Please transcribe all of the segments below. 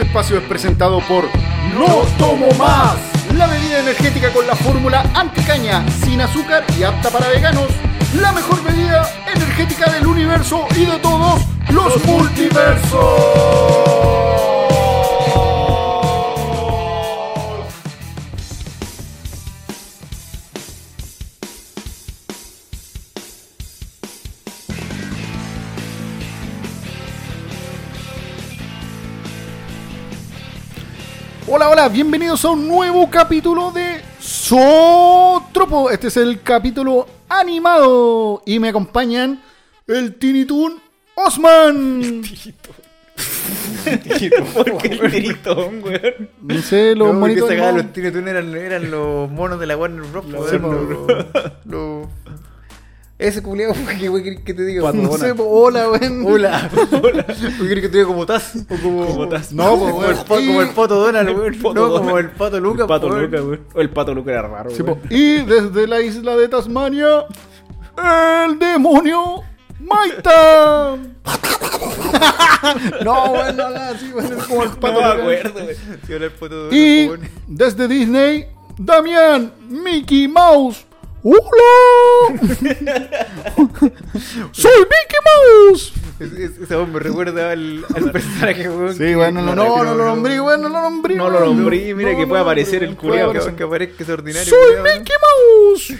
Este espacio es presentado por No Tomo Más, la bebida energética con la fórmula anticaña, sin azúcar y apta para veganos. La mejor bebida energética del universo y de todos los multiversos. Hola, bienvenidos a un nuevo capítulo de Sotropo. Este es el capítulo animado y me acompañan el Tinitun Osman. ¿Por qué el tiritón, weón? No sé, los No, monitos los Tiny Toon eran, eran los monos de la Warner Bros. Po. los- los- Ese culiao, ¿qué wey querés que te diga? No Patona. sé, po, hola, weón. Hola, hola. ¿Qué querés que te diga como Taz? O como, Como Taz. No, como, el, weón. po- como el Pato Donald, weón. No, como el Pato Lucas, el pato weón. Luca, weón. O el pato Luca era raro, Sí, weón. po. Y desde la isla de Tasmania, el demonio Maita. no, bueno, no, así, bueno, es como el pato. No me acuerdo, weón. Sí, era el Pato Donald, Y weón. desde Disney, Damián Mickey Mouse. ¡Hola! ¡Soy Mickey Mouse! Es- es- Ese hombre me recuerda al, al personaje, weón. Sí, que- bueno, no, no, no lo nombré, bueno, no lo nombré. No lo weón. nombré, mira que puede aparecer el culiao. Que aparezca ese ordinario. ¡Soy. Mickey Mouse!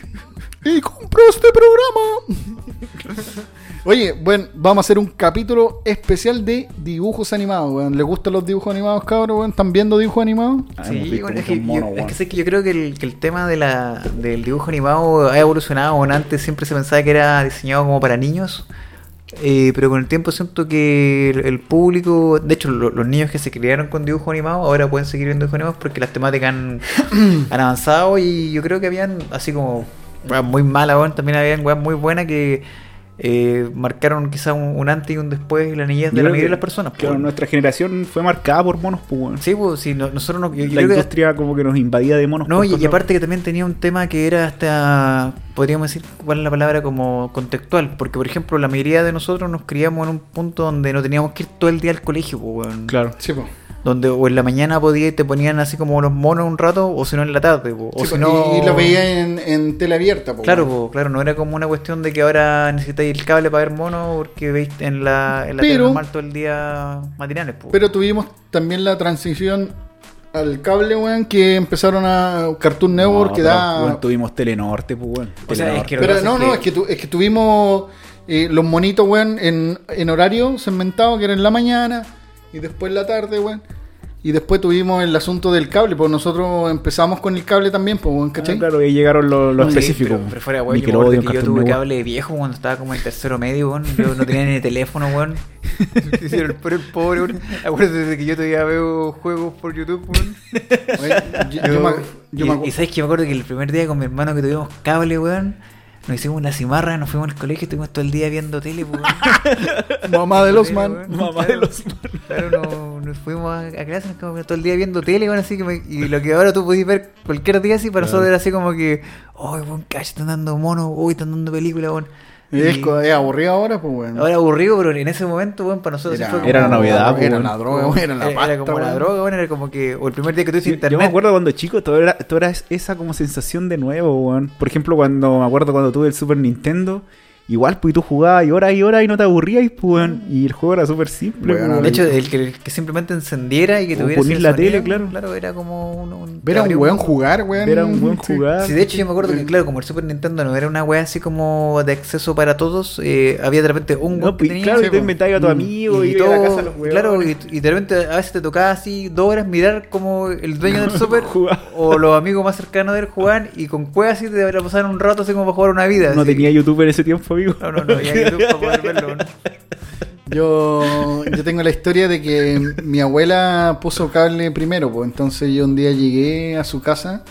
Y compró este programa. Oye, bueno, vamos a hacer un capítulo especial de dibujos animados, weón. ¿Les gustan los dibujos animados, cabros, weón? ¿Están viendo dibujos animados? Ah, Sí, bueno, es, que yo, es que sé que yo creo que el, que el tema de la, del dibujo animado ha evolucionado. Bueno, antes siempre se pensaba que era diseñado como para niños, eh, pero con el tiempo siento que el, el público, de hecho lo- los niños que se criaron con dibujo animado ahora pueden seguir viendo dibujos animados porque las temáticas han, han avanzado y yo creo que habían, así como weas muy malas, weón, también habían weas muy buenas que eh, marcaron quizá un, un antes y un después en la niñez de la mayoría de las personas. Claro, po. nuestra generación fue marcada por monos, pues, weón. Sí, pues, sí, no- nosotros no, yo- yo La que- industria como que nos invadía de monos. No, por y, aparte que también tenía un tema que era hasta, podríamos decir, ¿cuál es la palabra? Como contextual. Porque, por ejemplo, la mayoría de nosotros nos criamos en un punto donde no teníamos que ir todo el día al colegio, pues. Claro. Sí, po. Donde o en la mañana podía y te ponían así como los monos un rato, o si no en la tarde, po. o Sí, si po, no... y, y lo veía en, en tele abierta, po, Claro, po, claro, no era como una cuestión de que ahora necesitáis el cable para ver monos porque veis en la, en la tele normal todo el día matinales, po. Pero tuvimos también la transición al cable, weón, que empezaron a Cartoon Network, No, que pero, da... weón, tuvimos Telenorte, pues, weón. O sea, es que Pero no, no, que- es que, tu- es que tuvimos eh, los monitos, weón, en, en horario segmentado, que era en la mañana y después en la tarde, weón. Y después tuvimos el asunto del cable, pues nosotros empezamos con el cable también, pues, weón, Ah, ¿cachai? claro, ahí llegaron los, específicos. Pero, pero fuera, weón, yo, me acuerdo Nickelodeon, que yo tuve cable viejo cuando estaba como en tercero medio, weón. Yo no tenía ni teléfono, weón. Hicieron pero el pobre, weón. Acuérdate de que yo todavía veo juegos por YouTube, weón. Oye, yo, yo me, yo y, me y sabes que me acuerdo que el primer día con mi hermano que tuvimos cable, weón. Nos hicimos una cimarra, nos fuimos al colegio estuvimos todo el día viendo tele, pues, mamá de los man. Mamá Claro. de los Claro, no- nos fuimos a, a clase, nos quedamos todo el día viendo tele, weón, así que me- y lo que ahora tú podís ver cualquier día así, para nosotros era así como que, ¡ay, weón, cacho, están dando monos! ¡Uy, están dando películas, weón! Es, Y- co- es aburrido ahora, pues, weón. Ahora aburrido, pero en ese momento, weón, para nosotros sí fue como- Era la novedad, pues, Era weón. la droga, weón, era la Era, pasta, era como la droga, weón, era como que, o el primer día que tuviste Yo- internet. Yo me acuerdo cuando chico, todo era, todo era esa como sensación de nuevo, weón. Por ejemplo, cuando me acuerdo cuando tuve el Super Nintendo, igual, pues y tú jugabas y horas y horas y no te aburrías, pues, weón. Y el juego era súper simple, Bueno, weón. De hecho, el que, el que simplemente encendiera y que tuviera ponís ese la sonido, tele, claro. Claro, era como un. un Ver a un weón jugar, weón. Era un buen sí. jugar. Sí, de hecho yo me acuerdo que, claro, como el Super Nintendo no era una wea así como de acceso para todos, eh, había de repente un weón No, que pues, tenía... claro, y tú pues. inventabas a tu Mm. amigo y, y a la casa de todo, los weones. claro, y, y de repente a veces te tocaba así dos horas mirar como el dueño del super o los amigos más cercanos de él jugaban y con cuevas así te pasaron un rato así como para jugar una vida. No así. tenía YouTube en ese tiempo, amigo. No, no, no, había YouTube para poder verlo. ¿no? Yo, yo tengo la historia de que mi abuela puso cable primero, pues entonces yo un día llegué a su casa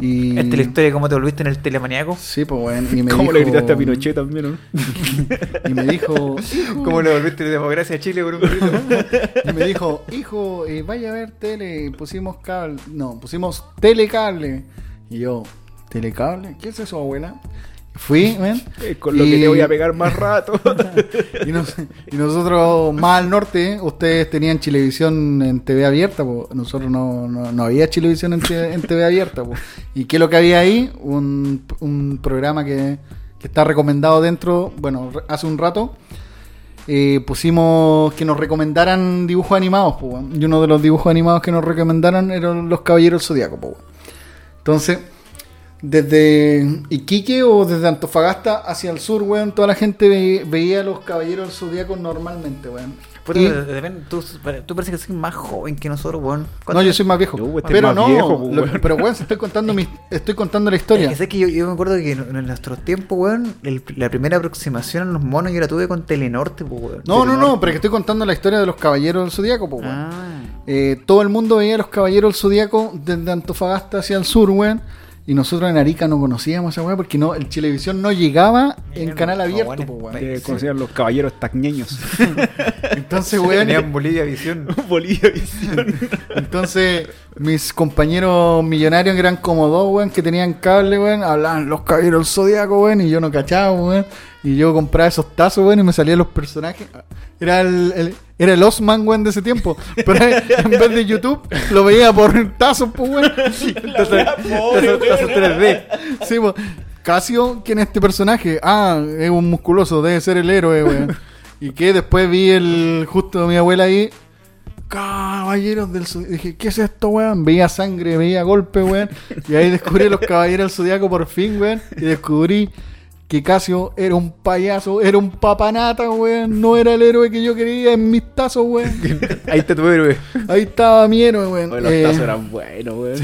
y... Esta es la historia de cómo te volviste en el telemaniaco. Sí, pues bueno, y me ¿Cómo dijo, le gritaste a Pinochet también, no? Y me dijo, ¿Cómo le volviste de democracia a Chile por un y me dijo, hijo, eh, vaya a ver tele, pusimos cable, no, pusimos telecable. Y yo, ¿telecable? ¿Qué es eso, abuela? Fui, weón. Eh, Con lo que te voy a pegar más rato. Y, nos- y nosotros más al norte, ustedes tenían Chilevisión en TV abierta, po. nosotros no, no, no había Chilevisión en, TV en TV abierta. po. ¿Y qué es lo que había ahí? Un, un programa que, que está recomendado dentro, bueno, hace un rato. eh, pusimos que nos recomendaran dibujos animados, po, y uno de los dibujos animados que nos recomendaron eran los Caballeros del Zodíaco. po, weón. Entonces, desde Iquique o desde Antofagasta hacia el sur, weón, toda la gente ve- veía a los caballeros del zodiaco normalmente, weón. Puta, Y- tú, tú parece que soy más joven que nosotros, weón. no, yo soy más viejo. Yo, este es pero más no, viejo, pues, lo- weón. pero weón, estoy contando mi, estoy contando la historia. Es que, sé que yo, yo me acuerdo que en, en nuestros tiempos, weón, el- la primera aproximación a los monos yo la tuve con Telenorte, pues, weón. No, no, no, Telenorte. pero que estoy contando la historia de los caballeros del zodiaco, pues, weón. Ah. Eh, todo el mundo veía a los caballeros del zodiaco desde Antofagasta hacia el sur, weón. Y nosotros en Arica no conocíamos esa weá porque no, el Chilevisión no llegaba en canal no, abierto, pues. Que conocían los caballeros tacñeños. Entonces, weón. Tenían Bolivia Visión. Bolivia Visión. Entonces, mis compañeros millonarios, eran como dos, weón, que tenían cable, weón, hablaban los caballeros del zodiaco, weón, y yo no cachaba, weón. Y yo compraba esos tazos, weón, y me salían los personajes. Era el, el- era el Osman, weón, de ese tiempo. Pero en vez de YouTube, lo veía por tazos, pues, weón. Tazos 3D. Sí, pues. Casio, ¿quién es este personaje? Ah, es un musculoso, debe ser el héroe, weón. Y que después vi el justo mi abuela ahí. Caballeros del Zodiaco. Dije, ¿qué es esto, weón? Veía sangre, veía golpe, weón. Y ahí descubrí los Caballeros del Zodiaco por fin, weón. Y descubrí que Casio era un payaso, era un papanata, weón. No era el héroe que yo quería en mis tazos, weón. Ahí está tu héroe. Ahí estaba mi héroe, weón. Oye, los Eh, tazos eran buenos, weón.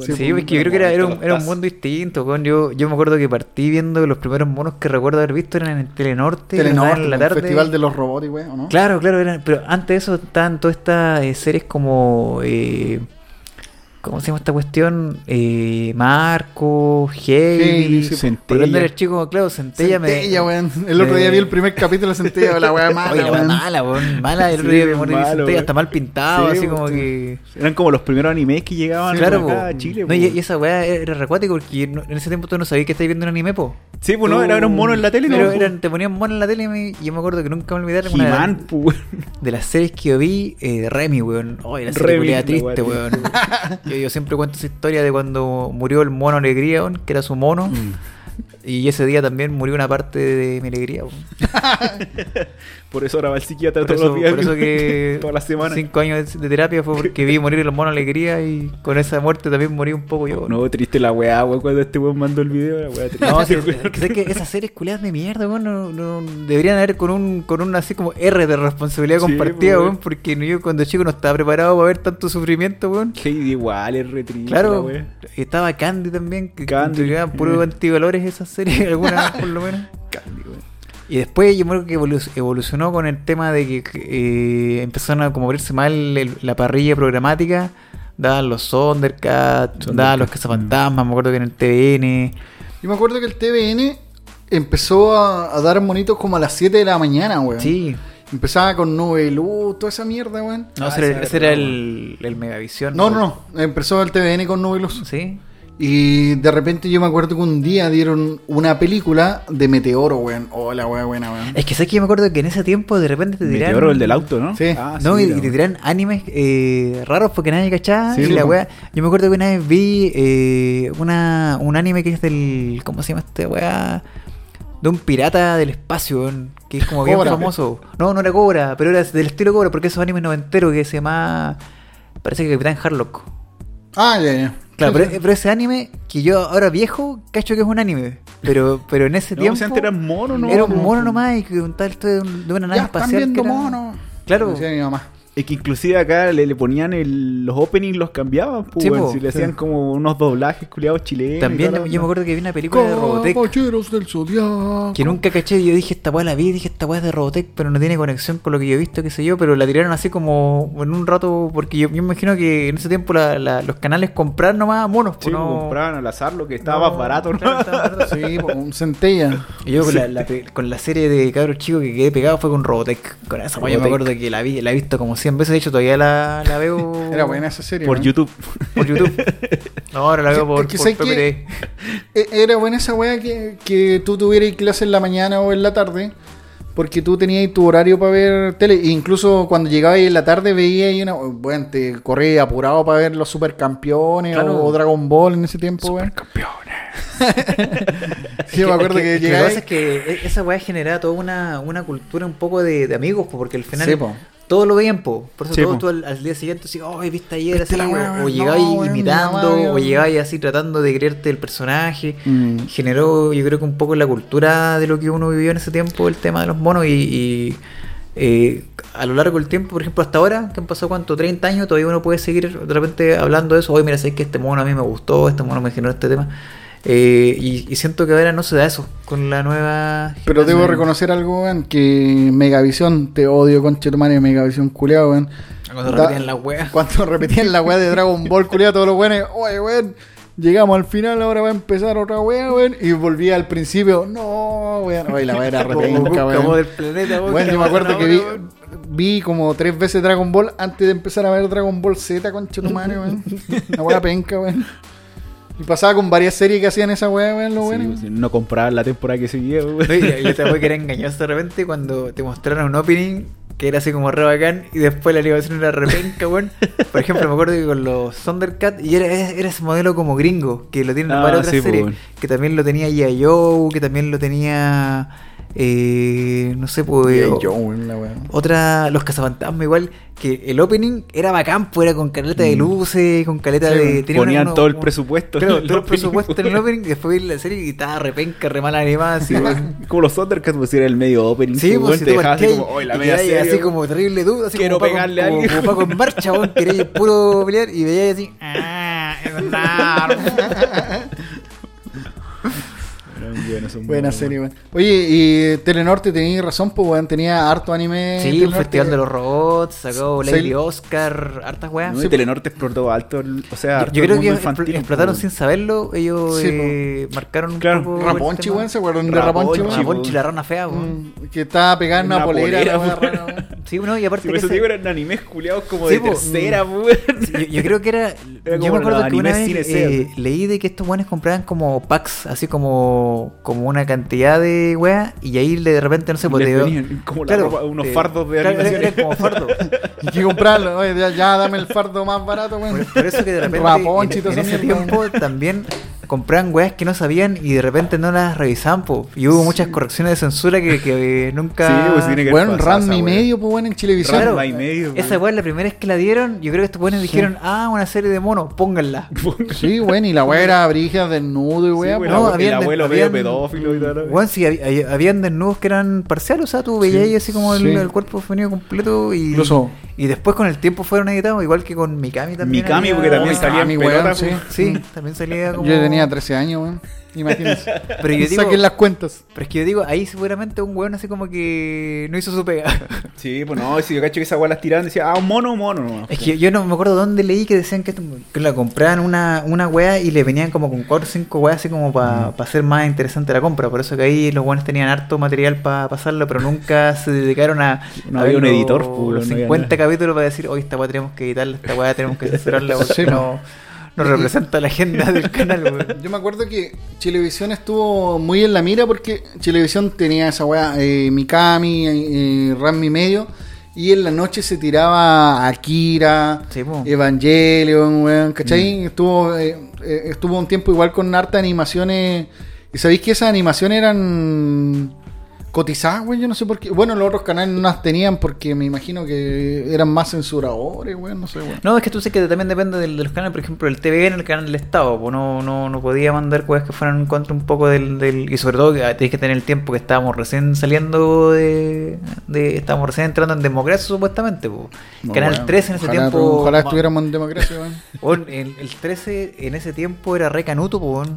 Sí, Sí, es que yo creo que era, era un, era un mundo distinto. weón. Yo, yo me acuerdo que partí viendo los primeros monos que recuerdo haber visto eran en el Telenorte. Telenorte, en la el tarde. Festival de los Robots, weón, ¿o ¿no? Claro, claro, eran, pero antes de eso estaban todas estas eh, series como. Eh, ¿Cómo se llama esta cuestión? Eh, Marco, Heidi, sí, por Centella. era chico, claro, Centella, Centella, me. weón. El otro día vi el primer capítulo de Centella, la weá mala, Oye, la weón. mala, weón. Mala, el otro Sí, día me morí Centella, weón. hasta mal pintado, Sí, así como que. Eran como los primeros animes que llegaban Claro, acá a Chile. No, y, y esa weá era recuático porque en ese tiempo tú no sabías que estabas viendo un anime, po. Sí, pues no, era, era un mono en la tele, Pero ¿no? eran, te ponían mono en la tele y yo me acuerdo que nunca me olvidé una weón. de las series que yo vi, eh, Remy, weón. Ay, la serie Remy, triste, weón. yo, yo siempre cuento esa historia de cuando murió el mono Alegría, que era su mono. Mm. Y ese día también murió una parte de mi alegría. Por eso ahora va al psiquiatra Por todos eso, los días. por eso que Todas las semanas. cinco años de, terapia fue porque vi morir el mono Alegría y con esa muerte también morí un poco yo. No, triste la weá, weón, cuando este weón mandó el video, la weá triste. No, sí, es que esas series culiadas de mierda, weón, no, no- deberían haber con un, con un así como R de responsabilidad Sí, compartida, pues, weón, porque yo cuando chico no estaba preparado para ver tanto sufrimiento, weón. Heidi igual, es re triste la Claro, weá. estaba Candy también, que Candy, puros eh. antivalores esas series, algunas por lo menos. Candy, weón. Y después yo creo que evolu- evolucionó con el tema de que eh, empezaron a como verse mal el- la parrilla programática, daban los Thundercats, daban los Cazafantasmas, me acuerdo que en el TVN. Yo me acuerdo que el TVN empezó a, a dar monitos como a las 7 de la mañana, weón. Sí, Empezaba con Nube Luz, toda esa mierda, weón. no, Ah, ese, era, ese el, el Megavisión. No, no, no. Empezó el TVN con Nube Luz. Sí. Y de repente yo me acuerdo que un día dieron una película de Meteoro, weón. Oh, la weá buena, weón. Es que sé que yo me acuerdo que en ese tiempo de repente te tiraron. Meteoro, el del auto, ¿no? Sí. Ah, No, sí, y, te weá. tiran animes eh, raros porque nadie cachaba. Sí, y sí, la wea. Yo me acuerdo que una vez vi eh, una, un anime que es del. ¿Cómo se llama esta weá? De un pirata del espacio, weón, que es como bien Cobra. famoso. No, no era Cobra, pero era del estilo Cobra, porque esos animes noventeros que se llama. Parece que Capitán Harlock. Ah, ya, ya. Claro, pero, pero ese anime que yo ahora viejo cacho que es un anime. Pero, pero en ese No, tiempo. si antes eran monos, ¿no? Era un No, mono no. nomás y que contaba esto de, un- de una nave Ya están espacial. viendo que era- mono. Claro. Decía mi mamá. Es que inclusive acá le, le ponían el, los openings, los cambiaban, pues, Sí, po. si le hacían Sí. como unos doblajes culiados chilenos. También yo, me acuerdo que vi una película de Robotech Caballeros del Zodiaco. que nunca caché. y Yo dije, esta weá la vi, dije, esta weá es de Robotech, pero no tiene conexión con lo que yo he visto, qué sé yo. Pero la tiraron así como en un rato, porque yo, me imagino que en ese tiempo la- la- los canales compraron nomás monos. Sí, pues, no, pues, compraban al azar lo que estaba más barato, ¿no? claro, estaba barato. Sí, po, un centella. Y yo con, la, con la serie de cabros chicos que quedé pegado fue con Robotech. Con esa weá yo me Robotech. acuerdo que la vi, la he visto como 100 veces, de hecho todavía la, la veo Era buena esa serie. Por ¿no? YouTube. por YouTube. No, ahora la veo Es por, que por que-. E- Era buena esa weá que, que tú tuvieras clase en la mañana o en la tarde. Porque tú tenías tu horario para ver tele. E incluso cuando llegabas ahí en la tarde veías ahí una. Bueno, te corrías apurado para ver los supercampeones Claro. o, Dragon Ball en ese tiempo, weón. Sí, yo me acuerdo que, Lo que llegabas. pasa es que e- esa weá generaba toda una, una cultura un poco de, de amigos, po, porque al final Sí, po. Todos lo veían, po. por eso Sí, todos po. tú al, al día siguiente así, oh, viste ayer ¿Viste así, la weá, o, No, weón, imitando, o llegabas así tratando de creerte el personaje. Mm. Generó, yo creo que un poco la cultura de lo que uno vivió en ese tiempo, el tema de los monos y... y, eh, a lo largo del tiempo, por ejemplo, hasta ahora, que han pasado cuánto, 30 años, todavía uno puede seguir de repente hablando de eso. Oye, mira, sabes que este mono a mí me gustó, este mono me generó este tema. Eh, y, y siento que ahora no se da eso con la nueva. Pero debo reconocer algo, weón, que Megavisión, te odio, conche tu madre, Megavisión culiado, weón. Cuando Da- repetían la wea. Cuando repetían la weá de Dragon Ball, culiado, todos los weones, oye, weón, llegamos al final, ahora va a empezar otra weá, weón. Y volvía al principio, no, weón, oye, la weá era Como repenca, weón. del planeta, weón, Bueno, yo me acuerdo que vi, vi como tres veces Dragon Ball antes de empezar a ver Dragon Ball Z, conche tu madre, weón. Una weá penca, weón. Y pasaba con varias series que hacían esa weá, weón, lo Sí, bueno. no comprar la temporada que seguía, weón. Y, esta wea que era engañosa de repente cuando te mostraron un opening que era así como re bacán y después la animación era repenca, weón. Por ejemplo, me acuerdo que con los Thundercat y era, era ese modelo como gringo, que lo tienen en Ah, varias otras sí, series, pues, que también lo tenía G.I. Joe, que también lo tenía eh, no sé, pues weá. otra, los cazafantasmas igual, que el opening era bacán, pues era con caleta de Mm. luces, con caleta Sí, de... tenía Ponían uno- todo el presupuesto. Claro, en el todo el opening, presupuesto en el opening y después vi la serie y estaba repenca, re mal animada, así. Como los Thundercats, pues era el medio opening. Sí, pues weón, si te así como, "Oy, la y media quedabas serie, así weón". como terrible duda, así Quiero como Paco- pegarle a como- alguien. Como Paco en marcha, queréis puro pelear y veías así, ah, buenos, son Buena buenos, serie, weón. Oye, y Telenorte tenía razón, pues, weón, tenía harto anime. Sí, un Telenorte. festival de los robots, sacó. Lady Oscar, hartas weas. ¿no? Sí, Y Telenorte explotó alto, el- o sea, Yo, harto yo el creo mundo que infantil, explotaron pues, sin saberlo. Ellos Sí, eh, marcaron un Claro. poco. el Raponchi, weón, ¿se acuerdan de Raponchi, Raponchi, Una weón? weón. Ponchi, la rana fea, weón. Mm, que estaba pegada en una, Una polera, polera, la. Sí, no, y aparte Sí, que por eso ese- digo, eran animes culiados como Sí, de tercera, weón. yo, creo que era. Yo me acuerdo que una vez eh, leí de que estos weones compraban como packs, así como, como una cantidad de weas, y ahí de repente, no sé, pues Les te- venían como la ropa- unos fardos de claro, animaciones. era como fardo. Y que comprarlo, oye, ya, ya dame el fardo más barato, weón. Por, por eso que de repente Raponchi y en, en ese tiempo también compraban weas que no sabían y de repente no las revisaban, po. y hubo muchas correcciones de censura que, que nunca... Sí, pues tiene que Bueno, Ranma y medio, pues, bueno, en Chilevisión. Claro, y medio, esa wea la primera vez que la dieron, yo creo que estos buenos dijeron, ah, una serie de monos, pónganla. Sí, bueno, y la weá era brígida, desnudo y weá. Sí, el no, habían- el abuelo habían- medio pedófilo y tal. Bueno, sí, hab- hab- habían desnudos que eran parciales, o sea, tú veías ahí así como el, Sí. el cuerpo femenino completo y, Incluso- y después con el tiempo fueron editados, igual que con Mikami también. Mikami, había- porque también Oh, salía en pelota, weón, pues. sí. Sí, también salía como... Yo tenía 13 años, weón. Imagínense. Pero yo digo, Saquen las cuentas. pero es que yo digo, ahí seguramente un weón así como que no hizo su pega. Sí, pues no, si yo cacho que esa weá las tiraban, decía, ah, un mono, un mono. Es que yo, no me acuerdo dónde leí que decían que, esto- que la compraban una, una wea y le venían como con 4 o 5 weas así como para hacer más interesante la compra. Por eso que ahí los weones tenían harto material para pasarlo, pero nunca se dedicaron a, No a había un editor, pues, los no había 50 nada. capítulos para decir, hoy esta wea tenemos que editarla, esta wea tenemos que censurarla porque Sí, no, no representa la agenda del canal. weón. Yo me acuerdo que Chilevisión estuvo muy en la mira porque Chilevisión tenía esa weá, eh, Mikami, eh, Ranmi medio, y en la noche se tiraba Akira, Sí. Evangelion, weón, ¿cachai? Estuvo, eh, eh, estuvo un tiempo igual con harta animaciones, y sabéis que esas animaciones eran cotizadas, weón, yo no sé por qué. Bueno, los otros canales no las tenían porque me imagino que eran más censuradores, weón, no sé, weón. No, es que tú sé que también depende del- de los canales, por ejemplo, el TVN, el canal del Estado, pues no, no, no podía mandar cosas que fueran en contra un poco del, del y sobre todo que tenéis que tener el tiempo que estábamos recién saliendo de, de estábamos recién entrando en democracia supuestamente, pues. No, canal weón, 13 en ese ojalá- tiempo Ojalá estuviéramos en democracia, weón, el, el 13 en ese tiempo era re canuto, pues,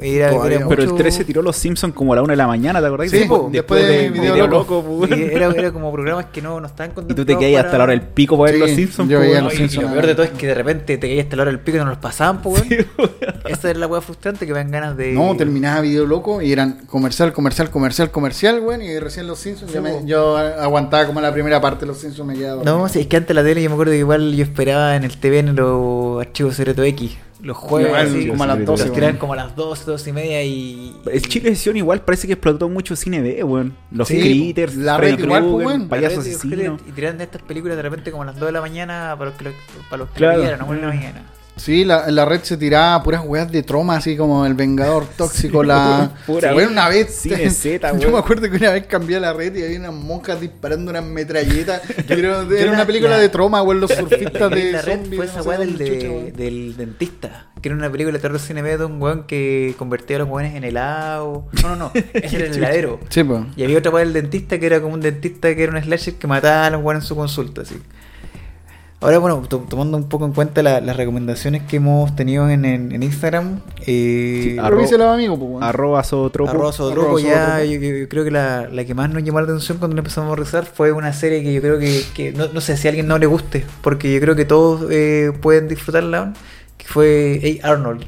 era, era Pero el mucho- 13 tiró los Simpsons como a la una de la mañana, ¿te acordás? Sí, po, después después de de Video, Video Loco, y weón. era, era como programas que no, no estaban Y tú te contemplados quedas hasta la hora del pico para ver Sí, los Simpsons. yo po, veía los Simpsons, Y lo peor de todo es que de repente te caías hasta la hora del pico y no los pasaban, pues, weón. Esa era la weá frustrante que me dan ganas de. No, terminaba Video Loco y eran comercial, comercial, comercial, comercial, weón. Y recién Los Simpsons, yo, me- yo aguantaba como la primera parte de Los Simpsons, me quedaba No, sí, es que antes la tele yo me acuerdo que igual yo esperaba en el TV en los archivos secreto X. los jueves, Igual, así, como a las los 12, tiran weón. como a las 12, 12 y media y... El Chilevisión igual parece que explotó mucho cine B, weón. Los Sí, critters, la Freddy red igual, pues, weón. payaso asesino. Y tiran de estas películas de repente como a las 2 de la mañana para los que lo, para los que Claro. vieran, a una de la mañana. Sí, la, la red se tiraba puras weas de troma, así como el Vengador Tóxico, la... Pura Sí, wea. una vez... Cine Z, Yo me acuerdo que una vez cambié la red y había unas monjas disparando unas metralletas. Era una película la- de troma, weón, los surfistas de la red zombies, fue no esa sé weá del, de- del dentista, que era una película de terror cine de un weón que convertía a los weones en helado. No, no, no, ese era el heladero. Sí, pues. Y había otra weá del dentista que era como un dentista que era un slasher que mataba a los weones en su consulta, así. Ahora, bueno, to- tomando un poco en cuenta la- las recomendaciones que hemos tenido en, en- en Instagram, eh, Sí, Pero díselo a amigo, pues, weón. Arroba Zootropo. Arroba Arroba ya yo, creo que la, la que más nos llamó la atención cuando empezamos a rezar fue una serie que yo creo que, que no, no sé si a alguien no le guste, porque yo creo que todos eh, pueden disfrutarla, que fue Hey Arnold,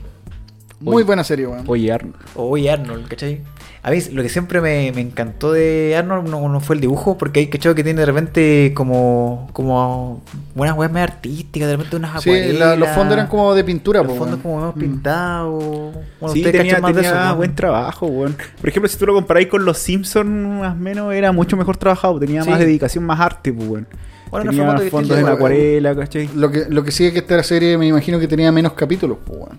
Muy buena serie, weón. Oye, Arnold. o Oye Arnold, ¿cachai? A mí lo que siempre me, me encantó de Arnold no, no fue el dibujo, porque hay cachado que tiene de repente como, como buenas weas más artísticas, de repente unas Sí, la- los fondos eran como de pintura, los fondos como hemos Mm. pintado. Bueno, sí, ustedes tenía, más de tenía eso, ¿no? buen trabajo, weón. Por ejemplo, si tú lo comparáis con los Simpsons, más o menos, era mucho mejor trabajado. Tenía Sí. más dedicación, más arte, pues, weón. Bueno, en tenía fondos en acuarela, ¿cachai? Lo que, lo que sí es que esta serie me imagino que tenía menos capítulos, pues, weón.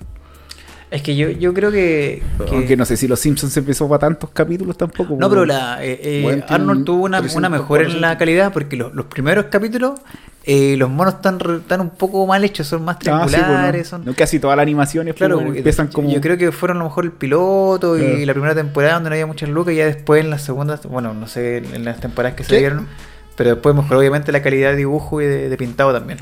Es que yo, yo creo que. que- Aunque no sé si los Simpsons empezó para tantos capítulos tampoco. No, pues, pero la, eh, eh, Bueno, Arnold tuvo una, 300, una mejora en la 400. calidad porque los, los primeros capítulos, eh, los monos están, están un poco mal hechos, son más Ah, sí, pues, triangulares. no. son, No, casi todas las animaciones claro, pues, porque empiezan como. yo creo que fueron a lo mejor el piloto Claro. y la primera temporada donde no había muchas lucas y ya después en las segundas, bueno, no sé, en las temporadas que se ¿Qué? dieron, pero después mejoró obviamente la calidad de dibujo y de, de pintado también.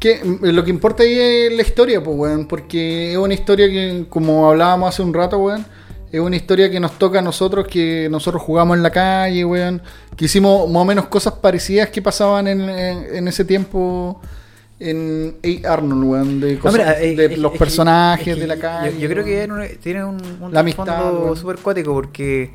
Que mm, lo que importa ahí es la historia, pues, weón. Porque es una historia que, como hablábamos hace un rato, weón. Es una historia que nos toca a nosotros, que nosotros jugamos en la calle, weón. Que hicimos más o menos cosas parecidas que pasaban en, en- en ese tiempo en A. Arnold, weón. De, cosas- mira, eh, de es- los es que- personajes es que de la calle. Yo, creo que tiene un, un La amistad, súper cuático porque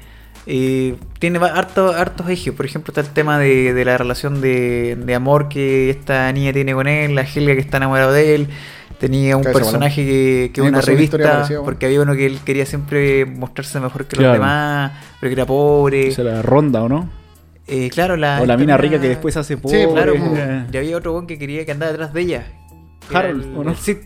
eh, tiene harto- hartos ejes. Por ejemplo, está el tema de, de la relación de, de amor que esta niña tiene con él, la Helga que está enamorada de él. Tenía un personaje que, que una revista, porque había uno que él quería siempre mostrarse mejor que Claro. los demás, pero que era pobre. Esa la ronda, ¿o no? Eh, claro, la, o la mina rica que después se hace pobre. Claro, Pobre. po. Eh. y había otro weón que quería que andara detrás de ella. Harold, el- ¿o no? el Sid.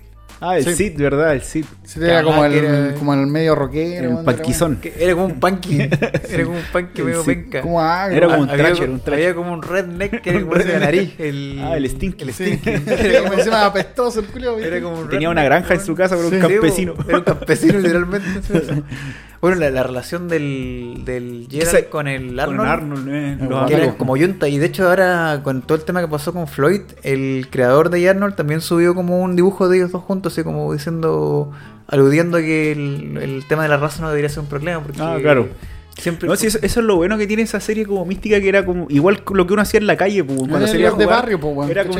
Ah, el Sí. Sid, ¿verdad? El Sid. Sí, era como el, era- como el medio rockero. El panquizón. Era como un punky. Era como un punky medio penca. Como agro. Era como un thrasher, un había como un redneck que era como ese de la nariz. El, Ah, el Stinky. El Sí. Stinky. Era como encima apestoso el culo, ¿viste? Era como un Tenía redneck, una granja en su casa, pero un campesino. Era un campesino, literalmente. Bueno, la, la relación del, del Gerald Ese- con el Con Arnold. Arnold, eh, que como yunta. Y de hecho, ahora con todo el tema que pasó con Floyd, el creador de Arnold también subió como un dibujo de ellos dos juntos, así como diciendo, aludiendo a que el, el tema de la raza no debería ser un problema. Porque Ah, claro. Siempre. No, sí, eso, eso es lo bueno que tiene esa serie como mística que era como igual lo que uno hacía en la calle, pues, cuando Era salía a el de barrio, pues, Era como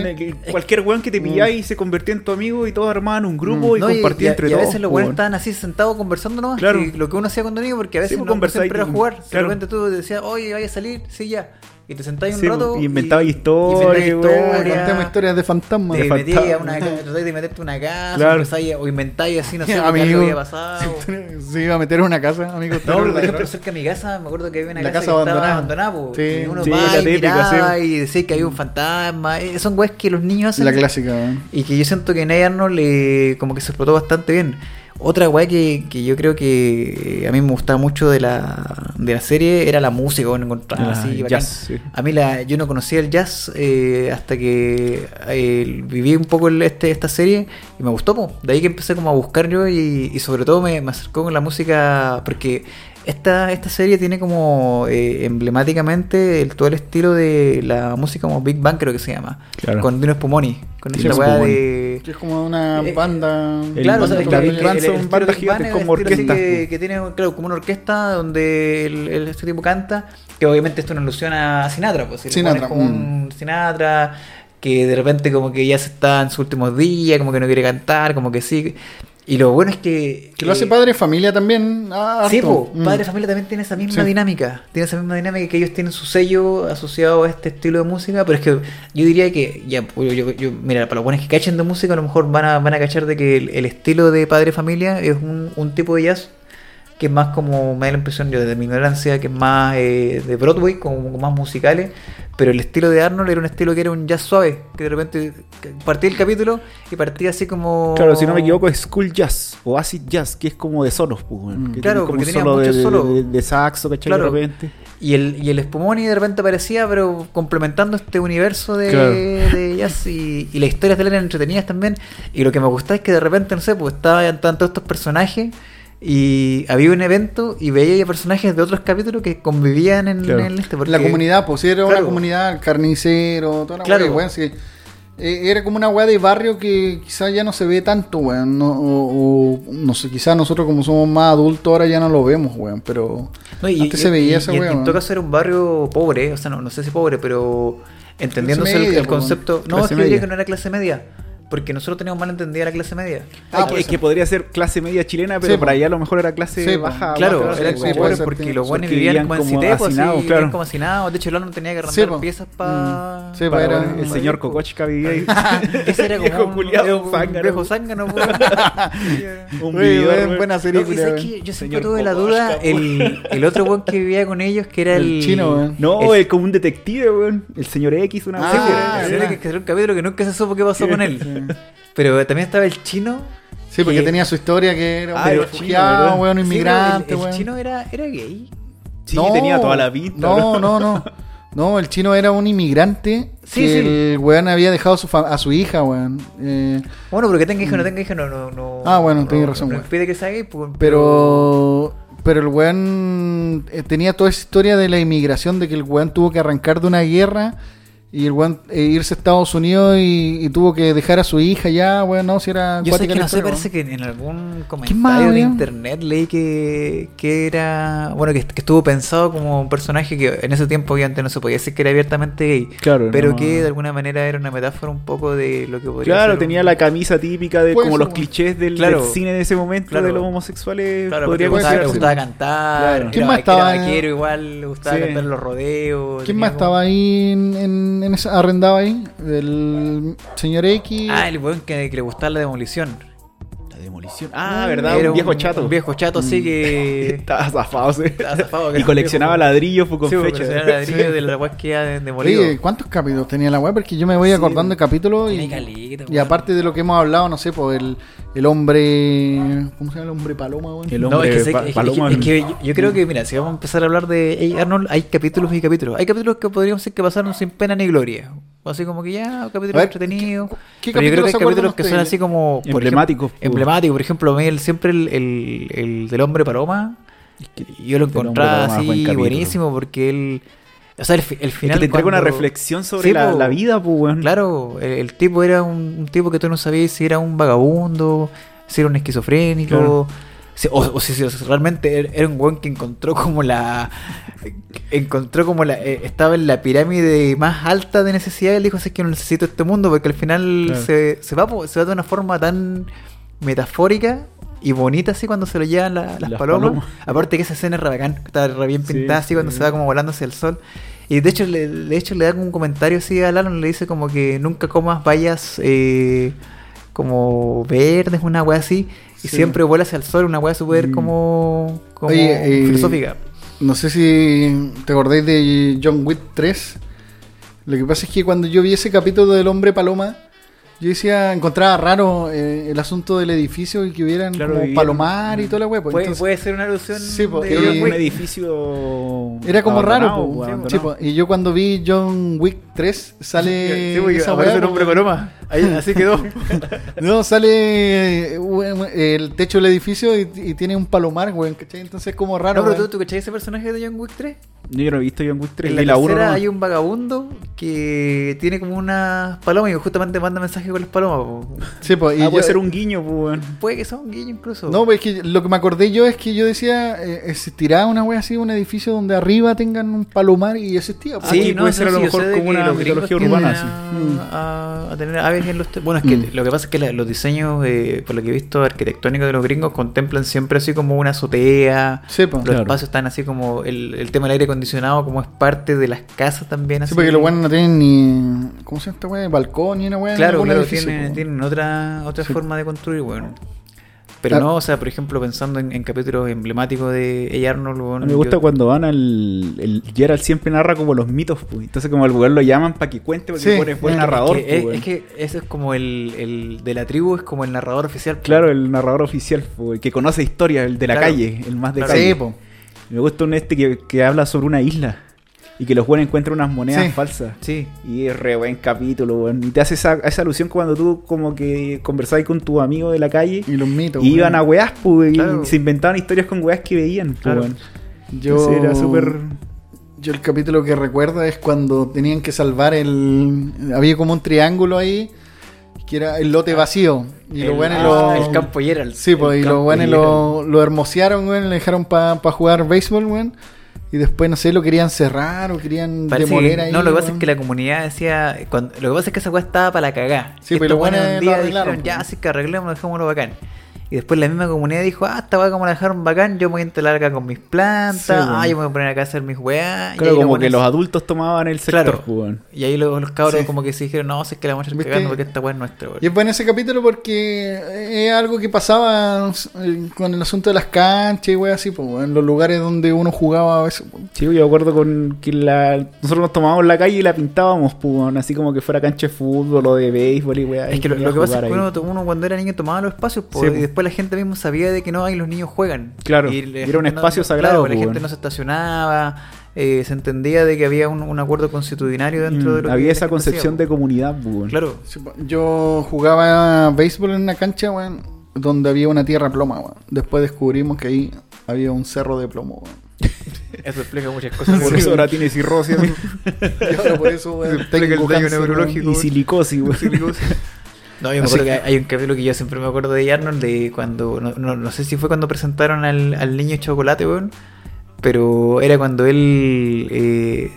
cualquier weón que te pilláis y se convertía en tu amigo y todos armaban un grupo y No, y, compartían y a- entre y a todos. veces los pues, weón. estaban así sentados conversando nomás. Claro. y lo que uno hacía cuando niño, porque a veces Sí, pues, no conversáis siempre era jugar. claro. De repente tú decías, oye, vaya a salir, sí, ya. Y te sentabas un Sí, rato. y inventabas y- historias, y inventabas historias. Contemos historias de fantasmas. Te de metías una tratáis de meterte una casa, Claro. o inventáis así, no sé, Amigo. qué había pasado. Se iba a meter en una casa, amigo. No, pero por ejemplo, cerca de mi casa, me acuerdo que había una La casa, casa que estaba abandonada. abandonada, po, Sí. y uno Sí, va la y típica, miraba sí. y decía que había un fantasma. Eh, Son weas que los niños hacen. La clásica, weón. Y que yo siento que en Arnold le como que se explotó bastante bien. Otra weá que, que yo creo que eh, a mí me gustaba mucho de la, de la serie era la música, bueno, encontrarla Ah, así, jazz, sí. A mí la, yo no conocía el jazz eh, hasta que eh, viví un poco el- este, esta serie y me gustó. po. De ahí que empecé como a buscar yo y, y sobre todo me, me acercó con la música porque esta, esta serie tiene como eh, emblemáticamente el, todo el estilo de la música como Big Bang creo que se llama. Claro. Con Dino Spumoni. Con Dino esta weá de... Que es como una Eh, banda. el Claro, o banda- sea, que- David Ransom, banda Big gigante, como orquesta, Que, que tiene, claro, como una orquesta donde el, el- este tipo canta, que obviamente esto es una alusión a Sinatra, pues. el Sinatra, como un Sinatra que de repente como que ya se está en sus últimos días, como que no quiere cantar, como que sí. Y lo bueno es que. Que lo hace eh, Padre Familia también. ah, Sí, po, Mm. Padre Familia también tiene esa misma Sí. dinámica. Tiene esa misma dinámica que ellos tienen su sello asociado a este estilo de música. Pero es que yo diría que, ya, pues, yo, yo- mira, para los buenos que cachen de música, a lo mejor van a, van a cachar de que el, el estilo de Padre Familia es un, un tipo de jazz que es más como, me da la impresión yo desde mi ignorancia, que es más eh, de Broadway, como más musicales. Pero el estilo de Arnold era un estilo que era un jazz suave, que de repente partía el capítulo y partía así como. Claro, si no me equivoco, es School Jazz o Acid Jazz, que es como de solos, pues, Mm. que Claro, como porque tenía solo de, muchos solos. de- de saxo, ¿cachai? Claro. De repente. Y el, y el Spumoni de repente aparecía, pero complementando este universo de, Claro. de jazz y, y las historias de él eran entretenidas también. Y lo que me gustaba es que de repente, no sé, pues estaban todos estos personajes y había un evento y veía personajes de otros capítulos que convivían en, Claro. en este. porque- La comunidad, pues sí, era una comunidad, el carnicero, toda la Claro. weá, weón, sí. Eh, era como una weá de barrio que quizás ya no se ve tanto, weón. No, o, o, no sé, quizás nosotros como somos más adultos ahora ya no lo vemos, weón. Pero No, y, antes y- se veía y- esa y en- weá. En todo caso era un barrio pobre, o sea, no, no sé si pobre, pero entendiéndose el- media, el, pues, concepto. No, es que yo diría que no era clase media, porque nosotros teníamos mal entendida la clase media. Ah, es, que, es podría ser clase media chilena, pero Sí, para allá a lo mejor era clase Sí, baja. Claro, baja, sí, puede pobres ser, porque los buenos vivían vivían como en así, claro. vivían como hacinados. De hecho, el no tenía que Sí, arrendar po. piezas para... Sí, Para- era- el para- señor Kokochka vivía ahí. Ese era como un, culiao, era un zángano. viejo zángano, un weón. buena serie, yo siempre tuve la duda, el, el otro weón que vivía con ellos, que era el... El chino, weón. No, es como un detective, weón. El señor X, una Ah, Sí, señor que era un capítulo que nunca se supo qué pasó Sí, con él. Sí. Pero también estaba el chino. Sí, porque que- tenía su historia que era un Ah, el refugiado, un Sí, inmigrante, el, el chino era, era gay. Sí, tenía toda la pinta. No, no, no. No, el chino era un inmigrante Sí, que sí. el weón había dejado su a su hija, weón. Eh, Bueno, pero que tenga hijo o no tenga hijo, no, no, no. Ah, bueno, no- tenés razón, No weón. impide que sea gay, pues, pero pero el weón eh, tenía toda esa historia de la inmigración, de que el weón tuvo que arrancar de una guerra y el weón eh, irse a Estados Unidos y, y tuvo que dejar a su hija ya, weón, no, si era Yo sé que no sé, parece que en algún más, comentario de internet leí que, que era. Bueno, que, que estuvo pensado como un personaje que en ese tiempo obviamente no se podía decir que era abiertamente gay. Claro, Pero no. que de alguna manera era una metáfora un poco de lo que podría Claro, ser un- tenía la camisa típica de Puede como ser, los clichés del, Claro. del cine de ese momento Claro. de los homosexuales. Claro, podría gustaba, le gustaba cantar, Claro. era, ¿Quién más estaba? vaquero igual, le gustaba Sí. cantar los rodeos. ¿Quién más como- estaba ahí en, en, en esa arrendado ahí? El señor X. Ah, el weón que, que le gustaba la demolición. Demolición. Ah, ¿verdad? Era un viejo chato. Un viejo chato, así que. Estaba zafado, sí. Estaba zafado, Y coleccionaba ladrillos pues, con Sí, fecha. fecha. ladrillo de la weá que ya demolido. Oye, ¿cuántos capítulos tenía la web? Porque yo me voy Sí. acordando de capítulos y, y aparte de lo que hemos hablado, no sé, pues el, el hombre. ¿Cómo se llama el hombre paloma, weón? El No, hombre es que, sé- pa- es que- paloma. es que yo, yo creo que, mira, si vamos a empezar a hablar de Hey Arnold, hay capítulos y capítulos. Hay capítulos que podríamos decir que pasaron sin pena ni gloria. O así como que ya, capítulos entretenidos. ¿qué Pero yo creo que hay capítulos que son así como. por Emblemáticos, Por ejemplo, a el- siempre el, el, el del hombre paloma. Yo lo encontraba es buen así buenísimo porque él. O sea, el, fi- el Es que final. te entrega una cuando- reflexión sobre Sí, la, vida, pues, weón. Claro, el, tipo era un, un tipo que tú no sabías si era un vagabundo, si era un esquizofrénico, Claro. o, o si, si realmente era- era un weón que encontró como la. encontró como la. eh, estaba en la pirámide más alta de necesidad y él dijo: "Así Es que no necesito este mundo, porque al final Claro. se, se va, se va de una forma tan metafórica. Y bonita así cuando se lo llevan la- las, Las palomas. palomas. Aparte que esa escena es re bacán, está re bien Sí, pintada así cuando sí. se va como volando hacia el sol. Y de hecho, le, de hecho le da como un comentario así a Alan, le dice como que nunca comas vallas eh, como verdes, una wea así, y Sí. siempre vuela hacia el sol, una wea súper Mm. como, como Oye, eh, filosófica. No sé si te acordáis de John Wick 3. Lo que pasa es que cuando yo vi ese capítulo del hombre paloma, yo decía, encontraba raro eh, el asunto del edificio y que hubieran Claro, como palomar y toda la wea. pues, puede, entonces- puede ser una alusión Sí, po, de John Era un edificio. Era como raro, abandonado, po. pues, Sí, po. Y yo cuando vi John Wick 3, sale Sí, porque aparece el hombre paloma. Ahí, así quedó. No, sale weón, el techo del edificio y, y tiene un palomar, weón, ¿cachai? Entonces es como raro. no, pero tú. ¿tú cachai ese personaje de John Wick 3? Yo no he visto John Wick 3. En la, la 1 tercera nomás. hay un vagabundo que tiene como unas palomas y justamente manda mensajes con las palomas. po. Sí, pues, y Ah, yo- puede ser un guiño, pues. Puede que sea un guiño incluso. No, pues es que lo que me acordé yo es que yo decía, eh, existirá una wea así, un edificio donde arriba tengan un palomar y existía. pues. Sí, puede ser a lo mejor como una los mitología urbana, a, sí. a- a tener aves en los... Bueno, es que Mm. lo que pasa es que la- los diseños, eh, por lo que he visto, arquitectónicos de los gringos contemplan siempre así como una azotea. Sí, pues. Los Claro. espacios están así como el, el tema del aire acondicionado como es parte de las casas también. Sí, Así. porque los weones no tienen ni. ¿Cómo se llama esta wea? Balcón ni una en Claro, claro, edificio, tienen, tienen otra, otra Sí. forma de construir, bueno. Pero Ah. no, o sea, por ejemplo, pensando en, en capítulos emblemáticos de A. Arnold, bueno, me gusta yo- cuando van al. El Gerald siempre narra como los mitos, pues. Entonces, como al lugar lo llaman para que cuente, porque Sí, pone buen es narrador, es, pues, que, weón. es que ese es como el, el de la tribu, es como el narrador oficial. pues. Claro, el narrador oficial, pues, el que conoce historia, el de la Claro. calle, el más de Claro. calle. Sí, pues. Me gusta un este que, que habla sobre una isla y que los buenos encuentran unas monedas Sí. falsas. Sí, Y es re buen capítulo, weón. Y te hace esa, esa alusión cuando tú como que conversabas con tu amigo de la calle Y los mitos. y iban a weás, pues, Claro. y se inventaban historias con weás que veían, pues, Claro. weón. Yo. Era súper... Yo el capítulo que recuerdo es cuando tenían que salvar el... Había como un triángulo ahí, que era el lote vacío. Y los el, buenos ah, lo... el campo Gerald. Sí, pues, y los buenos lo, lo hermosearon, weón, le dejaron para jugar béisbol, weón. Y después, no sé, lo querían cerrar o querían Parece demoler que- ahí. no, lo que pasa es que la comunidad decía. cuando- lo que pasa es que esa weá estaba para la cagá. Sí, pero un día lo dijeron, ya, pues. así que arreglemos, dejémoslo bacán. Y después la misma comunidad dijo, ah, esta weá como la dejaron bacán, yo me voy a instalar acá con mis plantas, Sí, ah, yo me voy a poner acá a hacer mis y Claro, como que los adultos tomaban el sector, Claro. pues. Y ahí los, los cabros Sí. como que se dijeron, no, si es que la vamos a estar cagando porque esta weá es nuestra, weón. Y es bueno ese capítulo porque es algo que pasaba con el asunto de las canchas y wey así, pues, en los lugares donde uno jugaba a veces. Sí, yo acuerdo con que la... nosotros nos tomábamos la calle y la pintábamos, pues, así como que fuera cancha de fútbol o de béisbol y weá. Es que lo, que pasa es que uno, uno cuando era niño tomaba los espacios Sí, y po. Después la gente mismo sabía de que no, ahí los niños juegan. Claro, la era un espacio sagrado, claro, la gente no se estacionaba, eh, se entendía de que había un, un acuerdo constitucionario dentro Mm, de lo Había esa gente concepción hacía, de comunidad, pues, weón. Claro. Yo jugaba béisbol en una cancha, weón, donde había una tierra ploma, weón. Después descubrimos que ahí había un cerro de plomo, weón. Eso explica muchas cosas. Por eso ahora tiene cirrosis. Y por eso, weón, Explica el daño neurológico. y silicosis, weón. No, yo me acuerdo que hay un capítulo que yo siempre me acuerdo de Arnold de cuando, no, no, no sé si fue cuando presentaron al, al niño chocolate, weón, pero era cuando él eh,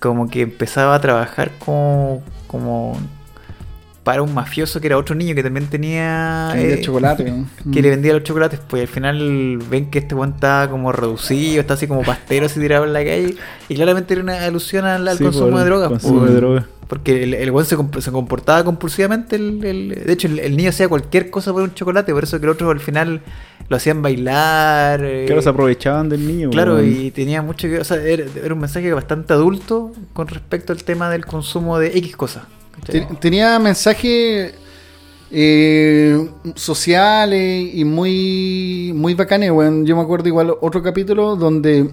como que empezaba a trabajar como, como para un mafioso que era otro niño que también tenía... Tenía eh, chocolate, weón. que Mm. le vendía los chocolates, pues al final ven que este weón está como reducido, está así como pastero así tirado en la calle, y claramente era una alusión al, al Sí, consumo de drogas. consumo pues. de drogas. Porque el, el weón se, comp- se comportaba compulsivamente. El, el- de hecho, el, el niño hacía cualquier cosa por un chocolate. Por eso que el otro al final lo hacían bailar. eh, Claro, se aprovechaban del niño, claro, weón. y tenía mucho que. O sea, era, era un mensaje bastante adulto con respecto al tema del consumo de X cosas. Tenía mensajes eh, sociales y muy, muy bacanes, weón. Yo me acuerdo igual otro capítulo donde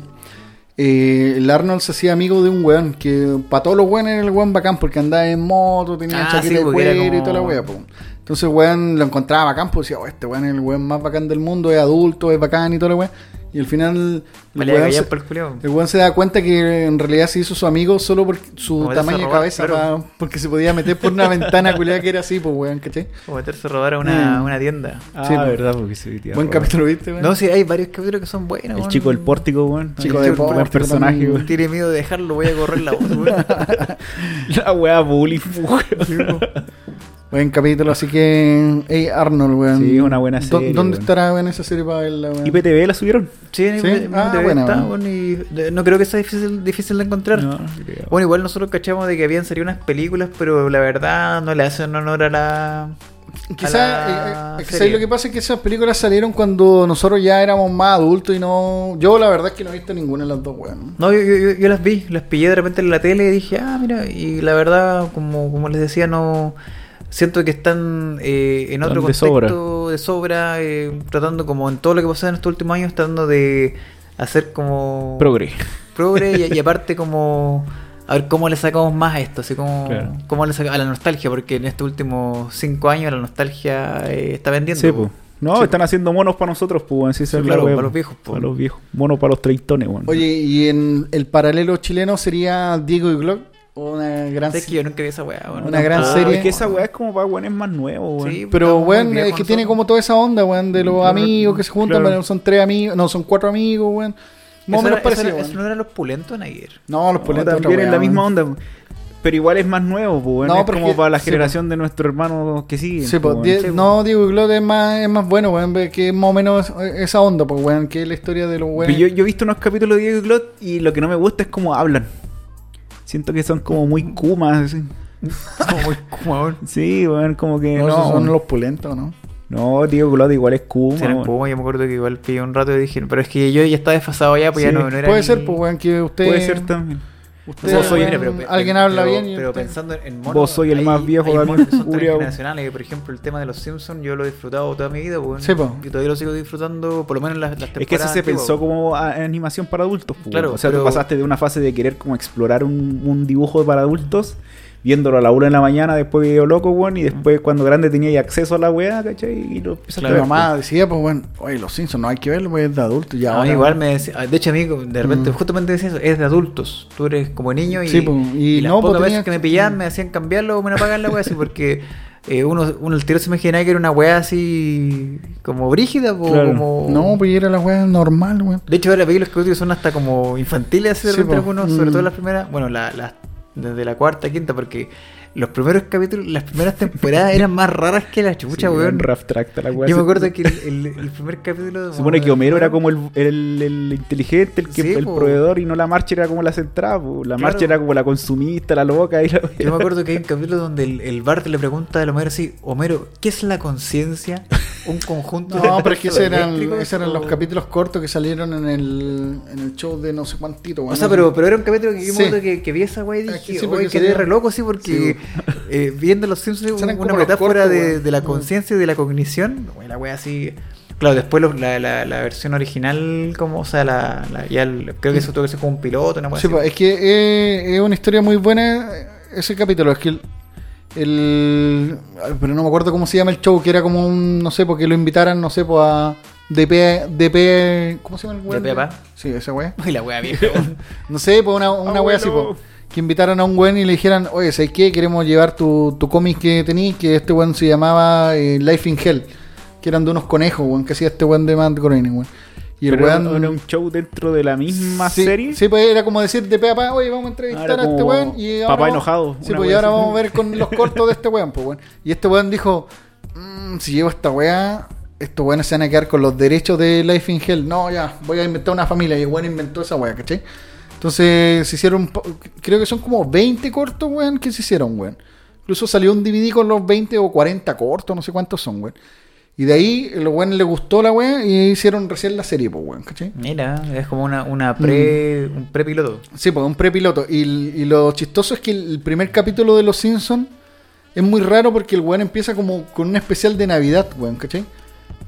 eh, el Arnold se hacía amigo de un weón que para todos los weones era el weón bacán porque andaba en moto, tenía Ah, chaqueta sí, de cuero y toda la wea, po. Entonces el weón lo encontraba bacán, pues decía, oh, este weón es el weón más bacán del mundo, es adulto, es bacán y toda la weá. Y al final el weón, se, por el weón se da cuenta que en realidad se hizo su amigo solo por su tamaño a de cabeza, claro. pa- porque se podía meter por una ventana culiada que era así, pues weón, ¿cachai? O meterse a robar a una, Mm. una tienda. Ah, Sí, verdad, porque se Buen robar. capítulo, ¿viste, weón? No, sí, hay varios capítulos que son buenos. El weón. chico del pórtico, weón. Chico El de buen pórtico personaje, weón. Tiene miedo de dejarlo, voy a correr la voz, weón. La weá bullying, weón. Buen capítulo, así que. Ey, Arnold, weón. Sí, una buena ¿Dó- serie, ¿Dónde weón. estará en esa serie para verla, weón? IPTV la subieron. Sí, en Ah, buena, está, bueno. y no creo que sea difícil, difícil de encontrar. No, creo. Bueno, igual nosotros cachamos de que habían salido unas películas, pero la verdad no le hacen honor a la. Quizás, la eh, eh, lo que pasa es que esas películas salieron cuando nosotros ya éramos más adultos y no. Yo, la verdad es que no he visto ninguna de las dos, weón. No, yo, yo, yo- yo las vi, las pillé de repente en la tele y dije, ah, mira, y la verdad, como, como les decía, no. Siento que están eh, en otro Están de contexto de sobra, eh, tratando como en todo lo que pasó en estos últimos años, tratando de hacer como. Progre. progre y, y aparte como a ver cómo le sacamos más a esto, así como Claro. cómo le sacamos a la nostalgia, porque en estos últimos cinco años la nostalgia eh, está vendiendo. Sí. No, Sí. están haciendo monos para nosotros, pues. Sí, claro, para los viejos, po. Para los viejos. Monos para los treintones, weón. Oye, ¿y en el paralelo chileno sería Diego y Glock? Una gran Es que yo nunca vi esa weá. Una gran Ah, serie. Es que esa weá es como para weones más nuevos, weón. Sí, Pero, weón, es que tiene como toda esa onda, weón, de los Claro, amigos que se juntan, claro. pero son tres amigos, no, son cuatro amigos, weón. Más o menos parecido, eso era- weón. ¿Eso no eran los pulentos en ayer? No, los No, pulentos también es la misma onda. Pero igual es más nuevo, pues, weón. No, es como que- para la sí, generación de nuestro hermano que sigue. Sí, pues, weón. Die- Sí, no, Diego y Glock es más, es más bueno, weón, que es más o menos esa onda, pues, weón, que es la historia de los weones. yo, yo he visto unos capítulos de Diego y Glot y lo que no me gusta es cómo hablan. Siento que son como muy kumas. así. Como muy como Sí, weón, como que no, no. esos son los pulentos, ¿no? No, Diego Glot igual es kuma. Si eran yo me acuerdo que igual pillé un rato y dije, pero es que yo ya estaba desfasado ya, pues Sí, ya no, no era. Puede ni- ser, pues, weón, que usted... Puede ser también. Usted, Vos soy- weón, mira, pero- pero- alguien pero- habla bien y Pero usted- pensando en monos, Vos soy el hay- más viejo, Daniel, monos que son. Por ejemplo, el tema de los Simpsons, yo lo he disfrutado toda mi vida. Pues, Sí, po. Y todavía lo sigo disfrutando, por lo menos las, las temporadas. Es que eso se pensó como a- animación para adultos. pues, Claro, o sea, pero- tú pasaste de una fase de querer como explorar un, un dibujo para adultos, viéndolo a la una de la mañana, después video loco, weón, y después cuando grande tenía acceso a la weá, ¿cachai? Y lo empezaste Claro, a Mi ver, mamá decía, pues, bueno, oye, los Simpsons no hay que verlo, pues, es de adultos. Ya, ahora- mí igual me decía, de hecho a mí de repente Mm. justamente decía eso, es de adultos, tú eres como niño y, Sí, po, y y las no, pocas po, veces que me pillaban me hacían cambiarlo o me apagan la wea así porque eh, uno, uno el tiro se imaginaba que era una wea así como brígida o Claro. como... No, pues era la weá normal, weón. De hecho ahora los capítulos son hasta como infantiles así de Sí, repente po. algunos, sobre Mm. todo las primeras, bueno, la, las- desde la cuarta, quinta, porque los primeros capítulos, las primeras temporadas eran más raras que la Sí, chucha, era weón. tracta la weá. Yo me acuerdo que el, el- el primer capítulo... Se supone que Homero era como el, el, el inteligente, el, que, Sí, el po. proveedor, y no la marcha era como la central. po. La Claro. marcha era como la consumista, la loca. Y la... Yo me acuerdo que hay un capítulo donde el, el Bart le pregunta a Homero así, Homero, ¿qué es la conciencia? Un conjunto No, pero es que esos eran, esos eran los capítulos cortos que salieron en el, en el show de no sé cuántito, weón. O sea, pero, pero era un capítulo que Sí. que, que vi esa wey y dije, que sí, oye, quedé re loco, sí, porque eh, viendo los Simpsons, una metáfora cortos, de, la conciencia y de la cognición, wey, la wea así... Claro, después los- la, la, la versión original, como, o sea, la, la- ya el- creo que eso tuvo que ser como un piloto, una Sí, así. pues, es que eh, es una historia muy buena ese capítulo. Es que el, Pero no me acuerdo cómo se llama el show, que era como un. No sé, porque lo invitaran, no sé, pues a. DP. DP ¿Cómo se llama el weón? DP. Sí, esa weá. Uy, la wea vieja. No sé, pues una, una wea así, pues. Que invitaran a un weón y le dijeran, oye, ¿sabes qué? Queremos llevar tu, tu cómic que tenías, que este weón se llamaba eh, Life in Hell. Que eran de unos conejos, weón, que hacía este weón de Matt Groening, weón. Y el era, weón. era un show dentro de la misma sí, serie. Sí, pues era como decir de pe a pa, oye, vamos a entrevistar Ah, a este weón. Y ahora papá vamos- enojado, Sí, pues y ahora así. vamos a ver con los cortos de este weón, pues weón. Y este weón dijo, "Mm, si llevo esta weá, estos weones se van a quedar con los derechos de Life in Hell. No, ya, voy a inventar una familia. Y el weón inventó esa weá, ¿cachai? Entonces se hicieron, creo que son como 20 cortos, weón, que se hicieron, weón. Incluso salió un DVD con los 20 o 40 cortos, no sé cuántos son, weón. Y de ahí, los weones les gustó la weá y hicieron recién la serie, pues, weón, ¿cachai? Mira, es como una, una pre, Mm. un prepiloto. Sí, pues un prepiloto. Y, y lo chistoso es que el primer capítulo de Los Simpsons es muy raro porque el weón empieza como con un especial de Navidad, weón, ¿cachai?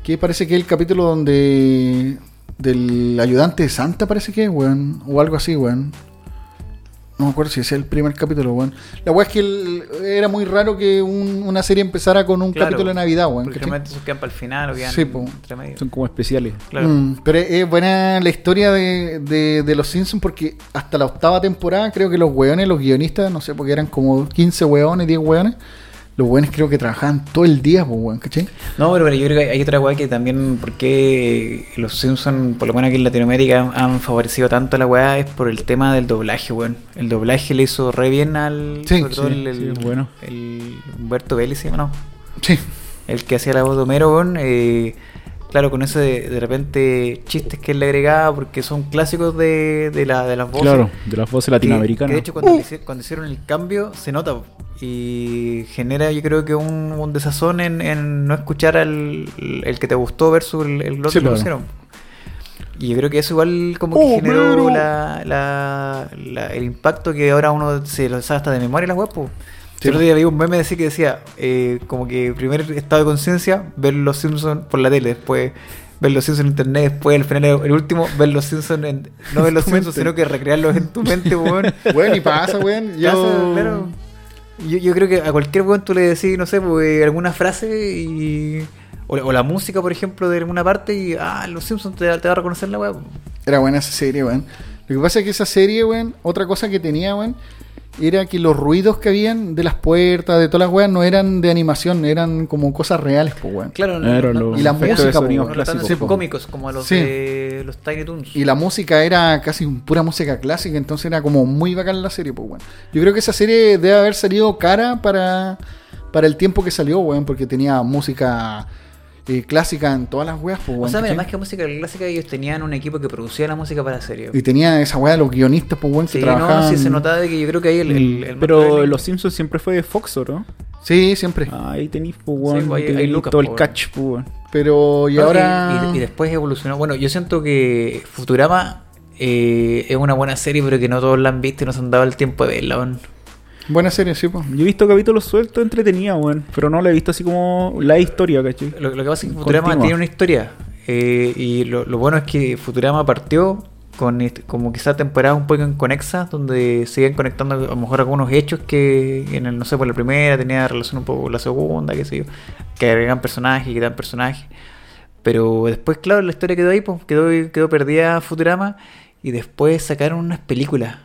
Que parece que es el capítulo donde. del ayudante de Santa, parece que es, weón. O algo así, weón. No me acuerdo si ese es el primer capítulo, weón. La weá es que el- era muy raro que un- una serie empezara con un Claro, capítulo de Navidad, weón. Porque esos quedan para el final o quedan Sí, po. entre medio. Son como especiales. Claro. Mm, pero es, es buena la historia de, de- de los Simpsons porque hasta la octava temporada creo que los weones, los guionistas, no sé, porque eran como 15 weones, 10 weones, los weones creo que trabajaban todo el día, pues, weón, ¿cachai? No, pero, pero yo creo que hay otra weá que también, porque los Simpsons, por lo menos aquí en Latinoamérica, han, favorecido tanto a la weá, es por el tema del doblaje, weón. El doblaje le hizo re bien al. Sí, sobre todo sí, el, el- sí, bueno. el Humberto Vélez. ¿no? Sí. El que hacía la voz de Homero, weón. eh, claro, con ese de, de repente chistes que él le agregaba, porque son clásicos de, de, la, de las voces. Claro, de las voces latinoamericanas. que de hecho, cuando, le hici- cuando hicieron el cambio, se nota y genera, yo creo que un, un desazón en, en no escuchar al el que te gustó versus el, el otro Sí, que claro. pusieron. Y yo creo que eso igual como que ¡Oh, generó la- la- el impacto que ahora uno se lo sabe hasta de memoria las web. Sí, el otro día vi un meme así que decía, eh, como que primer estado de conciencia, ver los Simpsons por la tele, después ver los Simpsons en internet, después al final el último, ver los Simpsons en, no ver los Simpsons, sino que recrearlos en tu mente, weón. Weón, y pasa, weón. Yo... Pasa, claro. Yo, yo creo que a cualquier weón tú le decís, no sé, pues, alguna frase y. O, o la música, por ejemplo, de alguna parte y, ah, los Simpsons te, te va a reconocer la weá. Era buena esa serie, weón. Lo que pasa es que esa serie, weón, otra cosa que tenía, weón, era que los ruidos que habían de las puertas, de todas las weas, no eran de animación, eran como cosas reales, pues, weón. Claro, no, y la música, de sonidos po, clásicos. sí, po. cómicos como los Sí. de los Tiny Toons. Y la música era casi pura música clásica, entonces era como muy bacán la serie, pues, weón. Yo creo que esa serie debe haber salido cara para, para el tiempo que salió, weón, porque tenía música eh, clásica en todas las weas, pues, o sea, mira, que música clásica, ellos tenían un equipo que producía la música para la serie. Y tenía esa wea de los guionistas, pues, weón, que Sí, trabajaban. no, sí se notaba de que yo creo que ahí el, el, el Pero Los Simpsons siempre fue de Fox, ¿o no? Sí, siempre. Ahí tenéis, pues, weón, pues, ahí- tenéis ahí Lucas, todo el pues, catch, pues. Pero, y No, ahora. y, y después evolucionó. Bueno, yo siento que Futurama eh, es una buena serie, pero que no todos la han visto y no se han dado el tiempo de verla. weón. Buena serie, sí, pues. Yo he visto capítulos sueltos entretenida, weón. Pero no la he visto así como la historia, ¿cachai? Lo, lo que pasa es que Futurama Continua. tiene una historia. eh, y lo, lo bueno es que Futurama partió con como quizás temporadas un poco inconexas, donde siguen conectando a lo mejor algunos hechos que en el, no sé, por la primera tenía relación un poco con la segunda, qué sé yo, que agregan personajes, que dan personajes. Pero después, claro, la historia quedó ahí, pues, quedó, quedó perdida Futurama y después sacaron unas películas.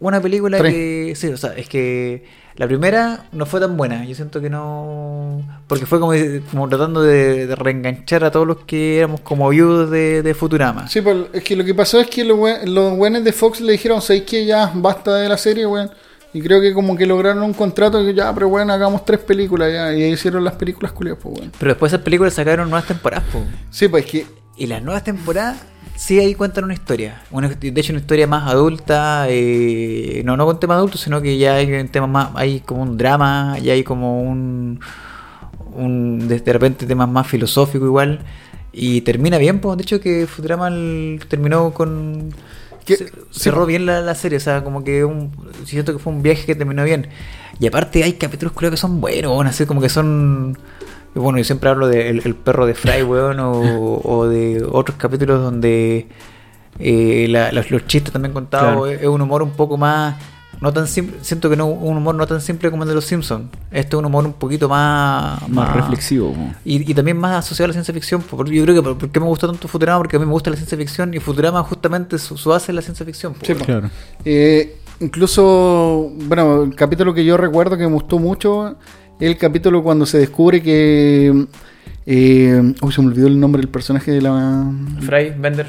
Una película Tres. que, sí, o sea, es que la primera no fue tan buena. Yo siento que no. Porque fue como, como tratando de, de reenganchar a todos los que éramos como viudos de, de Futurama. Sí, pues es que lo que pasó es que los, los buenos de Fox le dijeron, ¿sabéis que ya basta de la serie, weón? Y creo que como que lograron un contrato que ya, pero bueno, hagamos tres películas ya. Y ahí hicieron las películas culiadas, pues, weón. Pero después esas películas sacaron nuevas temporadas, po. Sí, pues es que Y las nuevas temporadas sí ahí cuentan una historia. Una, de hecho, una historia más adulta. eh, no, no con temas adultos, sino que ya hay un tema más. Hay como un drama, ya hay como un. un de, repente temas más filosóficos igual. Y termina bien, pues. De hecho, que Futurama el- terminó con. Sí, cerró bien la, la serie, o sea, como que un, siento que fue un viaje que terminó bien. Y aparte hay capítulos creo que son buenos, así como que son... Bueno, yo siempre hablo del el perro de Fry, weón, o, o de otros capítulos donde eh, la- los, los chistes también contados Claro. es, es un humor un poco más... No tan simple, siento que no un humor no tan simple como el de los Simpsons. Este es un humor un poquito más... Más reflexivo. Y, y también más asociado a la ciencia ficción. por- Yo creo que por, qué me gustó tanto Futurama, porque a mí me gusta la ciencia ficción y Futurama justamente su, su base es la ciencia ficción. Sí. Claro. Eh, incluso, bueno, el capítulo que yo recuerdo que me gustó mucho el capítulo cuando se descubre que. Eh, uy, se me olvidó el nombre del personaje de la. Fry, Bender,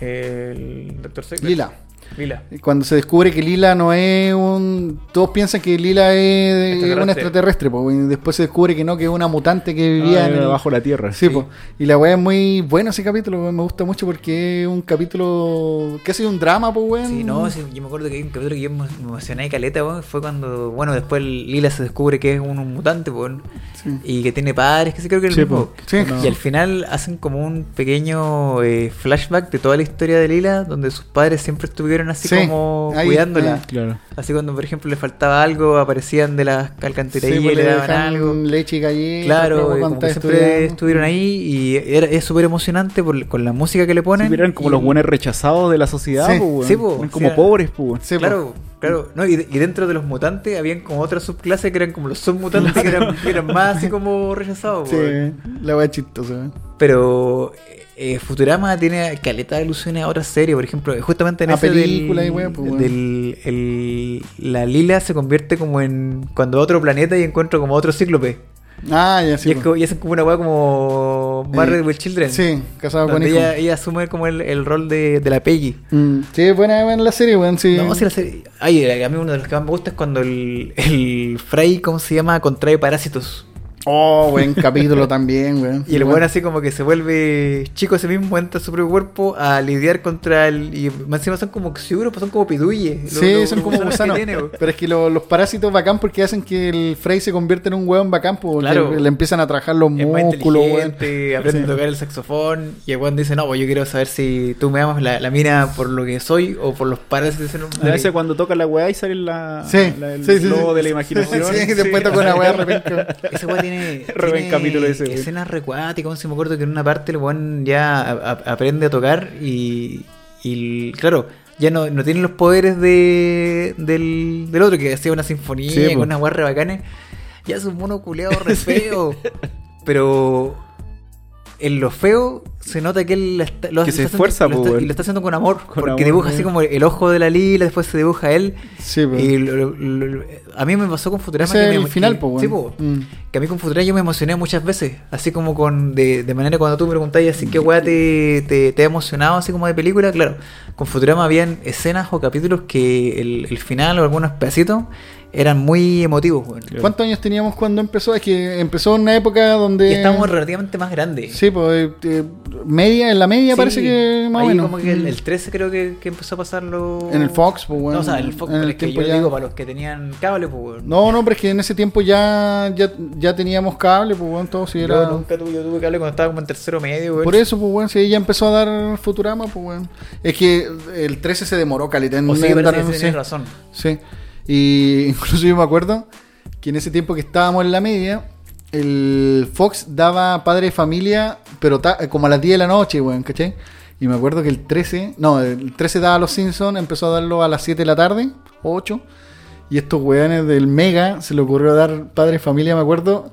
el Dr. Secret. Lila. Lila. Cuando se descubre que Lila no es un. Todos piensan que Lila es Extraterrestre. un extraterrestre, po, y después se descubre que no, que es una mutante que vivía Ah, en el- bajo la tierra. Sí, po. y la weá es muy buena ese capítulo, me gusta mucho porque es un capítulo casi un drama, pues weón. Sí, no, sí, yo me acuerdo que hay un capítulo que yo me emocioné de caleta, weón, fue cuando, bueno, después Lila se descubre que es un, un mutante, weón, Sí. y que tiene padres, que sí creo que es Sí, el mismo. Sí. No. Y al final hacen como un pequeño eh, flashback de toda la historia de Lila, donde sus padres siempre estuvieron así Sí, como ahí, cuidándola. Claro. Así cuando, por ejemplo, le faltaba algo, aparecían de las alcantarillas Sí, y pues, le daban algo. leche y. Claro, y como que siempre estuvieron ahí y era, es súper emocionante por- con la música que le ponen. Sí, eran como y- los buenos rechazados de la sociedad, Sí, po, weón. sí, po, Eran sí, como pobres, po, po. Claro, claro. No, y, de- y dentro de los mutantes habían como otra subclase que eran como los submutantes que eran, que eran más así como rechazados. Sí, la weá chistosa. Pero eh, Futurama tiene caleta de alusiones a otras series. Por ejemplo, justamente en A ese película del, y pues, del- el- la Lila se convierte como en cuando va a otro planeta y encuentra como otro cíclope. Ah, ya sí. y, es como, y hacen como una weá como Married Eh, with Children. Sí, casado con Donde hijos. ella, ella asume como el, el rol de, de la Peggy. Mm, sí, buena, buena la serie, weón. Sí. No, si la serie. Ay, a mí uno de los que más me gusta es cuando el, el Fray, ¿cómo se llama? Contrae parásitos. Oh, buen capítulo también, weón. Y el Weón. buen así como que se vuelve chico ese mismo, entra a su propio cuerpo a lidiar contra el. Y más encima son como pues son como piduyes. Sí, los son como gusanos tiene. Pero es que lo- los parásitos bacán porque hacen que el Frey se convierta en un weón bacán, porque Claro. le, le empiezan a trabajar los Es más músculos, weón. inteligente, aprende Sí. a tocar el saxofón. Y el weón dice: No, pues yo quiero saber si tú me amas la, la mina por lo que soy o por los parásitos. de A veces cuando toca la weá y sale la, Sí, la- el sí, sí. de la imaginación. Sí, después toca una weá de repente. Ese weón tiene, Buen tiene capítulo ese, escenas recuáticas. Si me acuerdo que en una parte el weón ya a- a- aprende a tocar y, y claro, ya no, no tiene los poderes de, del, del otro que hacía una sinfonía Sí, con unas guarras bacanes. Ya es un mono culeado re feo. Pero en lo feo se nota que él está- lo Que está se haciendo- esfuerza, lo está- y lo está haciendo con amor. Con porque amor, dibuja así como el ojo de la lila, después se dibuja él. Sí. Y lo- lo- lo- a mí me pasó con Futurama. Ese que es me- el final, que- sí, weón. po. Mm. Que a mí con Futurama yo me emocioné muchas veces. Así como con. De, de manera cuando tú me preguntabas así qué weá te, te, te ha emocionado, así como de película. Claro, con Futurama habían escenas o capítulos que el, el final o algunos pedacitos eran muy emotivos. Claro. ¿Cuántos años teníamos cuando empezó? Es que empezó en una época donde. Y estábamos relativamente más grandes. Sí, pues. eh, media, en la media Sí, parece que más o ahí menos. como que el, Mm. el 13 creo que, que empezó a pasarlo. En el Fox, pues, weón. No, o sea, el Fox, En el es que yo tiempo ya- digo para los que tenían cable, pues, weón. No, no, pero es que en ese tiempo ya, ya, ya teníamos cable, pues, weón, todo si era... Yo nunca tuve, yo tuve cable cuando estaba como en tercero medio, weón. Por eso, pues, weón, si ella empezó a dar Futurama, pues, weón. Es que el 13 se demoró, caleta, en O sí, que sí. tienes razón. Sí. Y incluso yo me acuerdo que en ese tiempo que estábamos en la media, el Fox daba Padre de Familia, pero ta- como a las 10 de la noche, weón, ¿cachai? Y me acuerdo que el 13, no, el 13 daba Los Simpsons, empezó a darlo a las 7 de la tarde, o 8. Y estos weones del Mega se le ocurrió dar Padre de Familia, me acuerdo,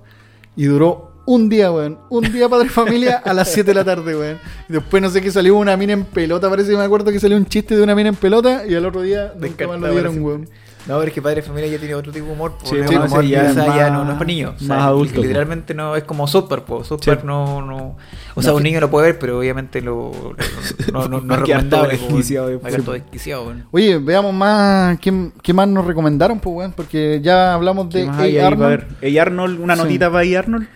y duró un día, weón. Un día Padre Familia a las 7 de la tarde, weón. Y después no sé que salió una mina en pelota, parece que me acuerdo que salió un chiste de una mina en pelota, y al otro día nunca más lo dieron, weón. No, pero es que Padre de Familia ya tiene otro tipo de humor. Sí, pues, sí, humor ya ya más- no, no es para niños. O sea, más adulto, pues. Literalmente no es como Super, pues. Super Sí. no, no. O sea, un niño lo puede ver, pero obviamente lo, no, no, no es a recomendable. pues, desquiciado, a todo desquiciado, weón. Oye, veamos más ¿quién, qué más nos recomendaron, pues, weón, porque ya hablamos de ¿Qué más A. Arnold. Ey, Arnold, una Sí. notita para ahí, Arnold.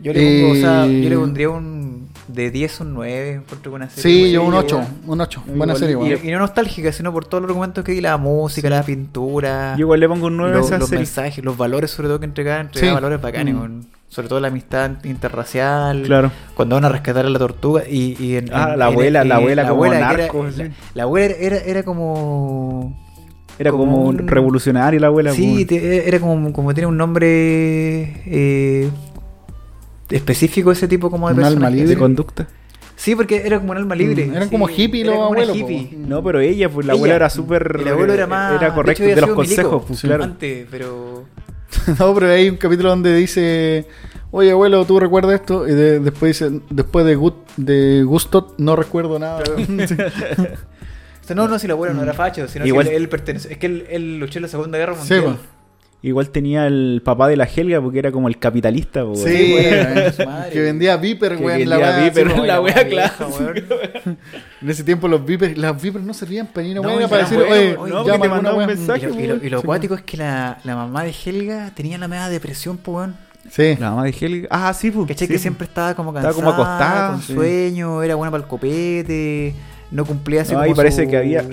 Yo le pongo, o sea, Eh, yo le pondría un. De 10 un 9, encuentro buena serie. Sí, yo un yo 8, igual. un 8, Yo buena igual, serie, y- weón. Y, y no nostálgica, sino por todos los argumentos que di, la música, la pintura, Yo igual le pongo un 9 a los, esa los serie. mensajes, los valores sobre todo que entregaba, entregaba Sí. valores bacanes, Mm. sobre todo la amistad interracial, Claro. cuando van a rescatar a la tortuga y, y en, Ah, en- la en- abuela, la abuela como que era- narco, la, la abuela era, era como Era como, como un revolucionario la abuela. Sí, te- era como, como tiene un nombre eh, específico ese tipo como de Un alma personaje. libre. de conducta. Sí, porque era como un alma libre. Mm, eran sí, como hippies los era como una abuelos, hippie. po. No, pero ella, pues la Ella. abuela era súper. El abuelo era más. Era correcto de, de, los consejos, milico pues claro. Antes, pero. No, pero hay un capítulo donde dice, oye abuelo, ¿tú recuerdas esto? Y de- después dice, después de, Gut, de Gusto no recuerdo nada. Sí. O sea, no, no, si el abuelo no era facho, sino Igual- que él, él pertenece. Es que él, él luchó en la Segunda Guerra Sí, Mundial. po. Igual tenía el papá de la Helga porque era como el capitalista, pues. Sí, que vendía Viper, Que weón. La vendía Viper, la Oye, wea clásica, weón. En ese tiempo los Vipers, las Vipers no servían para ni una No, y para decir, oye, no, alguna mandaba un mensaje. Y lo, y lo- y lo Sí, acuático es que la, la mamá de Helga tenía la media depresión, pues, weón. Sí. La mamá de Helga. Ah, sí, pues. ¿Cachai? sí, que siempre estaba como cansada, Estaba como acostada, con sí. sueño, era buena para el copete, no cumplía así No, como ahí parece su- que había.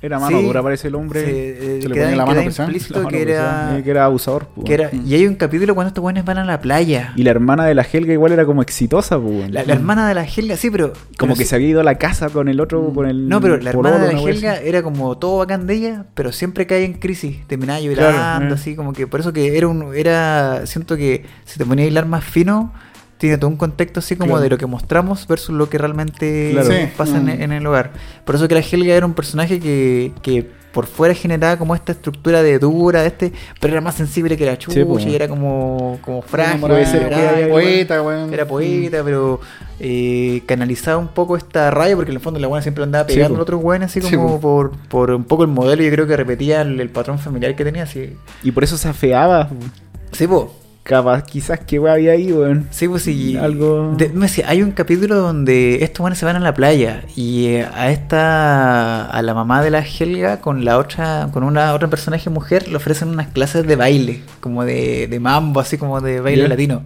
Era mano Sí. dura, parece el hombre. Se, eh, Se le queda- ponía la mano queda pesada. que era, Eh, que era abusador. pues. que era- Y hay un capítulo cuando estos buenos van a la playa. Y la hermana de la Helga igual era como exitosa, pues. La, la hermana de la Helga, sí, pero... Como pero que sí- se había ido a la casa con el otro, con el. No, pero la pololo, hermana de la Helga así. era como todo bacán de ella, pero siempre cae en crisis. Terminaba llorando, Claro, eh. así como que... Por eso que era un... era Siento que si te ponía a hilar más fino, tiene todo un contexto así como Claro. de lo que mostramos versus lo que realmente Claro. Sí. pasa en, Mm. en el hogar. Por eso que la Helga era un personaje que... que por fuera generaba como esta estructura de dura, de este, pero era más sensible que la chucha Sí, pues. y era como, como frágil, era- poeta, weón. era poeta, pero eh, canalizaba un poco esta raya, porque en el fondo la buena siempre andaba Sí, pegando po. a otros buenos, así Sí, como po. por, por un poco el modelo, yo creo que repetía el, el patrón familiar que tenía, así. Y por eso se afeaba. Sí, pues. Capaz, quizás que wea había ahí, weón. Sí, pues sí. Algo- De- me decía, hay un capítulo donde estos buenos se van a la playa y eh, a esta, a la mamá de la Helga con la otra, con una otra personaje mujer le ofrecen unas clases de baile, como de, de mambo, así como de baile latino.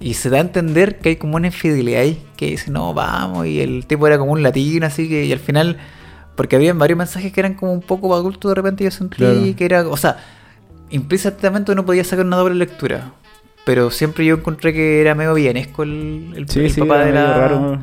Y se da a entender que hay como una infidelidad ahí, que dice, no, vamos, y el tipo era como un latino, así que, y al final, porque habían varios mensajes que eran como un poco adultos de repente, yo sentí Claro. que era, o sea, implícitamente uno podía sacar una doble lectura. Pero siempre yo encontré que era medio villanesco el, el, Sí, el sí, papá de la, raro.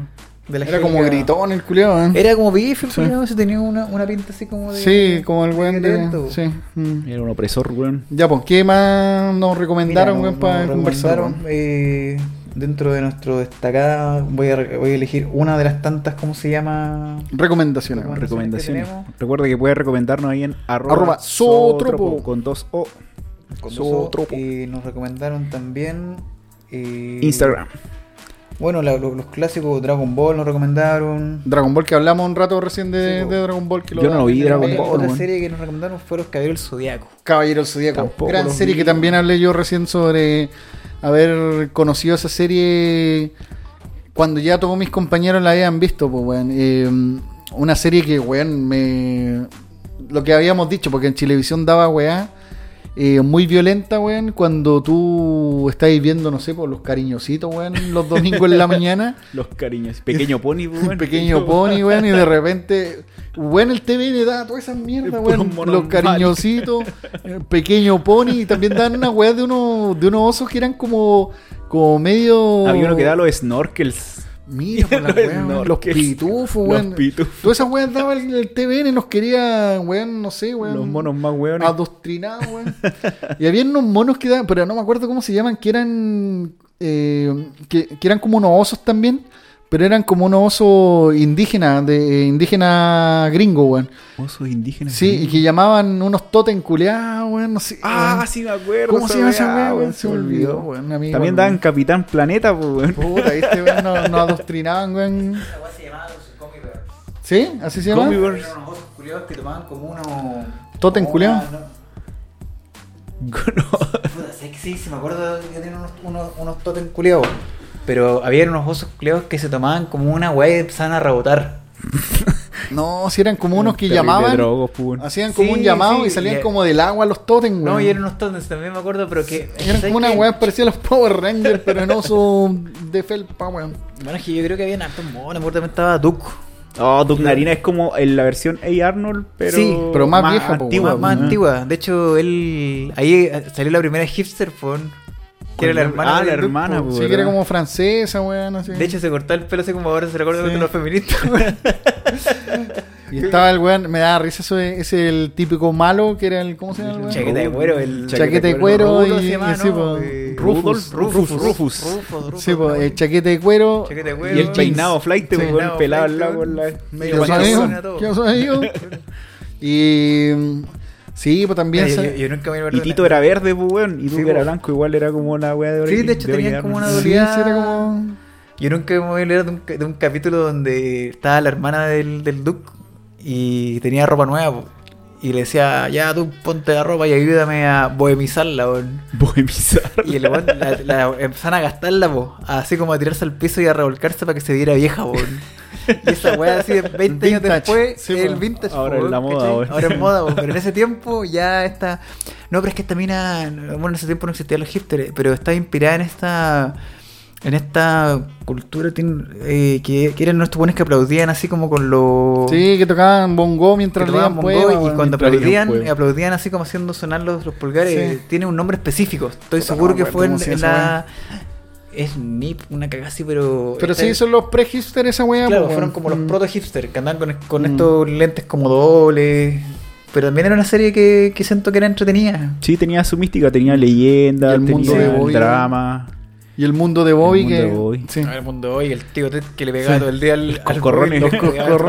de la Era como gritón el culiao, weón. Era como bife, el Sí. se tenía una, una pinta así como de. Sí, como el weón de... Sí. mm. Era un opresor, weón. Ya, pues, ¿qué más nos recomendaron, weón, para nos conversar? eh, dentro de nuestro destacada, voy a, voy a elegir una de las tantas, ¿cómo se llama? Recomendaciones, weón. Recomendaciones. Recomendaciones. que. Recuerda que puedes recomendarnos ahí en arroba, Arroba Zootropo. con dos O. Con O, eh, nos recomendaron también. eh, Instagram. Bueno, la- los clásicos Dragon Ball nos recomendaron. Dragon Ball, que hablamos un rato recién de, Sí, po. de Dragon Ball. Que Yo no vi, Dragon Ball, Otra serie que nos recomendaron fue Los Caballeros del Zodiaco. Caballero del Zodíaco. Tampoco Gran serie vi. que también hablé yo recién sobre haber conocido esa serie cuando ya todos mis compañeros la habían visto, pues, weón. Eh, una serie que, weón, me... Lo que habíamos dicho, porque en Chilevisión daba, weá, eh, muy violenta, weón, cuando tú estáis viendo, no sé, por los cariñositos, weón, los domingos en la mañana. Los cariños. Pequeño pony, weón. pequeño pony, weón, y de repente, weón, el TVN da todas esas mierdas, weón. Los cariñositos, eh, pequeño pony, y también dan una weá de, uno, de unos osos que eran como, como medio. Había uno que daba los snorkels. Mira, por la Los weón, los pitufos, Los weón. pitufos. Todas esas weas daba el, el TVN, nos quería, weón, no sé, weón. Los monos más weones. Adoctrinados, weón. y había unos monos que daban, pero no me acuerdo cómo se llaman, que eran. eh, que, que eran como unos osos también. Pero eran como unos osos indígenas, de indígena gringo, weón. Osos indígenas. Sí, y que llamaban unos totem culeados, weón, no sé. Ah, weón. sí me acuerdo. ¿Cómo se llama esa weá, weón? Se me olvidó, weón. weón. amigo, También weón. daban Capitán Planeta, pues, weón. Puta, viste, weón, nos, nos adoctrinaban, weón. ¿Sí? ¿Así se llama? Eran unos osos culiados que tomaban como unos. ¿Totem una- no- Puta, sé que sí, sí, me acuerdo que tenían unos, unos, unos totem culiados. Pero había unos osos culiados que se tomaban como una weá y empezaban a rebotar. No, si eran como unos que llamaban. drogos. Hacían como Sí, un llamado sí, y salían y- como del agua los totem, weón. No, y eran unos totems también me acuerdo, pero que. Eran ¿sabes como una weá parecida a los Power Rangers, pero en oso de felpa, weón. Bueno, es que yo creo que había hartos monos, me acuerdo también estaba Duke. Oh, Doug Narina es como en la versión A. Arnold, pero. Sí, pero más vieja, po, antigua. Más, más ¿no? antigua. De hecho, él. Ahí salió la primera hipster, pon. Que era la hermana. ah, la hermana, po. po. Sí, que era como francesa, weón, así. De hecho, se cortó el pelo así como ahora se recuerda Sí. con los feministas. weón. y estaba el weón, me da risa eso, es el típico malo que era el, ¿cómo se llama el weón? Chaqueta de cuero, el. Chaqueta de cuero y- y sí, ¿no? po. Rufus, Rufus, Rufus, Rufus. Rufus, Rufus, Sí, pues, el chaqueta de cuero. Chaqueta de cuero. Y el peinado flight, Sí. weón, Peinado pelado al lado con la. weón. ¿Qué Medio. ¿Qué pasó, amigo? Y sí, pues también Mira, sa- yo, yo nunca me Y Tito era verde, pues, weón. Y tú Sí, que era blanco, igual era como una weá de Sí, de hecho de tenían como una Arnold. Sí, era como Yo nunca me voy a leer de un, de un capítulo donde estaba la hermana del, del Duke y tenía ropa nueva. po. Y le decía, ya tú ponte la ropa y ayúdame a bohemizarla. weón". Bohemizar. Y el weón la, la empezaron a gastarla, po, así como a tirarse al piso y a revolcarse para que se viera vieja. weón. Y esa weá así de 20 años después, sí, el vintage. Ahora es la moda, weón. Ahora es moda, pero en ese tiempo ya está... No, pero es que esta mina, bueno, en ese tiempo no existían los hipsters, pero está inspirada en esta en esta cultura tiene, eh, que, que eran nuestros buenos que aplaudían así como con los Sí, que tocaban bongo mientras leían bongo y cuando aplaudían aplaudían así como haciendo sonar los, los pulgares Sí. tiene un nombre específico estoy Puta, seguro no que fue en, la es NIP una cagada así pero Pero sí, son los pre-hipster esa weá. claro fueron como los Mm. proto hipsters que andaban con, con Mm. estos lentes como dobles pero también era una serie que, que siento que era entretenida Sí, tenía su mística, tenía leyenda, el mundo de Bobby, drama. Y el mundo de Bobby El mundo que. de Bobby. Sí. El mundo de hoy, el tío Ted que le pegaba Sí. todo el día al, al coscorrones. Bobby, Los.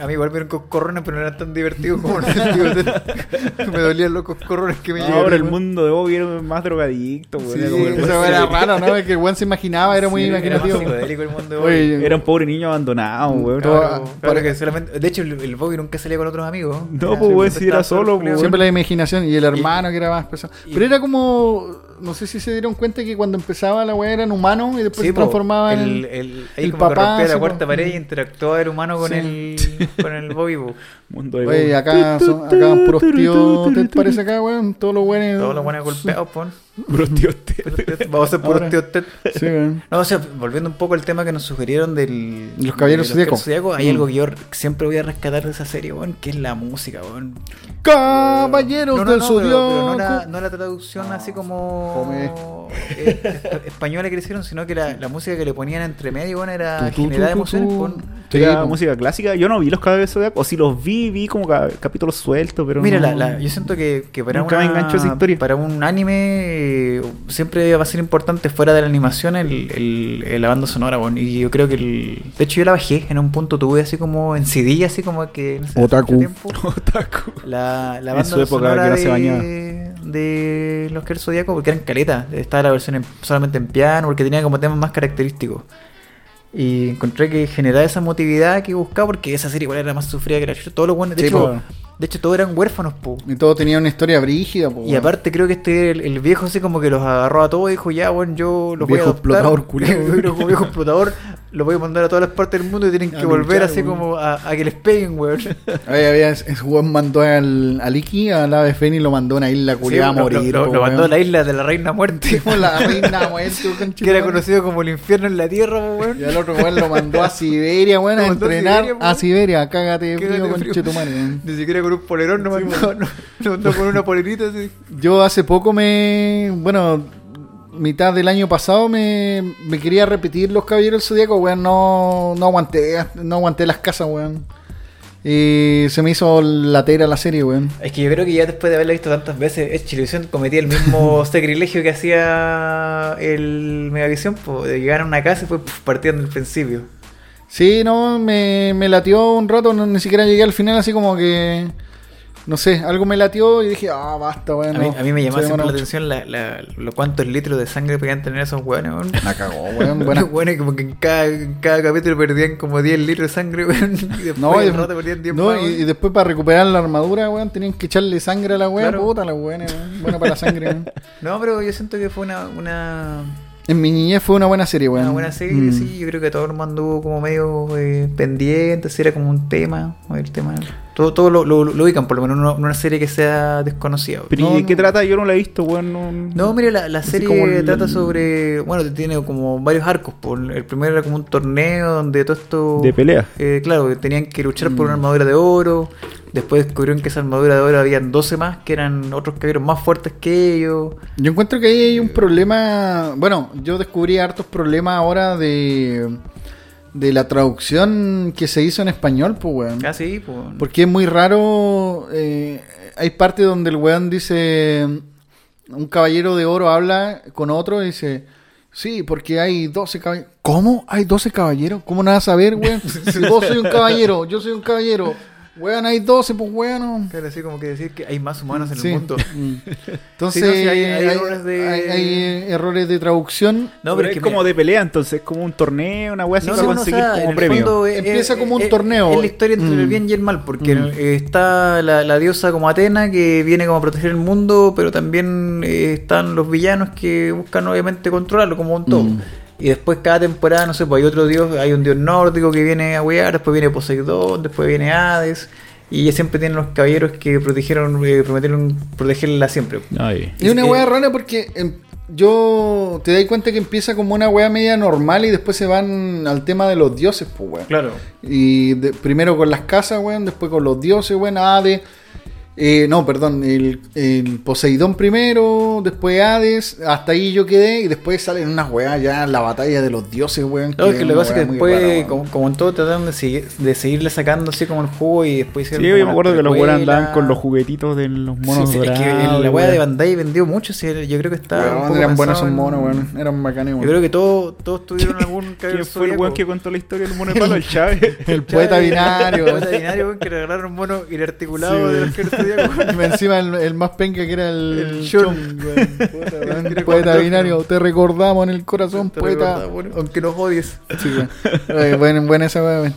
A mí igual me dieron coscorrones, pero no eran tan divertidos como los tío Ted. me dolían los coscorrones que me llegaban. Ahora el mundo de Bobby era más drogadicto, weón. Sí, weá era raro, ¿no? Que el weón se imaginaba, era muy Sí, Era más imaginativo. psicodélico el mundo de Bobby. Oye, Era un pobre niño abandonado, weón. Todo- Claro, que solamente, de hecho, el, el Bobby nunca salía con otros amigos. No, pues, siempre si era solo, pues, Siempre la imaginación y el hermano que era más pesado. Pero era como. No sé si se dieron cuenta que cuando empezaba la weá eran humanos y después Sí, se el, en. el, el como que papá, la cuarta pared y interactuaba el humano con, Sí. el, con el Bobby. Mundo de Oye, acá, son, acá puros tíos. ¿Te parece acá, weón? Todos los buenos. Todos los buenos golpeados, pon. Puros tíos. Vamos a ser puros tíos Ted. Sí, weón. No, o sea, volviendo un poco al tema que nos sugirieron del Los Caballeros de Zodíaco. Zodíaco, hay Mm. algo que yo siempre voy a rescatar de esa serie, weón, que es la música, weón. Caballeros No, no, del no, pero, pero no, la, no la traducción así como eh, esp- española que le hicieron, sino que la, la música que le ponían entre medio, weón, era generada de emociones. Sí, Era po. música clásica. Yo no vi los caballeros Zodiaco. O si los vi, vi como ca- capítulos sueltos, pero. Mira, no- la, la- yo siento que, que para, Nunca me una- enganchó esa historia. para un anime eh, siempre va a ser importante fuera de la animación el, el- el- la banda sonora. weón. Y yo creo que el... De hecho yo la bajé en un punto, tuve así como en CD, así como que... No sé, Otaku. tiempo. Otaku. La, la En banda su época sonora que no se bañaba. de, de los que el Zodíaco, porque eran caletas. Estaba la versión en- solamente en piano, porque tenía como temas más característicos. Y encontré que generaba esa motividad que buscaba, porque esa serie igual era más sufrida que la chucha. Todos los buenos, de, Sí, hecho, po. De hecho, todos eran huérfanos, po. Y todo tenía una historia brígida, po, Y aparte creo que este el, el viejo así como que los agarró a todos y dijo, ya, bueno, yo los voy a Viejo adoptar. explotador, culiao. viejo, viejo explotador, los voy a mandar a todas las partes del mundo y tienen A que volver luchar, así weón. como a, a que les peguen, weón. Ahí había, ese weón mandó al, al Iki, al ave Fénix, lo mandó a una isla Sí, culiada a morir. Lo, po, lo mandó a la isla de la Reina Muerte. Como la reina muerte, que era conocido como el infierno en la tierra, po, weón. Y al otro weón lo mandó a Siberia, weón, a entrenar a. Siberia. Cágate de frío, weón. Ni siquiera con un polerón, no mandó, no, lo mandó con una polerita así. Yo hace poco me. Bueno, mitad del año pasado me, me quería repetir los Caballeros del Zodíaco, weón. No, no aguanté, no aguanté las casas, weón. Y se me hizo latera la serie, weón. Es que yo creo que ya después de haberla visto tantas veces, es Chilevisión cometía el mismo sacrilegio que hacía el Megavisión, po, de llegar a una casa y pues partían del principio. Sí, no, me, me latió un rato, no, ni siquiera llegué al final, así como que. No sé, algo me latió y dije, ah, basta, weón. A mí, no, a mí me llamaba se siempre la mucho. atención la, la- lo cuántos litros de sangre podían tener esos hueones, weón. La cagó, weón. Buena. hueones como que en cada, en cada capítulo perdían como 10 litros de sangre, weón. Y después No, y, rato perdían 10 no, y, después para recuperar la armadura, weón, tenían que echarle sangre a la weón. Claro. Puta, la weón, weón. Buena para la sangre, weón. No, pero yo siento que fue una, una, En mi niñez fue una buena serie, weón. una buena serie, Mm. sí. Yo creo que todo el mundo anduvo como medio eh, pendiente, si era como un tema, el tema. Todo, todo lo, lo, lo ubican, por lo menos no una serie que sea desconocida. Pero No, ¿y de qué trata? Yo no la he visto, weón. No, No, mire, la, la serie el- trata sobre. Bueno, tiene como varios arcos. Por, el primero era como un torneo donde todo esto. De pelea. eh, claro, tenían que luchar por una Mm. armadura de oro. Después descubrieron que esa armadura de oro habían 12 más que eran otros caballeros más fuertes que ellos. Yo encuentro que ahí hay un problema. Bueno, yo descubrí hartos problemas ahora de. De la traducción que se hizo en español, pues, weón. Casi, pues. Porque es muy raro. eh, hay partes donde el weón dice. Un caballero de oro habla con otro y dice. Sí, porque hay 12 caballeros. ¿Cómo? ¿Hay 12 caballeros? ¿Cómo nada saber, weón? Si vos soy un caballero, yo soy un caballero. Weón, hay 12, pues weón. Claro, así como que decir que hay más humanos en Sí. el mundo. Mm. Entonces, Sí, no, sí, hay- hay, hay errores de- hay- hay, eh, errores de traducción. No, pero es que como mira, de pelea, entonces es como un torneo, una weá así No, para conseguir o sea, en como el premio. fondo es- Empieza es- como un es- torneo. Es la historia entre el Mm. bien y el mal, porque Mm. eh, está la, la diosa como Atena que viene como a proteger el mundo, pero también eh, están los villanos que buscan obviamente controlarlo como un todo. Mm. Y después cada temporada, no sé, pues hay otro dios, hay un dios nórdico que viene a wear, después viene Poseidón, después viene Hades. Y siempre tienen los caballeros que protegieron, eh, prometieron protegerla siempre. Ay. Es una Eh, weá rara porque em, yo te das cuenta que empieza como una weá media normal y después se van al tema de los dioses, pues weón. Claro. Y de- primero con las casas, weón, después con los dioses, weón, Hades. Eh, no, perdón, el, el Poseidón primero, después Hades, hasta ahí yo quedé y después salen unas weas ya la batalla de los dioses, weón. No, que lo que pasa es que después, rara, como, como en todo, trataron de, seguir- de seguirle sacando así como el jugo y después Sí, hicieron yo me una acuerdo que los precuela. andaban con los juguetitos de los monos Sí, sí, es que la y weá de. Bandai vendió mucho, sí, yo creo que está. Weón, un poco eran buenos esos monos, weón. Eran bacanes, Yo weón. creo que todos, todos tuvieron algún ¿Quién fue el weón que contó la historia del mono de palo? El Chávez. El poeta binario. El poeta binario, weón, que regalaron mono inarticulado Sí, de los que Y encima el, el más penca que era el, El Poeta binario, te recordamos en el corazón, Te poeta. bueno, Aunque nos odies. Sí. Oye, buena, buena esa weón.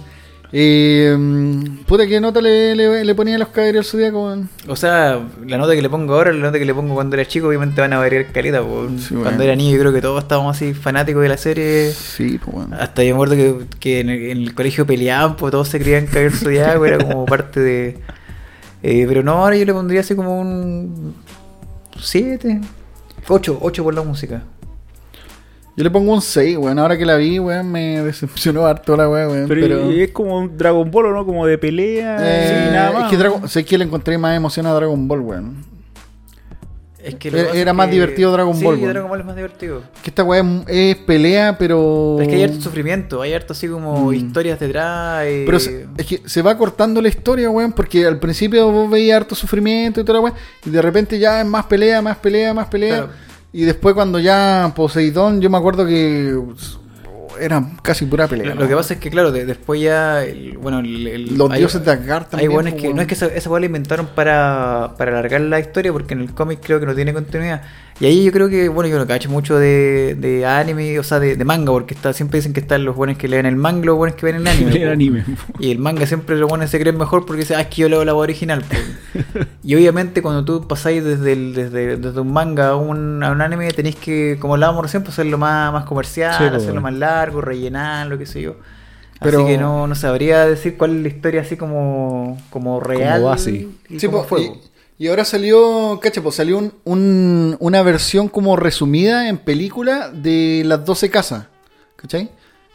Y. mm, puta, ¿qué nota le, le, le ponía a los caballeros weón? O sea, la nota que le pongo ahora, la nota que le pongo cuando era chico, obviamente van a variar caleta. Sí, cuando bueno. era niño, yo creo que todos estábamos así fanáticos de la serie. Sí, pues, weón. Hasta yo me acuerdo que, que en, el, en el colegio peleaban, pues todos se creían caer zodiaco, era como parte de. Eh, pero no, ahora yo le pondría así como un. 7. 8, 8 por la música. Yo le pongo un 6, weón. Ahora que la vi, weón, me decepcionó harto la weón, weón. Pero, Pero. es como un Dragon Ball, ¿o ¿no? Como de pelea. eh, y nada más. Es que Dragon, sé que le encontré más emoción a Dragon Ball, weón. Es que Era- más que- divertido Dragon sí, Ball, weón. Dragon Ball es más divertido. Que esta weón es pelea, pero. Es que hay harto sufrimiento, hay harto así como Mm. historias detrás. eh, Pero se- es que se va cortando la historia, weón, porque al principio vos veías harto sufrimiento y toda la weón, y de repente ya es más pelea, más pelea, más pelea. Claro. Y después cuando ya Poseidón, yo me acuerdo que era casi pura pelea. Lo, que pasa es que, claro, de- después ya. el- bueno, el, el- Los hay- dioses de Asgard Hay también. buenos pues, que. No es que esa, esa la inventaron para, para alargar la historia, porque en el cómic creo que no tiene continuidad. Y ahí yo creo que, bueno, yo no cacho mucho de, de anime, o sea, de, de manga, porque está, siempre dicen que están los buenos que leen el manga y los buenos que ven el anime. Po. anime. Y el manga siempre los buenos se creen mejor porque dicen, ah, es que yo leo la voz original. po". y obviamente cuando tú pasáis desde, el, desde, desde un manga a un, a un anime, tenéis que, como hablábamos recién, pues hacerlo más, más comercial, Sí, hacerlo bueno. más largo, rellenar, lo que sé yo. Pero- Así que no, no sabría decir cuál es la historia así como, como real. base. y Sí, como po, fue, y, ahora salió, cacha, pues salió un, un- una versión como resumida en película de las 12 casas, ¿cachai?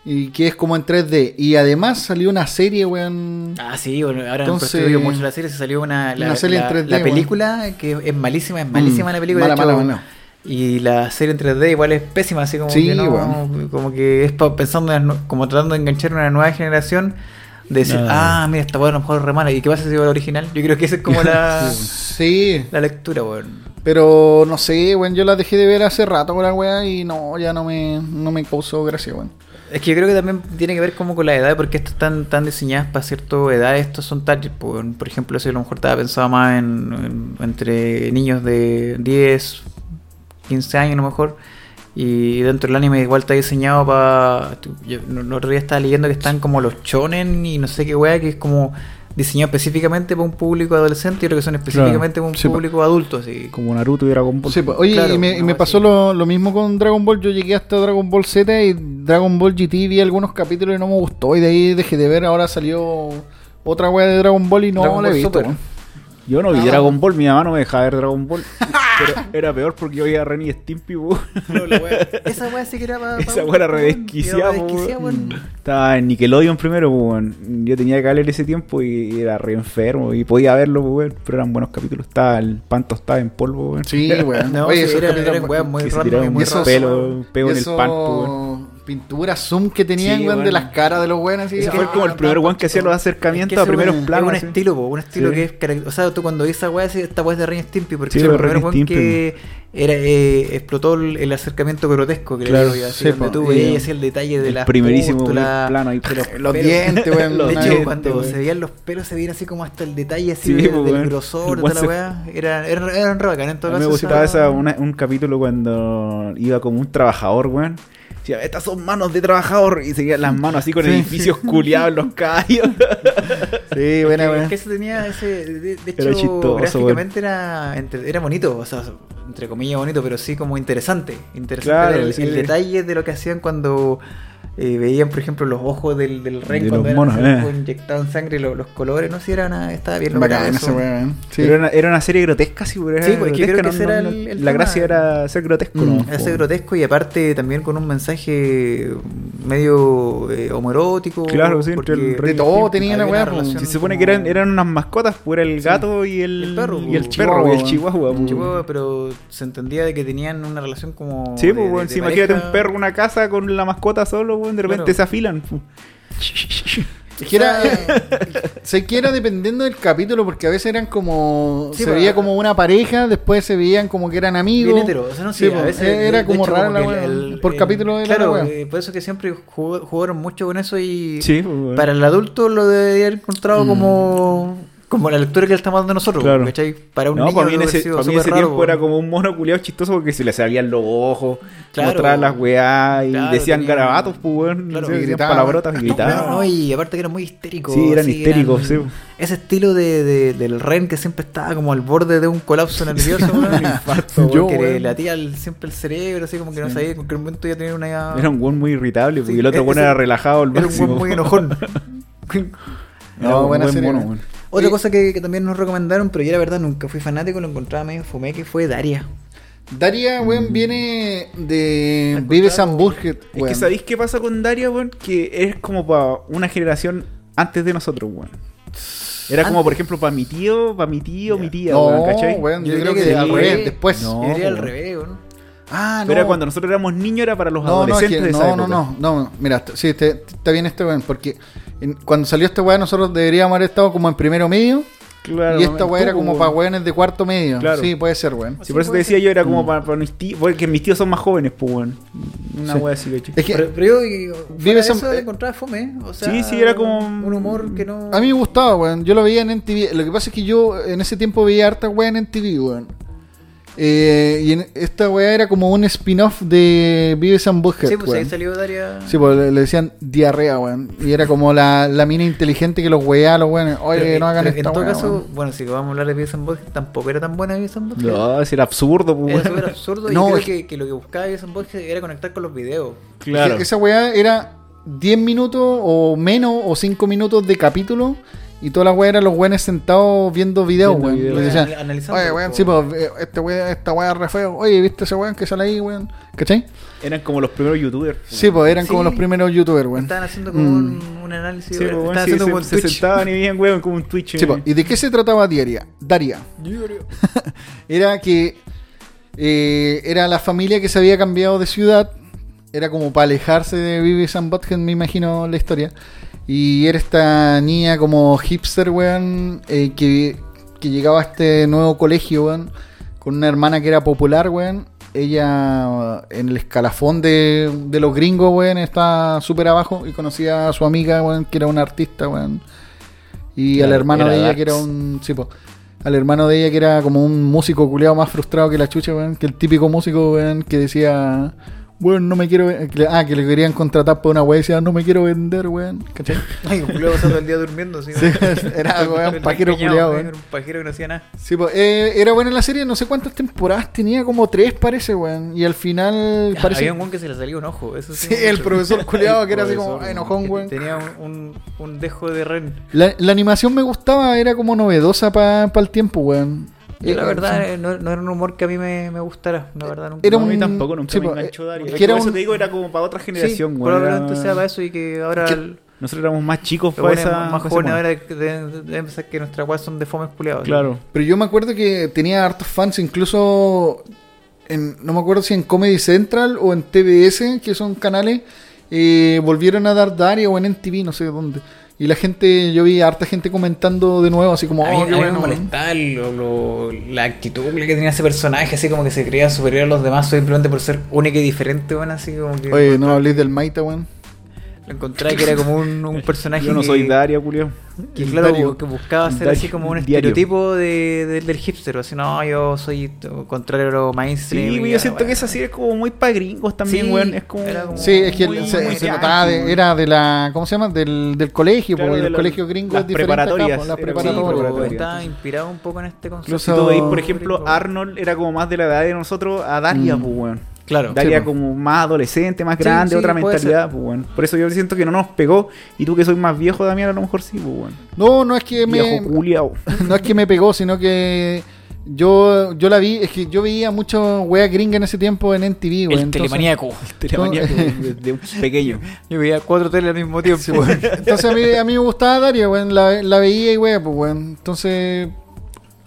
Y que es como en 3D. Y además salió una serie, weón. Ah, sí, bueno, ahora Entonces- en Prostituyo mucho la serie, se salió una, la, Una serie en la- 3D, la película que es malísima, es malísima Mm, la película. mala, de hecho, mala, mala. Y la serie en 3D igual es pésima, así como Sí, que no, como que es pensando en, como tratando de enganchar una nueva generación, de decir, No. ah, mira, esta weá a lo mejor es re mala, ¿y qué pasa si es la original? Yo creo que esa es como la, Sí, la lectura, weón. pero no sé, weón, yo la dejé de ver hace rato con la weá y no, ya no me, no me causó gracia, weón. Es que yo creo que también tiene que ver como con la edad, porque estas están tan diseñadas para cierta edad, estos son target, por, por ejemplo, si a lo mejor estaba pensado más en, en- entre niños de 10, 15 años a lo mejor, y dentro del anime igual está diseñado para... Yo otro día estaba leyendo que están como los chonen y no sé qué wea, que es como diseñado específicamente para un público adolescente y otro que son específicamente para un Sí, público adulto, así. Como Naruto y Dragon Ball. Sí, oye, Claro, y me, y no, me sí. pasó lo, lo mismo con Dragon Ball. Yo llegué hasta Dragon Ball Z y Dragon Ball GT vi algunos capítulos y no me gustó. Y de ahí dejé de ver. Ahora salió otra weá de Dragon Ball y no la he visto. Super. Yo no vi Ah. Dragon Ball, mi mamá no me dejaba ver Dragon Ball. pero era peor porque yo veía a Ren y Stimpy, po. Esa wea sí que era para... Esa wea era re desquiciada, po, weón. Estaba en Nickelodeon primero, weón. Yo tenía que leer ese tiempo y era re enfermo y podía verlo, weón. Pero eran buenos capítulos. Estaba el panto estaba en polvo, weón. Sí, weón. No, Oye, sí, esos era, capítulos- eran weas muy random y raros, pelo, pego en el pan, weón. Pinturas zoom que tenían, Sí, de las caras de los weones. Ese ah, fue como el primer weón que hacía los Es acercamientos que a primeros planos. Es un estilo, po, un estilo Sí. que es caract- O sea, tú cuando ves esa weá, esta weá es de Ren Stimpy, porque Sí, el primer weón que era, eh, explotó el, el acercamiento grotesco que Claro, le digo, así, sí, donde tú y- veías el detalle de las primerísimo pústulas, plano ahí. de los, Los pelos. dientes, weón. De hecho, cuando se veían los pelos, se veían así como hasta el detalle así del grosor de la weá. Re bacán en todo mí me caso. gustaba un capítulo cuando iba como un trabajador, weón. Estas son manos de trabajador. Y seguían las manos así con Sí. edificios culiados en los callos. Sí, buena, weón. que ese tenía ese de, hecho chistoso, gráficamente era entre- era bonito o sea entre comillas bonito pero sí como interesante interesante Claro, ver el, sí. el detalle de lo que hacían cuando eh, veían por ejemplo los ojos del, del rey De cuando los eran monos, así, eh. como inyectaban sangre los, los colores no sé si era una estaba bien Bacán eso. Sí. Pero era una, era una serie grotesca, sí, pero era Sí, pues, que creo grotesca, que ese era el- el La tema. gracia era ser grotesco, Mm, ¿no? ese grotesco y aparte también con un mensaje medio eh, homoerótico Claro, sí, entre porque el rey De todo tenía la weá, una pues. relación Si se supone como- que eran, eran unas mascotas, pues era el Sí. gato y el, El perro, y el pues. perro, y el Chihuahua. chihuahua. pues. Chihuahua, pero se entendía de que tenían una relación como. Sí, pues, imagínate un perro, una casa con la mascota solo, weón, de repente Claro. se afilan. pues. Es que era, sé que era dependiendo del capítulo, porque a veces eran como. Sí, se pa- veía como una pareja, después se veían como que eran amigos. Bien hetero, o sea, no, sí, Sí, a po, veces, era de- de como hecho, rara como la que weá. el- el- Por el- capítulo era Claro, la eh, por eso que siempre jugó- jugaron mucho con eso y. Sí, pues, weón. Para el adulto lo debería haber encontrado Mm. como. Como la lectura que le estamos dando nosotros, Claro. ¿cachai? Para un No, niño para mí en ese, para mí ese raro, tiempo era como un mono culiado chistoso porque se le salían los ojos, Claro. mostraban las weá y Claro, decían tenían- garabatos, pues, weón. Claro, y decían gritaban. palabrotas y No, gritaban. no, y aparte que eran muy histéricos. Sí, eran histéricos, eran- sí. Ese estilo de, de- del Ren que siempre estaba como al borde de un colapso nervioso, weón. infarto, Yo, que le latía el- siempre el cerebro, así como que no sabía en qué momento ya tenía una. Era un weón muy irritable, porque Sí, el otro ese- weón era relajado al Era un máximo. weón muy enojón. No, buena buen serie, mono, weón. weón. Otra cosa que, que también nos recomendaron, pero yo la verdad nunca fui fanático, lo encontraba medio fumé, que fue Daria. Daria, Mm. weón, viene de contrario, and Burger, Es weón. que ¿sabéis qué pasa con Daria, weón? Que es como para una generación antes de nosotros, weón. Era como, por ejemplo, para mi tío, para mi tío, Ya. mi tía, No, weón, ¿cachai? weón, yo, Yo creo que, que al revés, después. No, yo diría al revés, weón. Ah, no. Pero era cuando nosotros éramos niños, era para los No, no, es adolescentes que- de esa no, no, época. no, no, mira, sí, este- está bien este weón, porque en- cuando salió esta weá nosotros deberíamos haber estado como en primero medio, Claro, y esta weá era como weón. para weones de cuarto medio. Claro. Sí, puede ser, weón. Sí, por eso te decía yo, era como para, para mis tíos, porque mis tíos son más jóvenes, pues, weón. Una Sí. wea así, ¿cachai? Es que Pero, pero yo, Vive de eso eh, le encontraba fome. O sea, Sí, sí, era como- Un humor que no. a mí me gustaba, weón. Yo lo veía en NTV. Lo que pasa es que yo en ese tiempo veía harta weá en NTV, weón. Eh, y en esta weá era como un spin-off de Vives and Butthead, Sí, pues ahí salió Daria. Sí, pues le, le decían diarrea, weón. Y era como la, la mina inteligente que los weá a los weones. Oye, Pero, no hagan esta En todo weá, caso, weón. bueno, si vamos a hablar de Beavis and Butthead, tampoco era tan buena Beavis and Butthead. No, es era absurdo, pues, Era súper absurdo No, y creo es- que, que lo que buscaba Beavis and Butthead era conectar con los videos. Claro. Es que Esa weá era 10 minutos o menos o 5 minutos de capítulo. Y toda la weá eran los weones sentados viendo videos, weón. analizando, Oye, weón, sí, pues, este weá, esta weá es re feo. Oye, ¿viste ese weón que sale ahí, weón? ¿Cachai? Eran como los primeros youtubers. Sí, pues eran como los primeros youtubers, weón. Estaban haciendo como Mm. un, un análisis. Sí, pues, estaban sí, haciendo se, como sentaban y veían, weón, como un Twitch. Sí, eh. pues, ¿Y de qué se trataba Daria? Daria. Era que eh, era la familia que se había cambiado de ciudad. Era como para alejarse de and Butthead, me imagino la historia. Y era esta niña como hipster, weón, eh, que, que llegaba a este nuevo colegio, weón, con una hermana que era popular, weón. Ella en el escalafón de, de los gringos, weón, está súper abajo y conocía a su amiga, weón, que era una artista, weón. Y al hermano de ella, Dax. que era un. Sí, po. Al hermano de ella, que era como un músico culiado más frustrado que la chucha, weón. Que el típico músico, weón, que decía. Weón, no me quiero. ven-". Que le- Ah, que le querían contratar por una weá y decía, no me quiero vender, weón. ¿Cachai? Ay, un culiao pasando el día durmiendo. Sí, Sí, era, weón, El pajero culiado, weón. Era un pajero que no hacía nada. Sí, po. Eh, era buena la serie, no sé cuántas temporadas tenía, como tres parece, weón. Y al final parece. Había un weón que se le salía un ojo. Eso sí, el profesor culiado que era así como enojón, weón. Tenía un, un, un dejo de ren. La, la animación me gustaba, era como novedosa para el tiempo, weón. Yo la Eh, verdad sí. eh, no, no era un humor que a mí me, me gustara. La verdad nunca. Era No, a mí un- tampoco, nunca sí, me enganchó eh, Daria. Es que era eso un- te digo, era como para otra Sí, generación, weón. probablemente Era- sea para eso y que ahora el- Nosotros éramos más chicos para esa. más jóvenes ahora deben, pensar que nuestras weas son de fome culiados. Claro. Pero yo me acuerdo que tenía hartos fans, incluso en, no me acuerdo si en Comedy Central o en TBS, que son canales, eh, volvieron a dar Daria o en NTV, no sé dónde. Y la gente, yo vi harta gente comentando de nuevo, así como, A mí, oh, a mí me molestaba lo- lo- la actitud que tenía ese personaje, así como que se creía superior a los demás simplemente por ser único y diferente, bueno, así como que Oye, no habléis del Maita, weón. Lo encontraba que era como un, un personaje Yo no que, soy Daria, Julio. que, claro, Dario. que buscaba ser Dario, así como un diario. estereotipo de, de- del hipster, así no, yo soy contrario a lo Sí, mainstream. y yo ya, siento bueno. que esa serie es como muy para gringos también, Sí, weón. Es como. Sí, es que Muy- se, notaba, de- era de la, ¿cómo se llama? Del, del colegio, Claro, porque de el la- colegio gringo las es diferente acá, preparatorias, las Sí, como preparatorias. pero preparatoria. estaba inspirado un poco en este concepto. Incluso- Si tú veis, por ejemplo, gringo. Arnold era como más de la edad de nosotros a Daria, Mm. pues, weón. Claro. Daria Sí, po. como más adolescente, más grande, sí, otra mentalidad, pues, weón. Por eso yo siento que no nos pegó. Y tú que soy más viejo, Damián, a lo mejor sí, pues, weón. No, no es que me, Viejo culiao. no es que me pegó, sino que yo, yo la vi, es que yo veía mucho wea gringa en ese tiempo en NTV, El weón. entonces- telemaníaco. Telemaníaco desde un pequeño. Yo veía cuatro teles al mismo tiempo. Entonces a mí, a mí me gustaba Daria, weón. La, la veía y wea, pues weón. Entonces,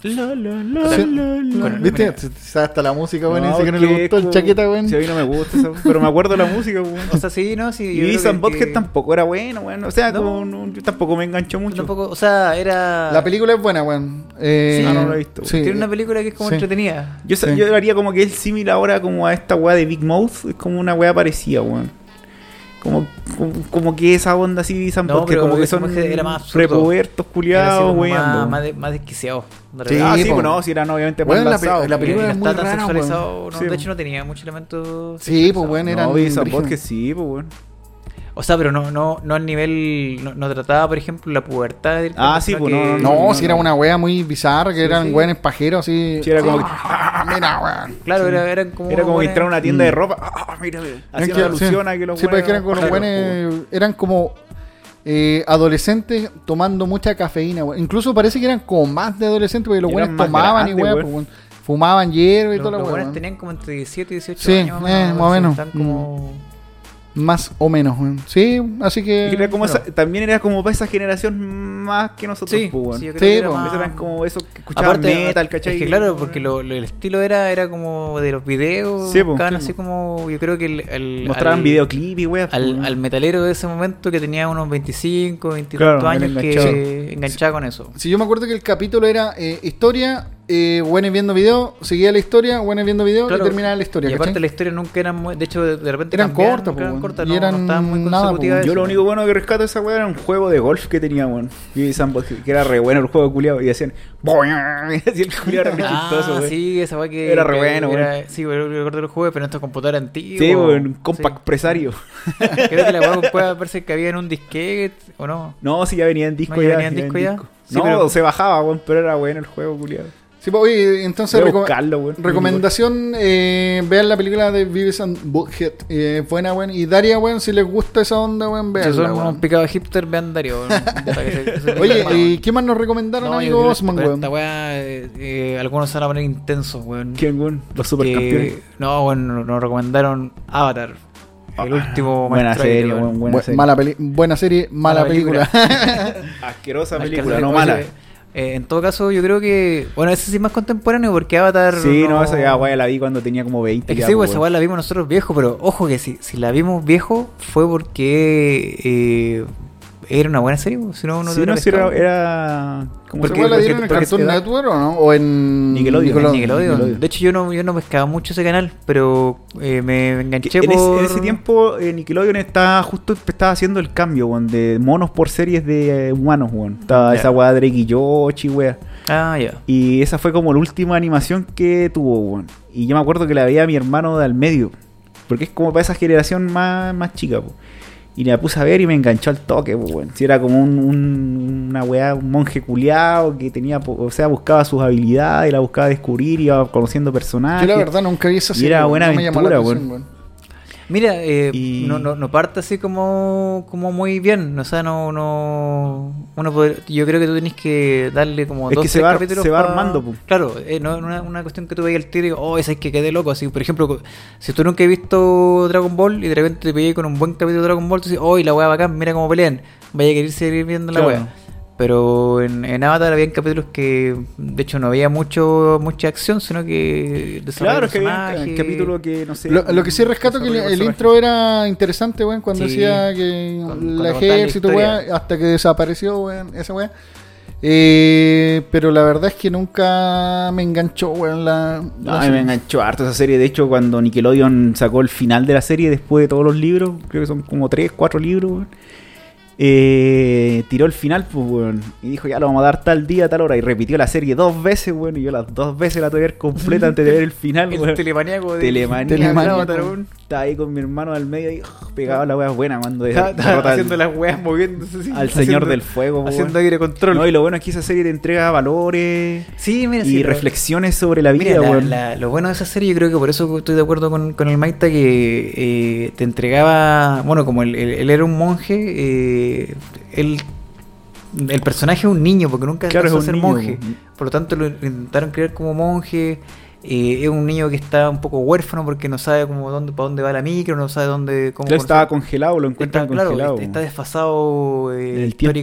La, la, la, Sí. la, la. Con- ¿viste? Hasta la música, weón. y dice que no porque le gustó el chaqueta, weón. Sí, a mí no me gusta eso, pero me acuerdo de la música, weón. O sea, sí, ¿no? Sí, Y Ethan que- tampoco era bueno, weón. O sea, No. como no- yo tampoco me enganchó mucho. Tampoco, o sea, era. La película es buena, weón. Eh, Sí, ah, no la he visto. sí. Tiene una película que es como Sí. entretenida. Yo, Sí. yo haría como que es similar ahora como a esta weá de Big Mouth. Es como una weá parecida, weón. Como, como, como que esa onda así, Ethan No, pero como que son era más así culiados, weón. más, más, de- más desquiciado. Sí, Ah, sí, po. pues no, si eran obviamente más Weón, la la pues. película es muy está tan rara, sexualizado. Sí, No, de hecho, no tenía muchos elementos. Sí, pues, weón, eran No. Butthead sí, pues weón. O sea, pero no, no, no al nivel. No, no trataba, por ejemplo, la pubertad. del Ah, sí, pues, no, No, no, si no. era una wea muy bizarra, que Sí, eran sí. weones pajeros así. Sí, era como que- Ah, mira, weón. Claro, era, eran como. Era como que entrar a una tienda de Mm. ropa. Ah, mira, Hacían que- alusión sí. a que los Sí, pues, buenos que eran como los buenos, eran como eh, adolescentes tomando mucha cafeína, weón. Incluso parece que eran como más de adolescentes, porque los Y buenos tomaban y grandes, weón, weón. pues, weón. fumaban hierba y toda la los buenos tenían como entre 17 y 18 Sí, años. eh, más o así, menos. Están como. Más o menos, weón. Sí, así que. era como Bueno. esa- también era como para esa generación más que nosotros, Sí, pues, sí, yo creo Sí, que era po. más- eran como esos que escuchaban Aparte, metal, ¿cachai? Es que claro, porque lo- lo- el estilo era, era como de los videos. Sí, Sí, así como, yo creo que el, el- Mostraban al- videoclip y weas. Al, pues, al metalero de ese momento que tenía unos 25, 20 Claro, tantos él años enganchaba. que enganchaba con eso. Si yo me acuerdo que el capítulo era eh, historia, eh, buenos viendo video, seguía la historia, buenos viendo video Claro, y terminaba la historia. Y aparte ¿cachai? la historia nunca eran muy, de hecho de, repente Eran cortas, eran weón. cortas, Y no, eran no estaban muy nada, consecutivas. Yo eso. lo único bueno que rescato de esa weá era un juego de golf que tenía, weón. Y Sandbox, que era re bueno el juego culiado. Y hacían. Y así el culiado era re chistoso, Ah, weón. sí, esa weá que Era re que bueno, era- Sí, weón, recuerdo el juego, pero en estos computadores antiguos. Sí, weón, un compact Sí. presario. Creo que la weá puede parece que había en un disquete, ¿o no? No, sí, ya venía en disco No, ya ya. venía en disco ya. Sí, no, pero- se bajaba, weón, pero era bueno el juego, culiado. Sí, pues, oye, entonces reco- buscarlo, weón. recomendación, eh, vean la película de Beavis and Butthead. Eh, buena, weón. Y Daria, weón, si les gusta esa onda, weón, Si veanla, son weón. unos picados hipster, vean Dario. weón, Oye, weón. ¿y qué más nos recomendaron, No, amigo Osman, weón? Esta weá, eh, eh, algunos se van a poner intensos, weón. ¿Quién, weón? Los Que- supercampeones. No, bueno, nos recomendaron Avatar. El último Buena maestro aire, serie, weón. weón, buena Bu- serie. mala peli- buena serie, mala, Mala película. Asquerosa película, no mala. Eh, en todo caso, yo creo que. Bueno, ese sí es más contemporáneo porque Avatar. Sí, no, esa ya, weá, la vi cuando tenía como 20. Es que sí, pues, pues esa weá la vimos nosotros viejo, pero ojo que si, si la vimos viejo fue porque eh, era una buena serie, pues, si no, no Sí, te no, sí, era, era como ¿Esa que- weá la porque- dieron en el porque Cartoon Network o no? ¿O en Nickelodeon. En Nickelodeon. Nickelodeon. Nickelodeon. De hecho, yo no, yo no pescaba mucho ese canal, pero eh, me enganché en, ese, en ese tiempo eh, Nickelodeon estaba justo estaba haciendo el cambio, weón, de monos por series de eh, humanos, weón. Estaba esa weá Drake y Yoshi, weá. Ah, ya. Y esa fue como la última animación que tuvo, weón. Y yo me acuerdo que la veía mi hermano de al medio. Porque es como para esa generación más, más chica, po. Y la puse a ver y me enganchó al toque. Si era como un, un- una weá, un monje culiado que tenía, o sea, buscaba sus habilidades, la buscaba descubrir, iba conociendo personajes. Yo la verdad nunca vi esa Y serie. era weón, buena no me aventura, atención. Mira, eh, Y- no, no, no parte así como, como muy bien. O sea, no. no uno puede- yo creo que tú tenés que darle como Es dos que se va- capítulos se va pa- armando, po. Claro, eh, no es una, una cuestión que tú veas el tiro y digas, oh, esa es que quedé loco. Así, por ejemplo, si tú nunca has visto Dragon Ball y de repente te pegué con un buen capítulo de Dragon Ball, tú dices, oh, y la weá bacán, mira cómo pelean. Vaya a querer seguir viendo la weá. Pero en, en Avatar había capítulos que, de hecho, no había mucho mucha acción, sino que Claro, es que había un capítulo que no sé. Lo, lo que sí rescato que el, intro era interesante, weón, cuando Sí. decía que cuando la ejército, weón, hasta que desapareció, weón, esa weón. Eh, pero la verdad es que nunca me enganchó, weón, la... La a mí me enganchó harto esa serie. De hecho, cuando Nickelodeon sacó el final de la serie después de todos los libros, creo que son como 3, 4 libros, weón, eh, tiró el final, pues, weón. Y dijo, ya lo vamos a dar tal día, tal hora. Y repitió la serie dos veces, weón. Y yo las dos veces la tuve que ver completa antes de ver el final, El weón. telemaníaco de Telemanía, Telemanía, Avatar, weón. weón. Estaba ahí con mi hermano al medio y ugh, pegaba la wea buena cuando de- Estaba- estaba derrota al- haciendo las weas moviéndose al haciendo- Señor del Fuego, haciendo aire control. No, y lo bueno es que esa serie te entrega valores sí, mira, y sí, lo- reflexiones sobre la vida, Mira, la- la- lo bueno de esa serie, yo creo que por eso estoy de acuerdo con, con el Maita, que eh, te entregaba, bueno, como él, él- él era un monje, eh, él, el personaje es un niño, porque nunca Claro, alcanzó es a un ser niño, monje. po. Por lo tanto, lo intentaron crear como monje. Eh, es un niño que está un poco huérfano porque no sabe como dónde, para dónde va la micro, no sabe dónde, cómo estaba congelado, lo encuentran Está, congelado. está- está desfasado eh, En el tiempo.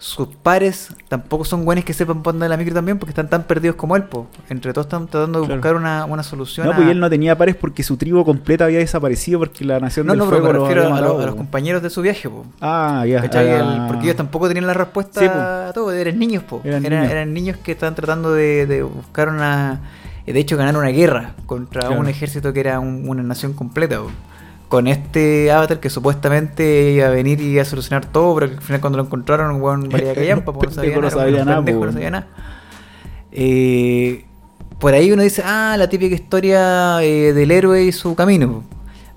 Sus pares tampoco son buenos que sepan poner la micro también porque están tan perdidos como él. po. Entre todos están tratando de Claro. buscar una, una solución. No, a- pues él no tenía pares porque su tribu completa había desaparecido porque la nación No, del no, pero fuego me los refiero a, los- matado, a los compañeros de su viaje. po. Ah, ya. Ah, porque ellos tampoco tenían la respuesta Sí, a todo, eran niños, po. Eran Eran, niños. eran niños que estaban tratando de, de buscar una. De hecho, ganar una guerra contra Claro. un ejército que era un- una nación completa. po. Con este avatar que supuestamente iba a venir y iba a solucionar todo, pero que al final cuando lo encontraron, weón, valía callampa, po, no sabía Pendejo no nada, sabía nada, pendejo po, no weón. sabía nada. Eh, por ahí uno dice, ah, la típica historia eh, del héroe y su camino.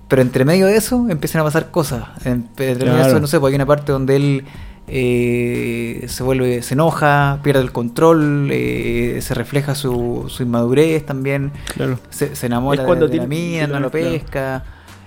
Pero entre medio de eso empiezan a pasar cosas. En- Entre medio de Claro. eso, no sé, porque hay una parte donde él eh, se vuelve, se enoja, pierde el control, eh, se refleja su, su inmadurez también, Claro. se, se enamora Es cuando de, de la tiene- mina, no lo claro.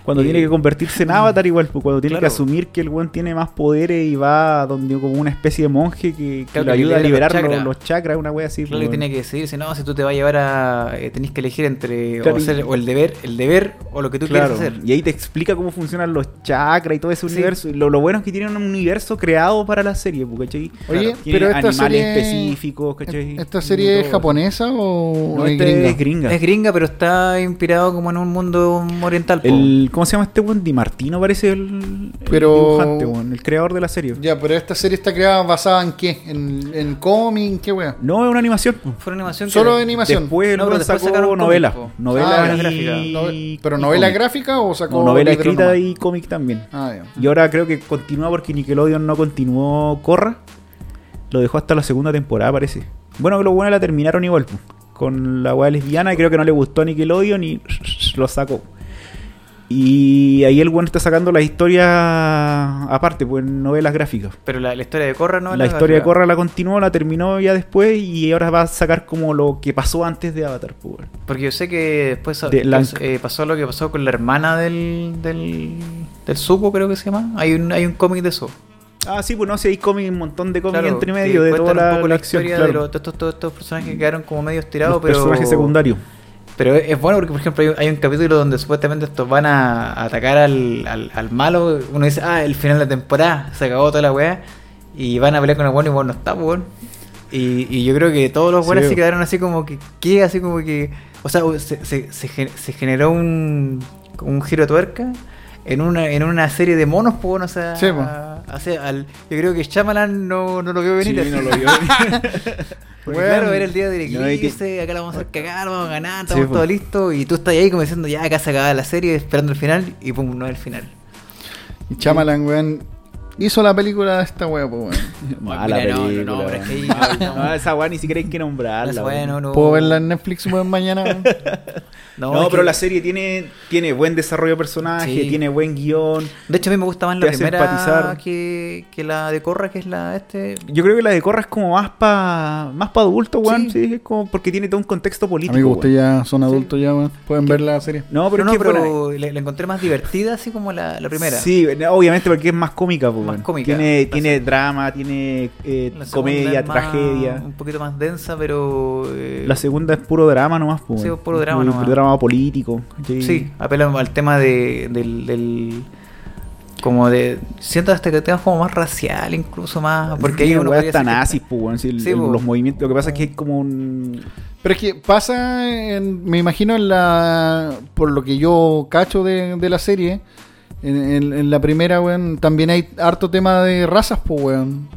Cuando Eh, tiene que convertirse en avatar igual, pues cuando tiene que asumir que el weón tiene más poderes y va donde como una especie de monje que, que Claro, que ayuda a libera liberar los chakras. los chakras, una wea así. Claro pues, que tiene que decidir, si no, si tú te vas a llevar a. Eh, tenés que elegir entre Claro, o, y- o el deber, el deber o lo que tú Claro, quieres hacer. y ahí te explica cómo funcionan los chakras y todo ese Sí. universo. Lo, lo bueno es que tienen un universo creado para la serie, pues, ¿cachai? Oye, Tiene pero esta animales serie. específicos, ¿cachai? ¿Esta serie es japonesa o No, es este gringa? es gringa. Es gringa, pero está inspirado como en un mundo oriental. El, ¿Cómo se llama este weón? Di Martino parece el, el Pero- dibujante, weón, el creador de la serie. Ya, pero esta serie está creada basada en qué? ¿En, en cómic? ¿En qué wea? No, es una animación. pues. Fue una animación Solo en animación. Después el No, weón después sacó sacaron cómic. Novelas Ah, y- gráfica. ¿Pero y novela cómic. gráfica o sacó No, novela escrita nomás? y cómic también. Ah, ya. Y ahora creo que continúa porque Nickelodeon no continuó Corra. Lo dejó hasta la segunda temporada, parece. Bueno, que lo bueno la terminaron igual. Con la weá lesbiana y creo que no le gustó a Nickelodeon y lo sacó. Y ahí el bueno está sacando la historia aparte, pues en novelas gráficas. Pero la, la historia de Corra no la historia de Corra la continuó, la terminó ya después y ahora va a sacar como lo que pasó antes de Avatar. Pues, weón. Porque yo sé que después De eh, pasó lo que pasó con la hermana del. del. del Zuko, creo que se llama. Hay un, hay un cómic de eso. Ah, sí, pues no sé, hay cómic, un montón de cómics Claro, entre medio de toda la, un poco la la acción. historia claro. de, los- de estos, todos estos personajes que quedaron como medio tirados, Los pero. personajes secundarios. Pero es bueno porque, por ejemplo, hay, un capítulo donde supuestamente estos van a, atacar al, al, al malo. Uno dice, ah, el final de la temporada, se acabó toda la weá. Y van a pelear con el bueno y bueno no está, pues, weón. Y, y yo creo que todos los buenos Sí. se quedaron así como que, ¿qué? Así como que. O sea, se, se, se, gen- se generó un, un giro de tuerca en una, en una serie de monos, pues, o sea. Sí, po. O sea, al- yo creo que Shyamalan no, no lo vio venir. Sí, no lo vio Porque Bueno. claro, era el día del No, que- eclipse, acá la vamos a hacer cagar, vamos a ganar, Sí, estamos po. todos listos. Y tú estás ahí como diciendo, ya acá se acaba la serie, esperando el final, y pum, no es el final. Y Chamalan, weón, hizo la película de esta wea, pues, weón. Mala Mira, no, no, película. no, pero es que ahí- no. no, esa weá ni siquiera hay que nombrarla. No, weón. bueno, no, ¿Puedo verla en Netflix weón, mañana? weón? No, No, es pero que- la serie tiene, tiene buen desarrollo de personaje, Sí. tiene buen guion. De hecho, a mí me gusta más te la hace primera empatizar. que, que la de Corra, que es la este. Yo creo que la de Corra es como más para más pa adultos, weón. Sí. Sí. es como porque tiene todo un contexto político. Amigo, weón. ustedes ya son adultos ya, weón. Pueden ver la serie. No, pero no, es no, que es buena. pero la, la encontré más divertida, así como la, la primera. Sí, obviamente porque es más cómica, pues, Más weón. cómica. Tiene, tiene drama, tiene eh, comedia, más- tragedia. Un poquito más densa, pero. eh, La segunda es puro drama nomás, pues. Sí, puro drama Puro nomás. drama político. Sí, apela al tema de, del, del- como de siento hasta que temas como más racial incluso más porque ahí hay uno una que- nazis, pues. Sí, Sí, los movimientos. Lo que pasa es que hay como un. Pero es que pasa, en- me imagino, en la por lo que yo cacho de, de la serie, en, en- en la primera, weón, también hay harto tema de razas, pues, weón.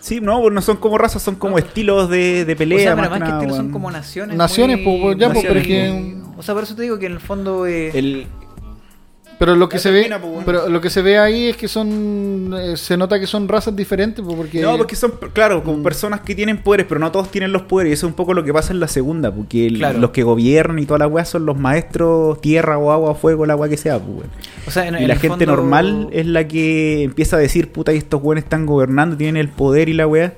Sí, no, pues no son como razas, son como estilos de, de o pelea. sea, pero más más que nada, estilos son como naciones Naciones, muy- pues, ya, pues, pero es que- o sea por eso te digo que en el fondo eh, El, Pero lo que se ve, pues, pero lo que se ve ahí es que son, eh, se nota que son razas diferentes, pues, porque No, porque son, claro, Mm. como personas que tienen poderes, pero no todos tienen los poderes. Y eso es un poco lo que pasa en la segunda, porque el- Claro. los que gobiernan y toda la weá son los maestros, tierra o agua, fuego, la weá que sea, pues, o sea en, Y en la gente fondo- normal es la que empieza a decir, puta, y estos weones están gobernando, tienen el poder y la weá.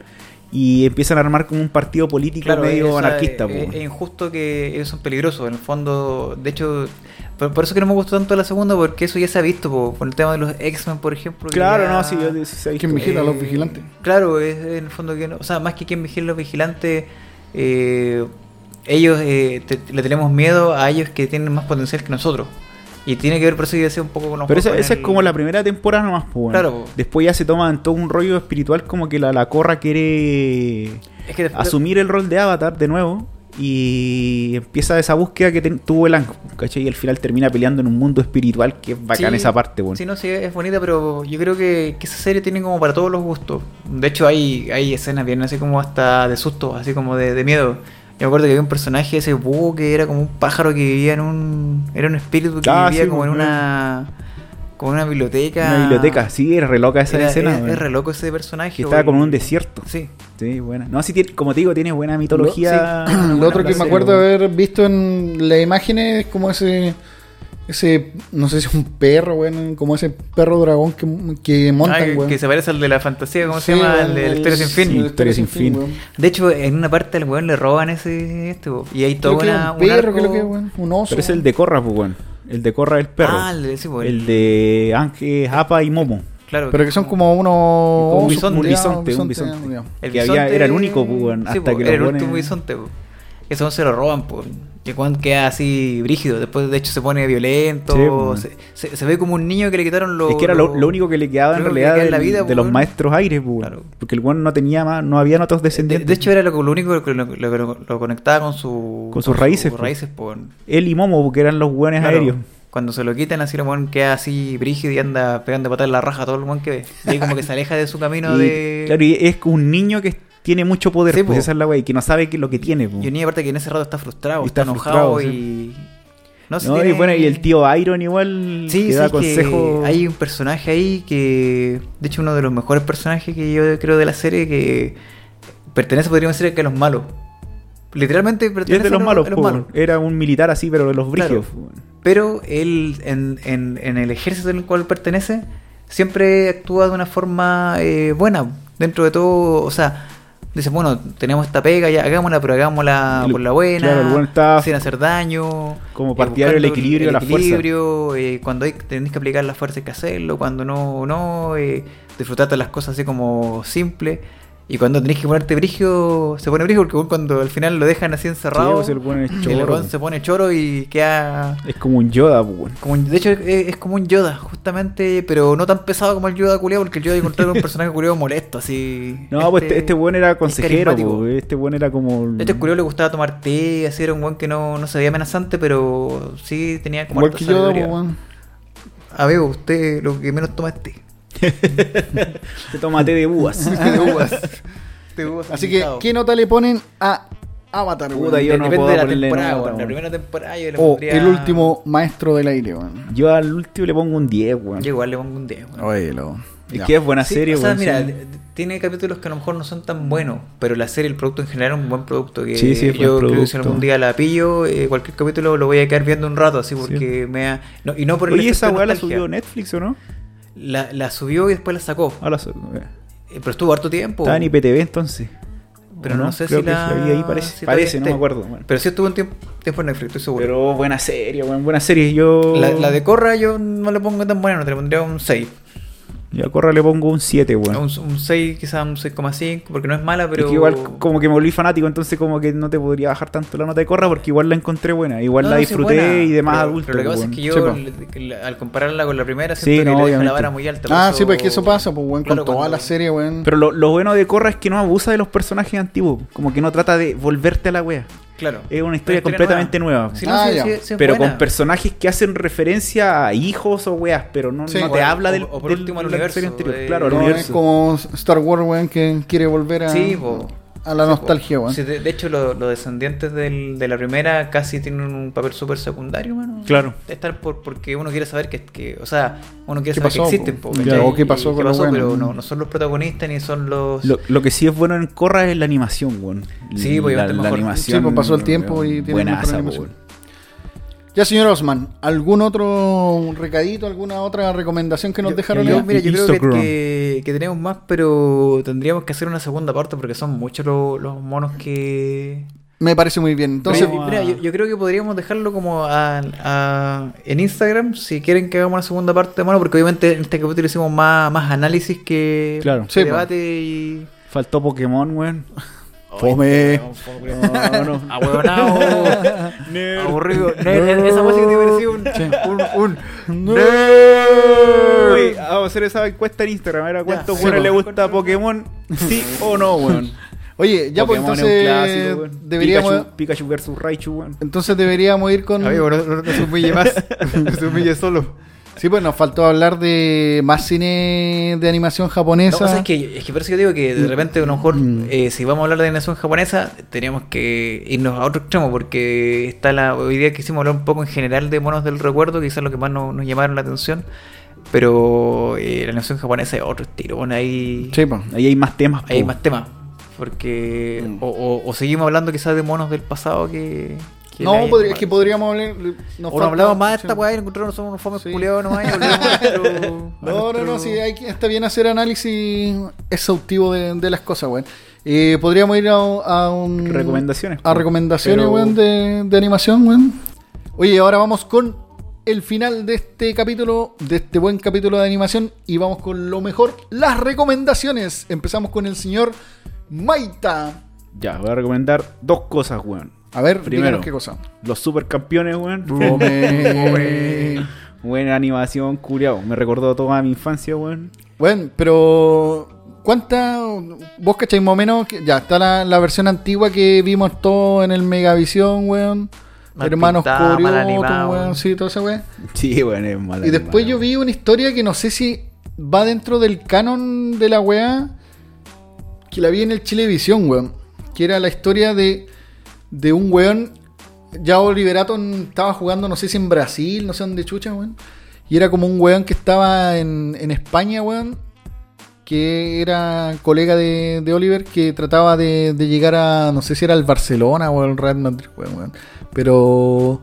Y empiezan a armar como un partido político claro medio anarquista, es, injusto que ellos son peligrosos en el fondo de hecho por, por eso que no me gustó tanto la segunda porque eso ya se ha visto po, con el tema de los X-Men por ejemplo Claro, ya- no, sí, yo sí, sí, ¿Quién sí. vigila a los Eh, vigilantes? Claro, es en el fondo que no, o sea, más que quien vigila a los vigilantes, eh, ellos eh, te- le tenemos miedo a ellos que tienen más potencial que nosotros. Y tiene que ver por eso decía un poco con los Pero esa, esa es como la primera temporada nomás, pues. Claro, po. Después ya se toman todo un rollo espiritual como que la, la corra quiere Es que después- asumir el rol de Avatar de nuevo y empieza esa búsqueda que ten- tuvo el Ang, ¿cachai? Y al final termina peleando en un mundo espiritual que es bacán Sí, esa parte, weón. Sí, no, sí, es bonita, pero yo creo que, que esa serie tiene como para todos los gustos. De hecho, hay, hay escenas bien así como hasta de susto, así como de, de miedo. Yo me acuerdo que había un personaje, ese búho, que era como un pájaro que vivía en un... Era un espíritu que Ah, vivía sí, como en bueno. una... Como en una biblioteca. Una biblioteca, sí, era re loca esa Era- escena, es, re loco ese personaje. Que estaba como en un desierto. Sí. Sí, buena. No, sí, tiene, como te digo, tiene buena mitología. sí. Lo otro que me acuerdo weón. haber visto en las imágenes es como ese, ese, no sé si es un perro, weón, como ese perro dragón que, que montan, Ah, que, weón. que se parece al de la fantasía, ¿cómo Sí, se llama? weón, El de la el- historia sin fin. sí, la Historia sin fin. weón. De hecho, en una parte al weón le roban ese este, y hay es una un perro, arco- creo que es, weón, un oso. Pero es el de Corra, pues, weón. El de Corra el perro. Ah, el de, sí, el de Ángel, Japa y Momo. Claro. Pero que son como unos. Un bisonte, un bisonte, un bisonte. El que había- bisonte- era el único, weón, Sí, hasta que era el último bisonte, pues. Ese weón se lo roban, pues. Que Juan queda así brígido. Después, de hecho, se pone violento. Sí, se, se- se ve como un niño que le quitaron los. es que era lo, lo único que le quedaba en que realidad queda en del- la vida, de los maestros aires. Claro. porque el weón no tenía más, no habían otros De, descendientes. de hecho, era lo, lo único que lo, lo- conectaba con su. Con sus raíces, raíces, pues. Él y Momo, porque eran los weones Claro, aéreos. Cuando se lo quitan, así el weón queda así brígido y anda pegando patas en la raja a todo el weón que ve. Y ahí como que se aleja de su camino Y, de. Claro, y es un niño que tiene mucho poder, Sí, pues po. esa es la wey, que no sabe que lo que tiene. po. Y un aparte que en ese rato está frustrado, está, está enojado frustrado, y... No, si No, tiene- y bueno, y el tío Iron igual Sí, que sí, da es que hay un personaje ahí que... De hecho, uno de los mejores personajes que yo creo de la serie que pertenece, podríamos decir, que a los malos. Literalmente pertenece es de los a malos, a los malos. era un militar así, pero de los brigios. Pero él, en, en- en el ejército al cual pertenece, siempre actúa de una forma eh, buena. Dentro de todo, o sea, dice, bueno, tenemos esta pega, ya hagámosla, pero hagámosla El- por la buena, claro, el buen está sin hacer daño. como eh, partidario del buscando equilibrio la fuerza. equilibrio, eh, cuando hay, tenés que aplicar la fuerza hay que hacerlo, cuando no, no, eh, disfrutarte las cosas así como simple. Y cuando tenés que ponerte brigio, se pone brigio porque cuando al final lo dejan así encerrado, Sí, pues, el es el choro, po. se pone choro y queda Es como un Yoda, weón. como de hecho, es, es como un Yoda, justamente, pero no tan pesado como el Yoda culiado, porque el Yoda encontraba un personaje culiado molesto, así. No, pues este, este weón era consejero, carismático. po, este weón era como. El culiado le gustaba tomar té, así era un weón que no, no se veía amenazante, pero sí tenía como Igual que yo, sabiduría. pues, weón. Amigo, usted lo que menos toma es té. Se toma té de de uvas. Té de uvas Así que. ¿qué nota le ponen a Avatar, weón? Puta, yo no Depende puedo de la ponerle temporada, nota. La primera temporada yo le O pondría... el último maestro del aire, weón. Yo al último le pongo un 10, weón. Yo igual le pongo un 10, weón. Oye, lo. Es que es buena Sí, serie, o sea, mira, sí. de- de- tiene capítulos que a lo mejor no son tan buenos, pero la serie, el producto en general es un buen producto. Que Sí, sí, yo creo que si algún día la pillo, eh, cualquier capítulo lo voy a quedar viendo un rato, así porque me ha... no, y no por el Oye, esa de weá la subió Netflix o no? La, la subió y después la sacó. Ah, la su- Eh, Pero estuvo harto tiempo. Estaba en IPTV entonces. Pero ¿O no, sé Creo si que la... vi ahí parece. si parece, no me acuerdo. Pero sí estuvo un tiempo, tiempo en Netflix, estoy seguro. Pero buena serie, weón. Buena serie. Yo. La, la de Corra yo no le pongo tan buena, no te le pondría un 6. Yo a Corra le pongo un 7, weón. Un, un 6, quizás un 6,5, porque no es mala, pero... Es que igual como que me volví fanático, entonces como que no te podría bajar tanto la nota de Corra porque igual la encontré buena. Igual No, la no, sí disfruté buena, y demás pero- adulto. Pero lo que pasa weón. es que Sí, yo, le- que al compararla con la primera, Sí, siento que no, le deja la obviamente. vara muy alta. Ah, sí, pues que eso pasa, pues, weón, Claro, con toda cuando- la serie, weón. Pero lo, lo bueno de Corra es que no abusa de los personajes antiguos. Como que no trata de volverte a la wea. Claro. Es una historia completamente nueva. Sí, no, Ah, sí, sí, sí es pero buena. con personajes que hacen referencia a hijos o weas, pero no, Sí. no O- te o- habla del, o por del- último al de la universo, anterior. de- Claro, no es universo. como Star Wars, weón, que quiere volver a, Sí, po. A la Sí, nostalgia, weón. Sí, de, de hecho, lo- los descendientes del- de la primera casi tienen un papel súper secundario, mano. Claro. Estar por, porque uno quiere saber que, que- o sea, uno quiere ¿Qué saber pasó, que existen, po? po, Ya, ¿cachai? o qué pasó Y con lo bueno. pero no, no son los protagonistas ni son los... Lo, lo que sí es bueno en Corra es la animación, weón. Sí, pues, la, la animación. Sí, pues, pasó el tiempo y tiene buenaza, mejor animación. weón. Ya, señor Osman, ¿algún otro recadito, alguna otra recomendación que nos Yo- dejaron? yo, mira, yo creo que, Instagram. que, tenemos más, pero tendríamos que hacer una segunda parte porque son muchos los, los monos que... Me parece muy bien. Entonces, Mira, yo, yo creo que podríamos dejarlo como a- a- en Instagram si quieren que hagamos una segunda parte de mono, porque obviamente en este capítulo hicimos más, más análisis que, Claro. que Sí, po. debate y... Faltó Pokémon, weón. Fome. No, no. Ahueonado, aburrido. Nerd, Esa música te pareció un, un, un Uy, vamos a hacer esa encuesta en Instagram. A ver a cuántos weones po. le gusta Pokémon. ¿Sí o no, weón? Oye, ya pues Pokémon entonces es un clásico, deberíamos Pikachu, Pikachu versus Raichu, weón. entonces deberíamos ir con Amigo, no, no, no se humille más. No se humille solo. Sí, pues nos faltó hablar de más cine de animación No, japonesa. o sea, es que, es que por eso yo digo que de repente a lo mejor Mm. eh, si vamos a hablar de animación japonesa teníamos que irnos a otro extremo porque está la hoy día quisimos hablar un poco en general de monos del recuerdo quizás lo que más nos, nos llamaron la atención pero eh, la animación japonesa es otro estilo bueno ahí, Sí, pues. Ahí hay más temas. ahí hay más temas porque Mm. o, o- o seguimos hablando quizás de monos del pasado que No, podría- es que podríamos hablar. nos o nos falta- hablamos más de esta weá y unos fomes Sí. culiados nomás y nuestro- No, no, no, sí, hay que- está bien hacer análisis exhaustivo de, de las cosas, weón. Eh, podríamos ir a, a un. Recomendaciones, A po. recomendaciones, Pero- weón, de, de animación, weón. Oye, ahora vamos con el final de este capítulo, de este buen capítulo de animación, y vamos con lo mejor, las recomendaciones. Empezamos con el señor Maita. Ya, voy a recomendar dos cosas, weón. A ver, Primero. qué cosa. Los supercampeones, weón. Buena animación, curiado. Me recordó toda mi infancia, weón. Bueno, pero ¿cuánta? ¿Vos cacháis más o menos? que- Ya, está la, la versión antigua que vimos todo en el Megavisión, weón. Mal Hermanos pintada, mal Corioto, weón, sí, todo ese weón. Sí, weón, es mala. Y después yo vi una historia que no sé si va dentro del canon de la weá, que la vi en el Chilevisión, weón. Que era la historia de, de un weón, ya Oliverato estaba jugando, no sé si en Brasil, no sé dónde chucha, weón. Y era como un weón que estaba en, en España, weón. Que era colega de, de Oliver, que trataba de, de llegar a, no sé si era el Barcelona o el Real Madrid, weón. Pero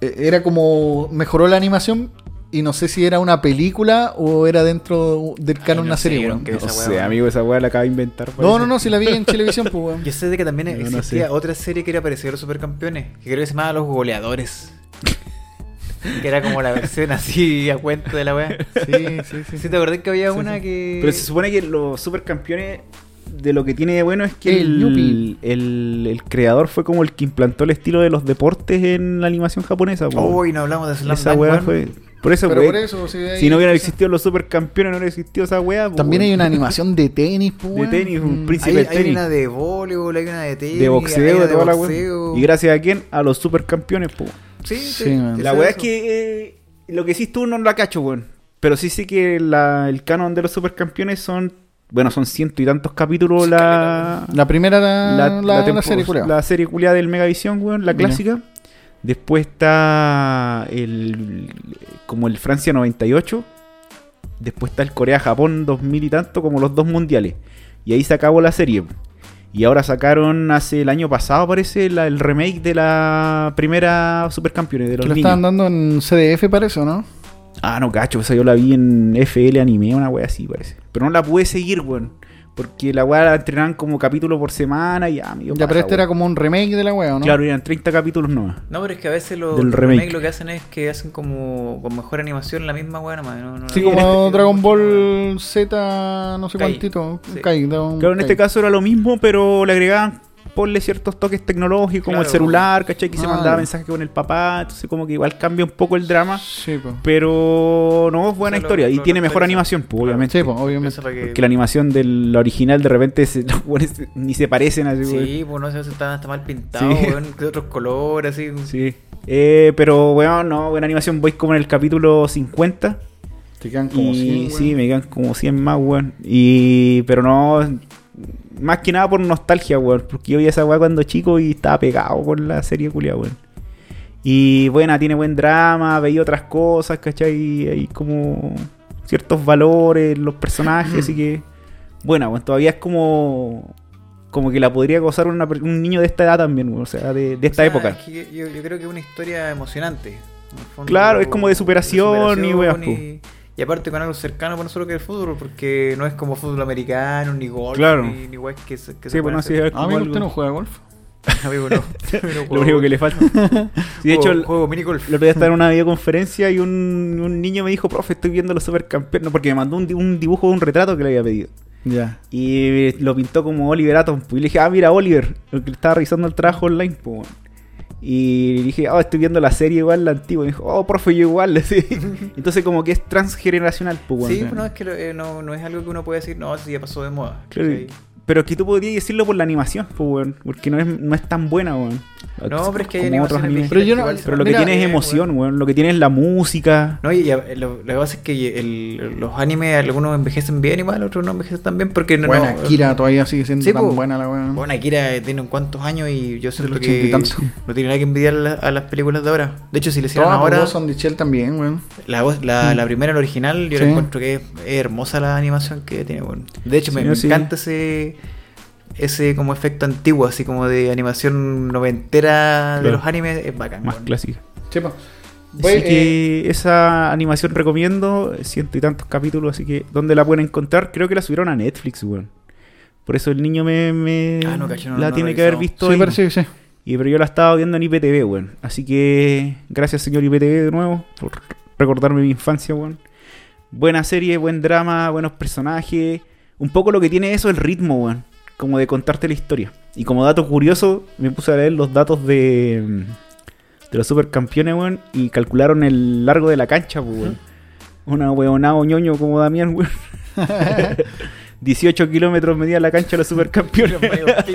eh, era como mejoró la animación y no sé si era una película o era dentro del canon no una sé, serie, weón. No sé, amigo, esa weá la acaba de inventar. No, parece. no, no, si la vi en televisión, pues, weón. Yo sé de que también No, no existía sé. otra serie que era parecida a los supercampeones, que creo que se llamaba Los Goleadores. que era como la versión así a cuento de la weá. Sí, sí, sí. ¿Sí te acordás que había Sí, una sí. que. Pero se supone que los supercampeones de lo que tiene de bueno es que El el, Yuppie. el, el creador fue como el que implantó el estilo de los deportes en la animación japonesa. po. Uy, no hablamos de Slam esa weá weón. fue. Por eso, Pero güey, por eso, sí, ahí- si no hubieran existido los supercampeones, no hubiera existido esa weá. po, También hay una animación de tenis, pues, De tenis, un Mm. príncipe. Hay, del hay tenis. una de voleibol, hay una de tenis, de boxeo, de toda la weá. Y gracias a quién? A los supercampeones, po. Sí, Sí, sí. man. La weá es que eh, lo que hiciste tú no la cacho, weón. Pero sí sí que la- el canon de los supercampeones son. Bueno, son ciento y tantos capítulos Sí, la, La primera, la, la, la, la tempo- serie culiao. la serie culiada del Megavisión, weón, la clásica. Después está el como el Francia 98. Después está el Corea-Japón 2000 y tanto, como los dos mundiales. Y ahí se acabó la serie. Y ahora sacaron hace el año pasado, parece, la- el remake de la primera Supercampeones de Que los lo niños. estaban dando en CDF, parece, ¿o ¿no? Ah, no, cacho, esa yo la vi en FL Anime, una wea así, parece. Pero no la pude seguir, weón. Porque la wea la entrenaban como capítulo por semana y ya, amigo. Ya, pero pasa, este era como un remake de la wea, ¿o ¿no? Claro, eran 30 capítulos nomás. No, pero es que a veces los remake. remakes lo que hacen es que hacen como con mejor animación la misma weá nomás. No, no, Sí, como Dragon Ball Z, no sé Kai. cuántito. Sí. Kai, Dragon Claro, en Kai. este caso era lo mismo, pero le agregaban, ponle ciertos toques tecnológicos, como el celular, ¿cachai? Que se Ah, mandaba ya. mensajes con el papá, entonces como que igual cambia un poco el drama. Sí, pues. Pero no, es buena O sea, lo- historia. y lo- tiene lo mejor animación, pues, Claro. obviamente. Sí, pues, obviamente. Porque la animación del original de repente se- ni se parecen así. Sí, pues no sé, está, está mal pintado, Sí. weón, de otros colores, así. Sí. Eh, pero, weón, no, buena animación. Voy como en el capítulo 50. Te quedan como y 100, sí, weón. me quedan como 100 más, weón. Y, pero no, más que nada por nostalgia, weón. Porque yo vi esa weá cuando chico y estaba pegado con la serie culia, weón. Y buena, tiene buen drama, veía otras cosas, ¿cachai? Hay como ciertos valores, los personajes, así que. Buena, weón. Todavía es como. Como que la podría gozar una un niño de esta edad también, weón. O sea, de, de esta O sea, época. es que yo, yo creo que es una historia emocionante. fondo, Claro, es como de superación y weas, y, y aparte con algo cercano para nosotros que es el fútbol, porque no es como fútbol americano, ni golf, Claro. ni, ni weas que se, que Sí, se pues pueden no, sí, hacer. es como amigo, algo- usted no juega golf. Amigo, no. No Lo único que le falta. Sí, de hecho, juego, el, juego mini golf. el otro día estaba en una videoconferencia y un, un niño me dijo, profe, estoy viendo los supercampeones. No, porque me mandó un, di- un dibujo de un retrato que le había pedido. Ya. Y lo pintó como Oliver Atom. pues, Y le dije, ah, mira, Oliver, el que estaba revisando el trabajo online. pues. Y dije, oh, estoy viendo la serie igual, la antigua. Y me dijo, oh, profe, yo igual. decía. Entonces, como que es transgeneracional, pues. Sí, no, es que eh, no, no es algo que uno puede decir, no, eso ya pasó de moda. Claro, ¿cachai? Pero es que tú podrías decirlo por la animación, pues, weón. Porque no es, no es tan buena, weón. No, pero es que hay Como otros animes. Pero yo que no- igual se Pero lo que tiene es mantienen, emoción, weón. weón. Lo que tiene es la música. No, y ya, lo, lo que pasa es que el- los animes, algunos envejecen bien y mal, otros no envejecen tan bien porque no. Buena, no, Kira todavía sigue siendo Sí, tan po. buena la weá. Bueno, Akira tiene cuántos años y yo siento ochenta y que tantos. no tiene nada que envidiar a, la- a las películas de ahora. De hecho, si le hicieran Todas ahora, ahora son de Shell también, weón. la, voz- la, la primera, la original, yo Sí. la encuentro que es, hermosa la animación que tiene. Bueno. De hecho, me, Sí, me sí. encanta ese ese como efecto antiguo, así como de animación noventera de los animes, es bacán. Más clásica. Así Voy, eh, que esa animación recomiendo, ciento y tantos capítulos, así que ¿dónde la pueden encontrar? Creo que la subieron a Netflix, weón. Por eso el niño me, me- Ah, no, cacho, no- la no tiene que haber visto. sí, ahí. parece que sí. Y pero yo la estaba viendo en IPTV, weón. Así que gracias señor IPTV de nuevo por recordarme mi infancia, weón. Buena serie, buen drama, buenos personajes. Un poco lo que tiene eso el ritmo, weón. Como de contarte la historia. Y como dato curioso, me puse a leer los datos de, de los supercampeones, weón. Y calcularon el largo de la cancha, pues, weón. Una weonado ñoño como Damián, weón. 18 kilómetros medía la cancha de los supercampeones.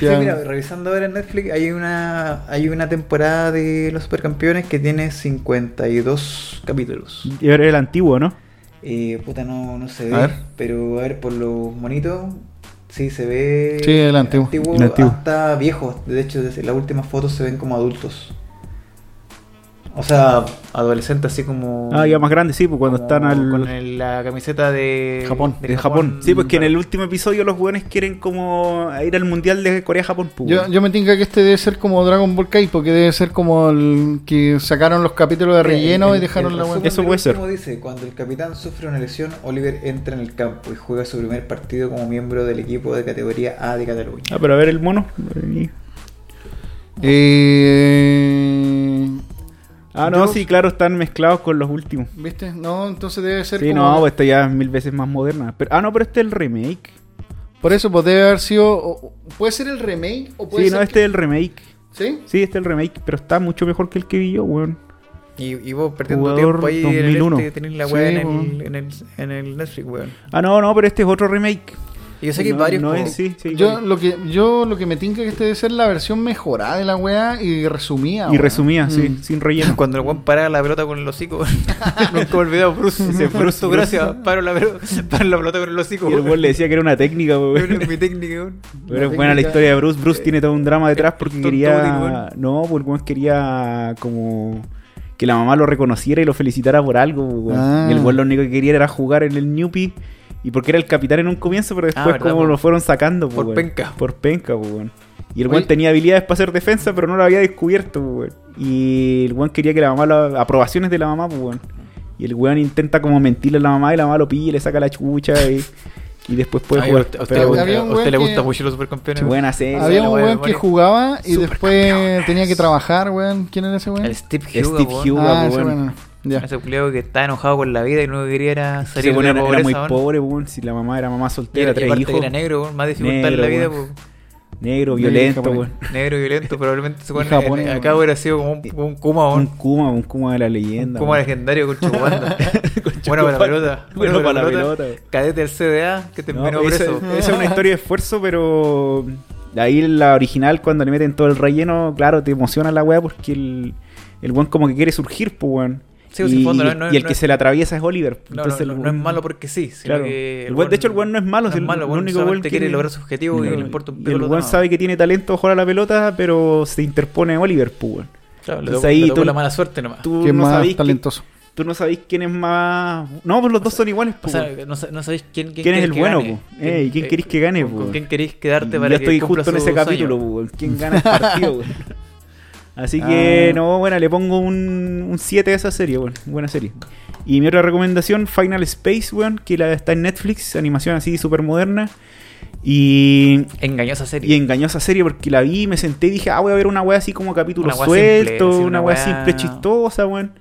Sí, mira, revisando ahora en Netflix, hay una, hay una temporada de los supercampeones que tiene 52 capítulos. Y ahora el antiguo, ¿no? Eh, puta, no, no se A ve, ver. pero a ver por los monitos, sí se ve. Sí, el antiguo. El antiguo. hasta viejo. De hecho, desde las últimas fotos se ven como adultos. O sea, adolescentes así como. Ah, ya más grande, sí, pues cuando como están al. Con el- la camiseta de Japón. de Japón. Sí, pues que en el último episodio los buenos quieren como ir al mundial de Corea-Japón. Pues, Yo, yo me tinca que este debe ser como Dragon Ball Kai, porque debe ser como el que sacaron los capítulos de relleno el- y dejaron la web. Eso puede ser. último dice, cuando el capitán sufre una lesión, Oliver entra en el campo y juega su primer partido como miembro del equipo de categoría A de Cataluña. Ah, pero a ver el mono. Eh, Ah, no, Yo- sí, claro, están mezclados con los últimos. ¿Viste? No, entonces debe ser Sí, como... no, pues esta ya es mil veces más moderna. Pero, ah, no, pero este es el remake. Por eso, pues debe haber sido... ¿Puede ser el remake? ¿O puede Sí, ser no, este que- es el remake. ¿Sí? Sí, este es el remake, pero está mucho mejor que el que vi yo, weón. Y, y vos perdiendo Jugador tiempo ahí 2001. en el este, tenés la Sí, weá en, el, en, el, en el Netflix, weón. Ah, no, no, pero este es otro remake. Y yo sé que hay no, varios. No es, sí, sí. Yo varios. lo, que, yo lo que me tinca que este debe ser la versión mejorada de la weá y resumida. Y resumía, sí, Mm. sin relleno. Cuando el weón para la pelota con el hocico, nunca me olvidado, Bruce. Dice, Bruce, tu gracia, paro la, pelota- paro la pelota con el hocico. Y el weón le decía que era una técnica, Es weón. mi técnica, weón. Pero es buena la historia de Bruce. Bruce tiene todo un drama detrás porque Tonto quería. No, pues el weón quería como. Que la mamá lo reconociera y lo felicitara por algo, weón. Ah. Y el weón lo único que quería era jugar en el Newpie. Y porque era el capitán en un comienzo, pero después Ah, ¿verdad, como po? lo fueron sacando, po, Por weón. penca. Por penca, po, weón. Y el weón tenía habilidades para hacer defensa, pero no lo había descubierto, po, weón. Y el weón quería que la mamá, lo- aprobaciones de la mamá, pues, weón. Y el weón intenta como mentirle a la mamá y la mamá lo pilla y le saca la chucha y, y después puede Ay, jugar. a usted, a usted le gusta- mucho los supercampeones. buena serie. Había un weón que jugaba y después tenía que trabajar, weón. ¿Quién era ese weón? El Steve Steve Hugo, weón. Hugo. ah, weón. Ya. Ese culiao que estaba enojado con la vida y que quería era salir de era, la era muy pobreza, weón. pobre, weón. Si la mamá era mamá soltera, era, y tres hijos. era negro, más dificultad en la vida. Negro, violento, weón. negro violento, probablemente se pone japonés, acá hubiera sido como un, como un Kuma, Un weón. Kuma, un Kuma de la Un leyenda. Kuma weón. legendario con Chubanda. bueno para la pelota. Bueno para la pelota, weón. Cadete del CDA que No, terminó esa, preso. esa es una historia de esfuerzo, pero ahí la original, cuando le meten todo el relleno, claro, te emociona la weá porque el, el weón como que quiere surgir, pues weón. Sí, pues, y, fondo, no- no- y el no que es- se le atraviesa es Oliver. Entonces no, el no es malo porque sí, sino Claro. que El weón- de hecho, el weón no es malo, es el- malo, lo weón único solamente weón quiere que- lograr su objetivo y le importa un el demás. sabe que tiene talento jugar a la pelota, pero se interpone Oliver, pues. Claro, Entonces ahí tú- la mala suerte nomás. Tú ¿Quién no más sabís talentoso? tú no sabés quién es más. No, pues los dos son iguales, O pues. sea, weón. no, no sabéis quién, quién, ¿Quién es el que bueno, gane. Eh, ¿y quién queréis que gane, con, con quién queréis quedarte Y para yo que estoy justo en ese capítulo. ¿Quién gana el partido? Así que, Ah. no, bueno, le pongo un, un 7 a esa serie, weón. Buena serie. Y mi otra recomendación, Final Space, weón, que la está en Netflix, animación así súper moderna. Y, Engañosa y serie. engañosa serie porque la vi, me senté y dije, ah, voy a ver una wea así como capítulo Una suelto, simple, una una wea- simple, chistosa, weón.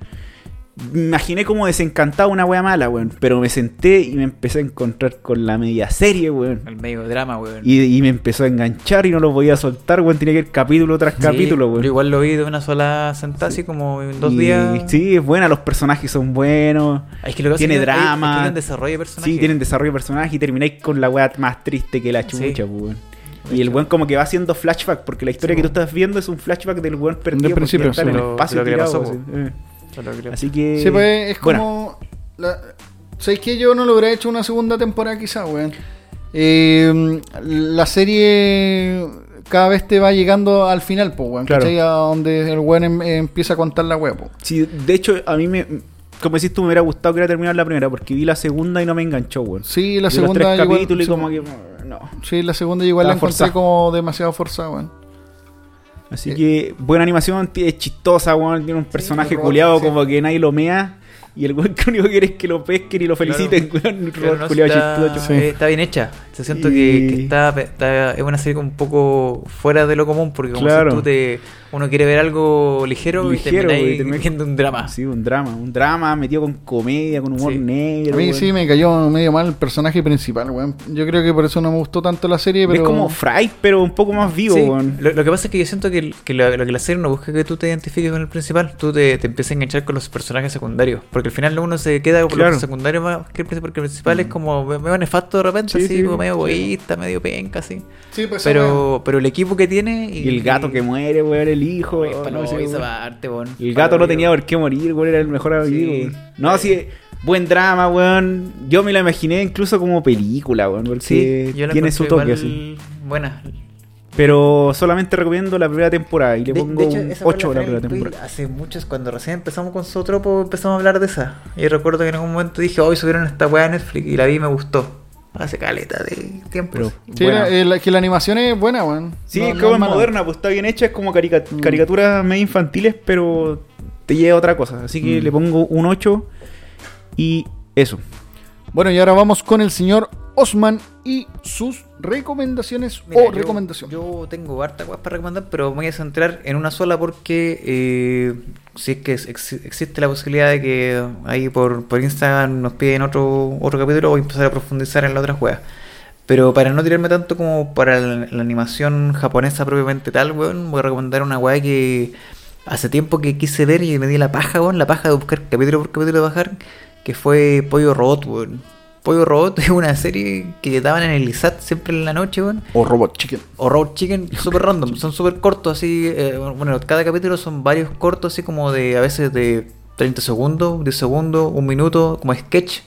Imaginé como desencantado una wea mala, weón. Pero me senté y me empecé a encontrar con la media serie, weón. El medio drama, weón. Y, y me empezó a enganchar y no lo podía soltar, weón. Tenía que ir capítulo tras Sí, capítulo, Yo weón. igual lo vi de una sola sentada, así como en dos Y- días. Sí, es buena, los personajes son buenos. Es que lo que tiene es que hay- es que drama. tienen desarrollo de personaje. Sí, tienen desarrollo de personaje y termináis con la weá más triste que la chucha, Sí. weón. Y el weón como que va haciendo flashback, porque la historia Sí, que tú estás viendo es un flashback del weón perdido Del principio, sí. en el Lo- espacio lo que le tirado, pasó, así, creo. Que... Sí, pues es como. La... ¿Sabéis que yo no lo hubiera hecho una segunda temporada, quizá, weón? Eh, la serie cada vez te va llegando al final, pues, weón. Claro. ¿cachai? A donde el weón em- empieza a contar la weá, po. Sí, de hecho, a mí me... Como decís tú, me hubiera gustado que hubiera terminado la primera, porque vi la segunda y no me enganchó, weón. Sí, la Vi los segunda. tres igual- capítulos y sí, como que... No. sí, la segunda igual la encontré forzada. como demasiado forzada, weón. Así que buena animación, es chistosa, weón. Tiene un personaje robot, culiado sí. como que nadie lo mea. Y el weón que único que quiere es que lo pesquen y lo feliciten, weón. Pero Robot no, culiao está, chistoso. Sí. eh, está bien hecha. Se siento Y- que, que está, está- es una serie un poco fuera de lo común porque como Claro. si tú te uno quiere ver algo ligero, Ligero, y y termináis viendo un drama. Sí, un drama. Un drama metido con comedia, con humor Sí. negro. A mí sí me cayó medio mal el personaje principal, weón. Yo creo que por eso no me gustó tanto la serie, pero... Es como Fry, pero un poco más vivo, Sí, weón. lo, lo que pasa es que yo siento que, que lo, lo que la serie no busca es que tú te identifiques con el principal, tú te, te empiezas a enganchar con los personajes secundarios, porque al final uno se queda con Claro. los secundarios más que el principal, porque el principal es como medio nefasto de repente, Sí, así, sí, como medio sí. egoísta, medio penca, así. Sí, pues, Pero, pero el equipo que tiene Y el gato que muere, weón, el hijo. Oye, no. El gato no tenía por qué morir, weón, era el mejor amigo. Sí. No, sí, buen drama, weón. Yo me la imaginé incluso como película, weón, Sí, yo la tiene su toque así. Buena. Pero solamente recomiendo la primera temporada y le De- pongo de hecho, un esa fue 8 a la primera temporada. Hace muchos, cuando recién empezamos con Zootropo, empezamos a hablar de esa. Y recuerdo que en algún momento dije, hoy subieron esta weá a Netflix y la vi y me gustó. Hace caleta de tiempo. Pero Sí, buena. la- eh, la- que la animación es buena, weón. Sí, No- es no como es mala. moderna, pues está bien hecha, es como carica- Mm. caricaturas medio infantiles, pero te lleva a otra cosa. Así que Mm. le pongo un 8 y eso. Bueno, y ahora vamos con el señor Osman y sus recomendaciones Mira, o yo- recomendación. Yo tengo harta cosas para recomendar, pero me voy a centrar en una sola porque eh, si es que ex- existe la posibilidad de que ahí por, por Instagram nos piden otro, otro capítulo, voy a empezar a profundizar en la otra juega. Pero para no tirarme tanto como para la, la animación japonesa propiamente tal, weón, voy a recomendar una weá que hace tiempo que quise ver y me di la paja, weón, la paja de buscar capítulo por capítulo de bajar, que fue Pollo Robot, weón. Pollo Robot es una serie que daban en el ISAT siempre en la noche, weón O Robot Chicken. o Road Chicken, súper random, son súper cortos, así, eh, bueno, cada capítulo son varios cortos, así como de, a veces de 30 segundos, 10 segundos, un minuto, como sketch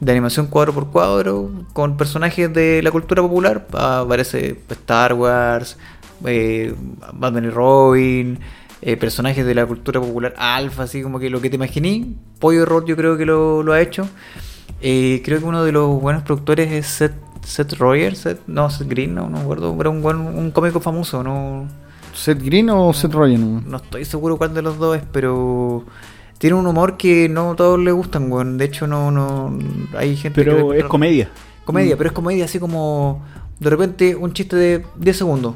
de animación cuadro por cuadro, con personajes de la cultura popular, aparece Star Wars, eh, Batman y Robin, eh, personajes de la cultura popular alfa, así como que lo que te imaginé, Pollo Road yo creo que lo, lo ha hecho. Eh, creo que uno de los buenos productores es Seth, Seth Roger, Seth, no, Seth Green, no, no me acuerdo, pero un, buen, un cómico famoso, no, ¿Seth Green o Seth Rogen? weón? no estoy seguro cuál de los dos es, pero tiene un humor que no a todos les gustan, weón. De hecho, no, no, hay gente que... Pero le- es comedia. Comedia, Mm. pero es comedia así como de repente un chiste de 10 segundos.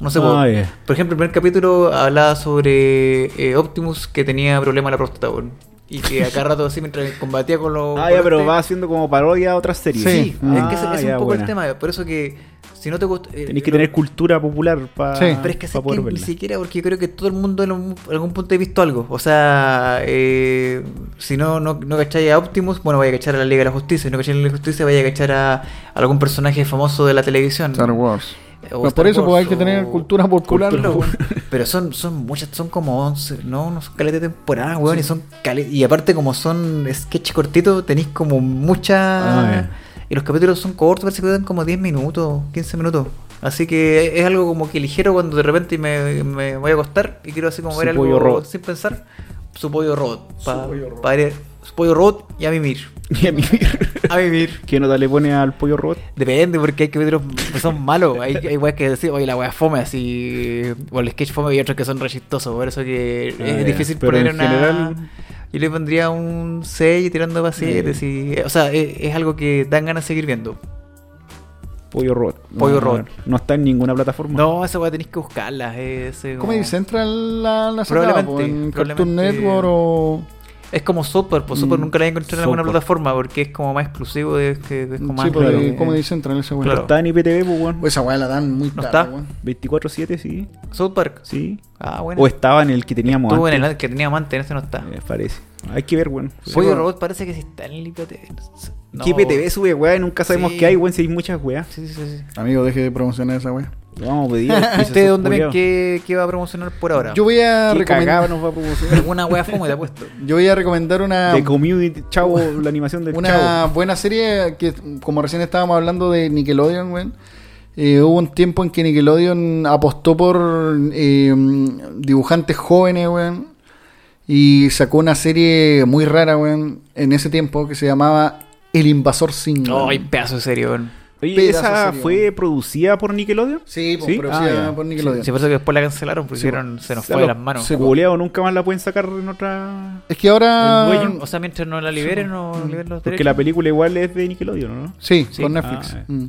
No sé, Ah, por, ya. por ejemplo, el primer capítulo hablaba sobre eh, Optimus que tenía problema en la próstata, weón. Y que acá rato así mientras combatía con los... Ah, con ya, pero este- va haciendo como parodia a otras series. Sí, Sí. es que ese Ah, es ya, un poco buena. el tema. Por eso que si no te gusta... eh, Tenéis que lo- tener cultura popular para Sí. pero es que, ni siquiera, porque yo creo que todo el mundo en algún, en algún punto ha visto algo. O sea, eh, si no, no, no cacháis a Optimus, bueno, vaya a cachar a la Liga de la Justicia. Si no cacháis a la Liga de la Justicia, vaya a cachar a, a algún personaje famoso de la televisión. Star Wars. Pues Star por eso Wars, pues, hay que o- tener cultura popular. Cultura. Pero son, son muchas, son como 11, no, no son caletas de temporada, weón, y son Y aparte como son sketch cortitos, tenéis como mucha... Ah. Y los capítulos son cortos, parece que duran como 10 minutos, 15 minutos. Así que es algo como que ligero cuando de repente me, me voy a acostar y quiero así como Su ver algo robot. sin pensar. Su pollo robot. Pa, pollo robot. pa pollo robot y a mimir. Y a mimir. A mimir. ¿Qué nota le pone al pollo robot? Depende, porque hay capítulos que son malos. Hay, hay weas que decir, oye, la wea fome, así. O el sketch fome y otros que son re chistosos. Por eso que Ah, es difícil Pero poner en una. general- Yo le pondría un 6 tirando para 7. Eh. sí. O sea, es, es algo que dan ganas de seguir viendo. Pollo robot. Pollo No, robot. No está en ninguna plataforma. No, esa wea tenéis que buscarla. Es, Comedy Central la, la sacaba, Probablemente, pues, en Cartoon probablemente. Network o... es como Super, pues Super Mm, nunca la he encontrado en alguna plataforma porque es como más exclusivo. De, que, es como Sí, más pues, claro. de Comedy Central ese weón. Claro. Está en IPTV, pues, weón. Pues esa weá la dan muy ¿No tarde, está? weón. 24-7, sí. South Park. Sí. Ah, bueno. O estaba en el que teníamos Estuvo en antes. el que teníamos antes, en este no está. Eh, parece. Hay que ver, weón. Sí, Pollo bueno. Robot parece que sí está en el IPTV. No. ¿Qué IPTV sube, weá? Y nunca sabemos Sí. qué hay, weón, si hay muchas weas. Sí, sí, sí. sí. Amigo, deje de promocionar esa weá. Vamos a pedir. ¿Usted dónde ven qué, qué va a promocionar por ahora? Yo voy a ¿Qué cagada recomendar... nos va a promocionar? Alguna wea fome te ha puesto. Yo voy a recomendar una... De Community, chavo, la animación del Una chavo. buena serie que, como recién estábamos hablando de Nickelodeon, weón. eh, hubo un tiempo en que Nickelodeon apostó por eh, dibujantes jóvenes, weón. Y sacó una serie muy rara, weón, en ese tiempo que se llamaba El Invasor weón. Ay, pedazo de serio, weón. Oye, ¿esa serie, fue weón. producida por Nickelodeon? Sí, pues, producida Ah, por Nickelodeon. Sí, por eso que después la cancelaron, porque Sí, hicieron- se nos O fue de las manos. sí, po. culeados nunca más la pueden sacar en otra... Es que ahora. O sea, mientras no la liberen, no liberen los Porque derechos. la película igual es de Nickelodeon, ¿no? Sí, Sí. con Netflix. Ah, Mm.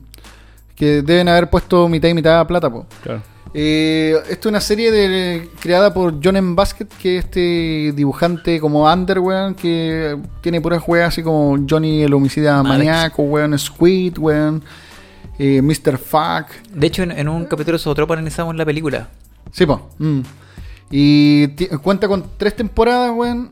Que deben haber puesto mitad y mitad plata, po. Claro. Eh, esto es una serie de, creada por John M. Basket, que es este dibujante como Under, weón, que tiene puras weas así como Johnny el homicida maníaco, weón, Squid, weón, eh, Mr. Fuck. De hecho, en, en un capítulo de Zootropo analizamos la película. Sí, po. mm. Y cuenta con tres temporadas, weón.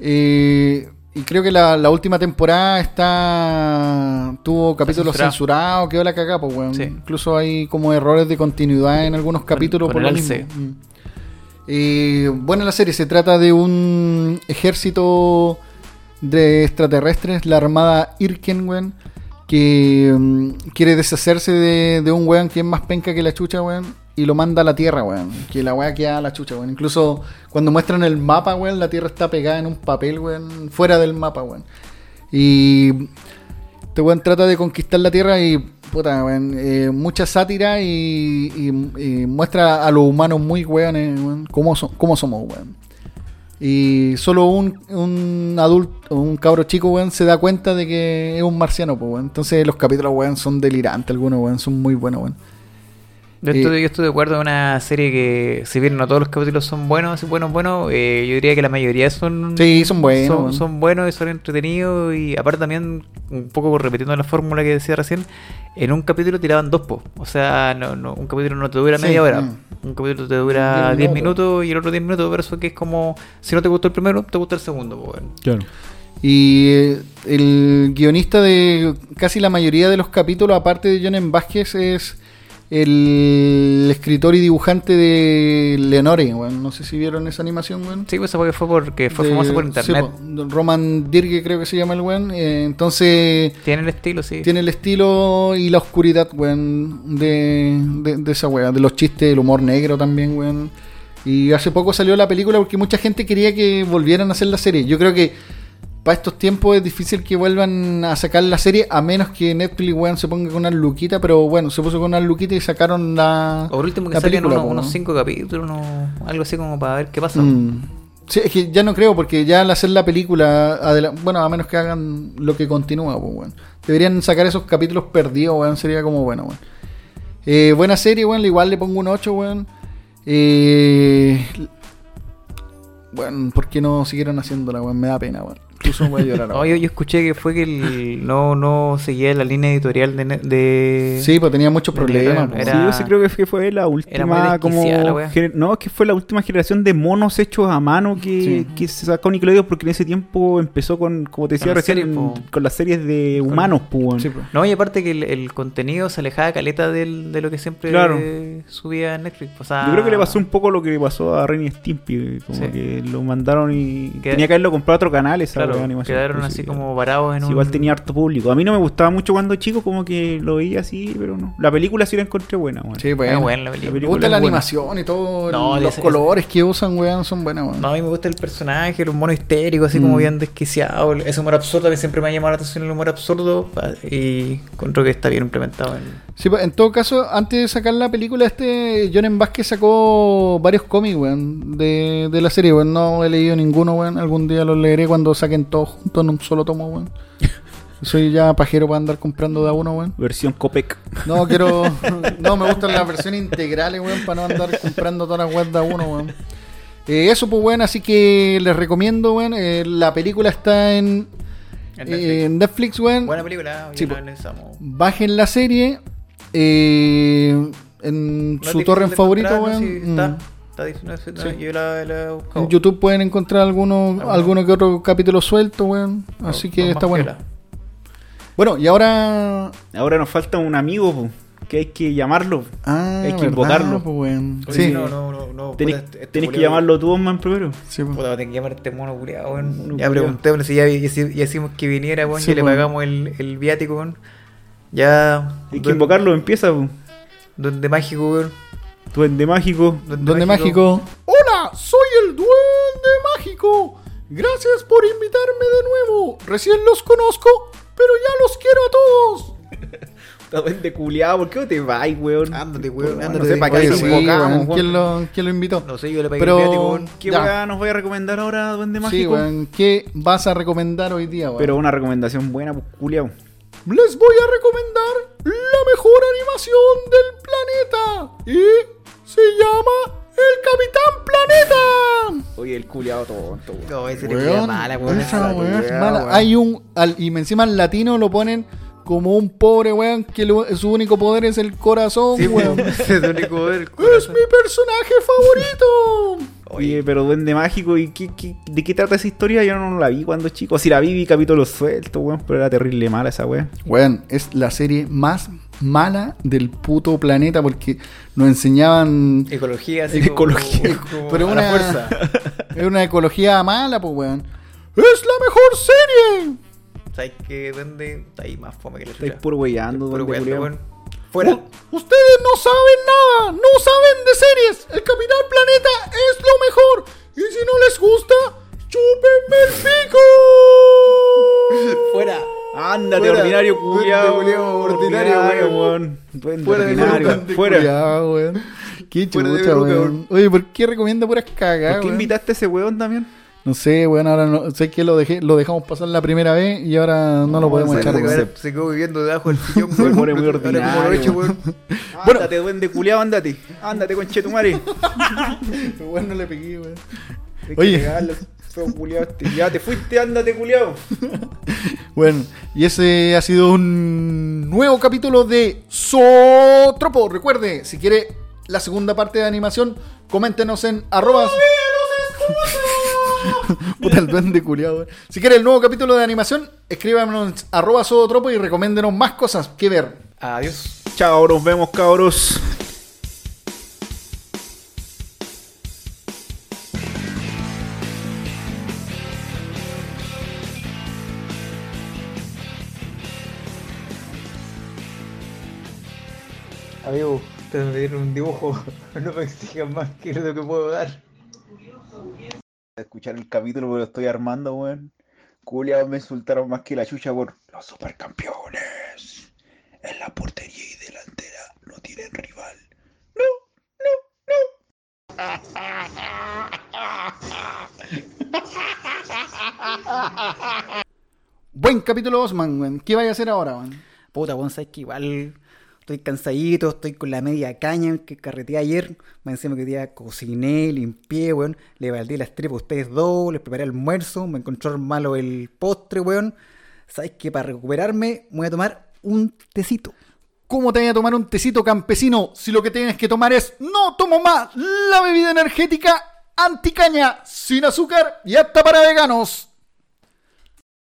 Eh, y creo que la, la última temporada está tuvo capítulos censurada. censurados, quedó la cagada, pues, weón. Sí. Incluso hay como errores de continuidad en algunos capítulos por lo mismo. Mm. Eh, bueno, la serie se trata de un ejército de extraterrestres, la armada Irken, weón, que mm, quiere deshacerse de, de un weón que es más penca que la chucha, weón, y lo manda a la Tierra, weón. Que la weá queda a la chucha, weón. Incluso cuando muestran el mapa, weón, la Tierra está pegada en un papel, weón, fuera del mapa, weón. Y este weón trata de conquistar la Tierra y, puta, weón, eh, mucha sátira y, muestra a los humanos muy weones, weón, cómo somos, weón. Y solo un, un adulto, un cabro chico, weón, se da cuenta de que es un marciano, pues, weón. Entonces los capítulos, weón, son delirantes, algunos, weón, son muy buenos, weón. Yo Eh, estoy, yo estoy de acuerdo en una serie que, si bien no todos los capítulos son buenos, buenos, buenos, eh, yo diría que la mayoría son, Sí, son buenos, son, bueno. son buenos y son entretenidos. Y aparte, también, un poco repitiendo la fórmula que decía recién, en un capítulo tiraban dos po. O sea, no, no, un capítulo no te dura Sí, media hora. mm. Un capítulo te dura Diez 10 minutos. y el otro 10 minutos, pero eso que es como, si no te gustó el primero, te gusta el segundo. po, bueno. Claro. Y eh, el guionista de casi la mayoría de los capítulos, aparte de John M. Vázquez, es el escritor y dibujante de Leonore, weón. No sé si vieron esa animación, weón. Sí, pues fue porque fue De- famoso por internet. Roman Dirge creo que se llama el weón. Eh, entonces Tiene el estilo, sí. tiene el estilo y la oscuridad, weón, de, de, de esa weá. De los chistes, el humor negro también, weón. Y hace poco salió la película porque mucha gente quería que volvieran a hacer la serie. Yo creo que para estos tiempos es difícil que vuelvan a sacar la serie a menos que Netflix, weón, se ponga con una luquita. Pero bueno, se puso con una luquita y sacaron la. O por último que saquen película, unos, cinco capítulos, unos- algo así como para ver qué pasa. Mm. Sí, es que ya no creo, porque ya al hacer la película, bueno, a menos que hagan lo que continúa, pues, weón. Deberían sacar esos capítulos perdidos, weón, sería como bueno, weón. Eh, buena serie, weón, igual le pongo un 8, weón. Eh, bueno, ¿por qué no siguieron haciéndola, weón? Me da pena, weón. Incluso voy a llorar. No, weón. yo, yo escuché que fue que el- no, no seguía la línea editorial de... de Sí, pues tenía muchos problemas. Pues, era- Sí, yo sí creo que fue, fue la última como la no, es que fue la última generación de monos hechos a mano que, Sí. que se sacó Nickelodeon porque en ese tiempo empezó con, como te decía recién, series, po. con las series de Con- humanos, pues. Sí, pues. No, y aparte que el, el contenido se alejaba caleta del, de lo que siempre Claro. subía en Netflix. O sea, Yo creo que le pasó un poco lo que le pasó a Ren y Stimpy, como Sí. que lo mandaron y Queda- tenía que haberlo comprado a otro canal esa Claro, wea de animación. quedaron Pues, así sí, como varados en sí, un... Igual tenía harto público. A mí no me gustaba mucho cuando chico, como que lo veía así, pero no. La película sí la encontré buena, weón. Sí, buena la Me película. gusta la buena. animación y todo, No, los ese- colores que usan, weón, son buenos, weón. No, a mí me gusta el personaje, el mono histérico, así como Mm. bien desquiciado. el- Ese humor absurdo, a mí siempre me ha llamado la atención el humor absurdo y encuentro que está bien implementado en... Sí, pues, en todo caso, antes de sacar la película, este M. Vázquez sacó varios cómics, weón, de, de la serie, weón. No he leído ninguno, weón. Algún día los leeré cuando saquen todos juntos en un solo tomo, weón. Soy ya pajero para andar comprando de a uno, weón. Versión Copec. No, quiero... No, me gustan las versiones integrales, weón, para no andar comprando todas las weas de a uno, weón. Eh, eso, pues, weón, así que les recomiendo, weón. eh, la película está en, En eh, Netflix. en Netflix, weón. Buena película, Sí, po. analizamos. bajen la serie eh, en No su torrent favorito, weón. Sí, Mm. está, está difícil, no es- no, Sí. Yo la, la. En YouTube pueden encontrar alguno, Alguno. alguno que otro capítulo suelto, weón. Así No, que no está bueno. Bueno, y ahora. Ahora nos falta un amigo, po, que hay que llamarlo. Ah, Hay que ¿verdad? invocarlo. Pues, weón. Oye, Sí, no, no, no, no. Tenés, puta, este- este tenés que llamarlo tú, man, primero. sí, pues. Puta, tengo que llamar a este mono culiado, weón. Ya preguntémosle si ya, ya, ya decimos que viniera, weón, Sí, y le pagamos el, el viático, weón. Ya. Hay que invocarlo, empieza. Donde mágico, weón. Duende mágico. Duende mágico. Hola, soy el Duende Mágico. Gracias por invitarme de nuevo. Recién los conozco, pero ya los quiero a todos. Duende culiado, ¿por qué no te vas, weón? Ándate, weón, ándate No sé para qué sí, invocamos. ¿quién, lo, quién lo invitó? No sé, yo le pagué Pero- el viático, weón. ¿Qué weá nos voy a recomendar ahora, duende Sí, mágico? weón, ¿qué vas a recomendar hoy día, weón? Pero una recomendación buena, pues culiao. Les voy a recomendar la mejor animación del planeta. Y se llama El Capitán Planeta. Oye, el culiao tonto, weón. No, ese Weón, mala, weón. esa esa weá es mala. weón. Hay un. al- y encima en latino lo ponen como un pobre weón que lo- su único poder es el corazón, Sí, weón. es el único poder, el Es corazón. mi personaje favorito. Oye, pero Duende Mágico, ¿y qué, qué- de qué trata esa historia? Yo no la vi cuando chico. Si la vi, vi capítulos sueltos, weón, pero era terrible mala esa weón. Weón, es la serie más mala del puto planeta porque nos enseñaban. Ecología, así Ecología. como- como Pero a una, la fuerza. es una ecología mala, pues, weón. ¡Es la mejor serie! ¿Sabes qué? Duende está ahí más fome que la Estáis chucha. puro weyando, Puro weón. Fuera. U- Ustedes no saben nada, no saben de series. El Capitán Planeta es lo mejor. Y si no les gusta, chúpenme el pico. Fuera. Ándate, Fuera. ordinario culiao. ordinario, weón. Fuera de ordinario. Fuera. Weón. Qué chucha, weón. Oye, ¿por qué recomienda puras cagadas, ¿Por qué invitaste a ese weón también? No sé, weón, ahora no, sé que lo dejé, lo dejamos pasar la primera vez y ahora no, lo podemos echar, se, se quedó viviendo debajo del sillón, weón. muy Ahora como lo ordinario, he hecho, weón. Ándate, duende culiao, ándate. Ándate, conchetumare. Weón, no le pegué, weón. Oye. culiao este. Ya te fuiste, ándate, culiao. Bueno, y ese ha sido un nuevo capítulo de Sotropo. Recuerde, si quiere la segunda parte de animación, coméntenos en arroba. Puta el duende culiado. weón. Si quiere el nuevo capítulo de animación, escríbanos arroba Sotropo y recoméndenos más cosas que ver. Adiós. Chao, nos vemos, cabros. Amigo, ustedes me dieron un dibujo. No me exijan más que lo que puedo dar. Escuchar el capítulo porque lo estoy armando, weón. Culiao me insultaron más que la chucha por los supercampeones. En la portería y delantera no tienen rival. Buen capítulo, Osman, weón. ¿Qué vaya a hacer ahora, weón? Puta, weón, sabes que igual estoy cansadito, estoy con la media caña que carreteé ayer. Me encima que día cociné, limpié, weón. Le baldí las tripas a ustedes dos, les preparé almuerzo, me encontró malo el postre, weón. Sabes que para recuperarme me voy a tomar un tecito. ¿Cómo te voy a tomar un tecito campesino si lo que tienes que tomar es no tomo más la bebida energética anticaña sin azúcar y apta para veganos?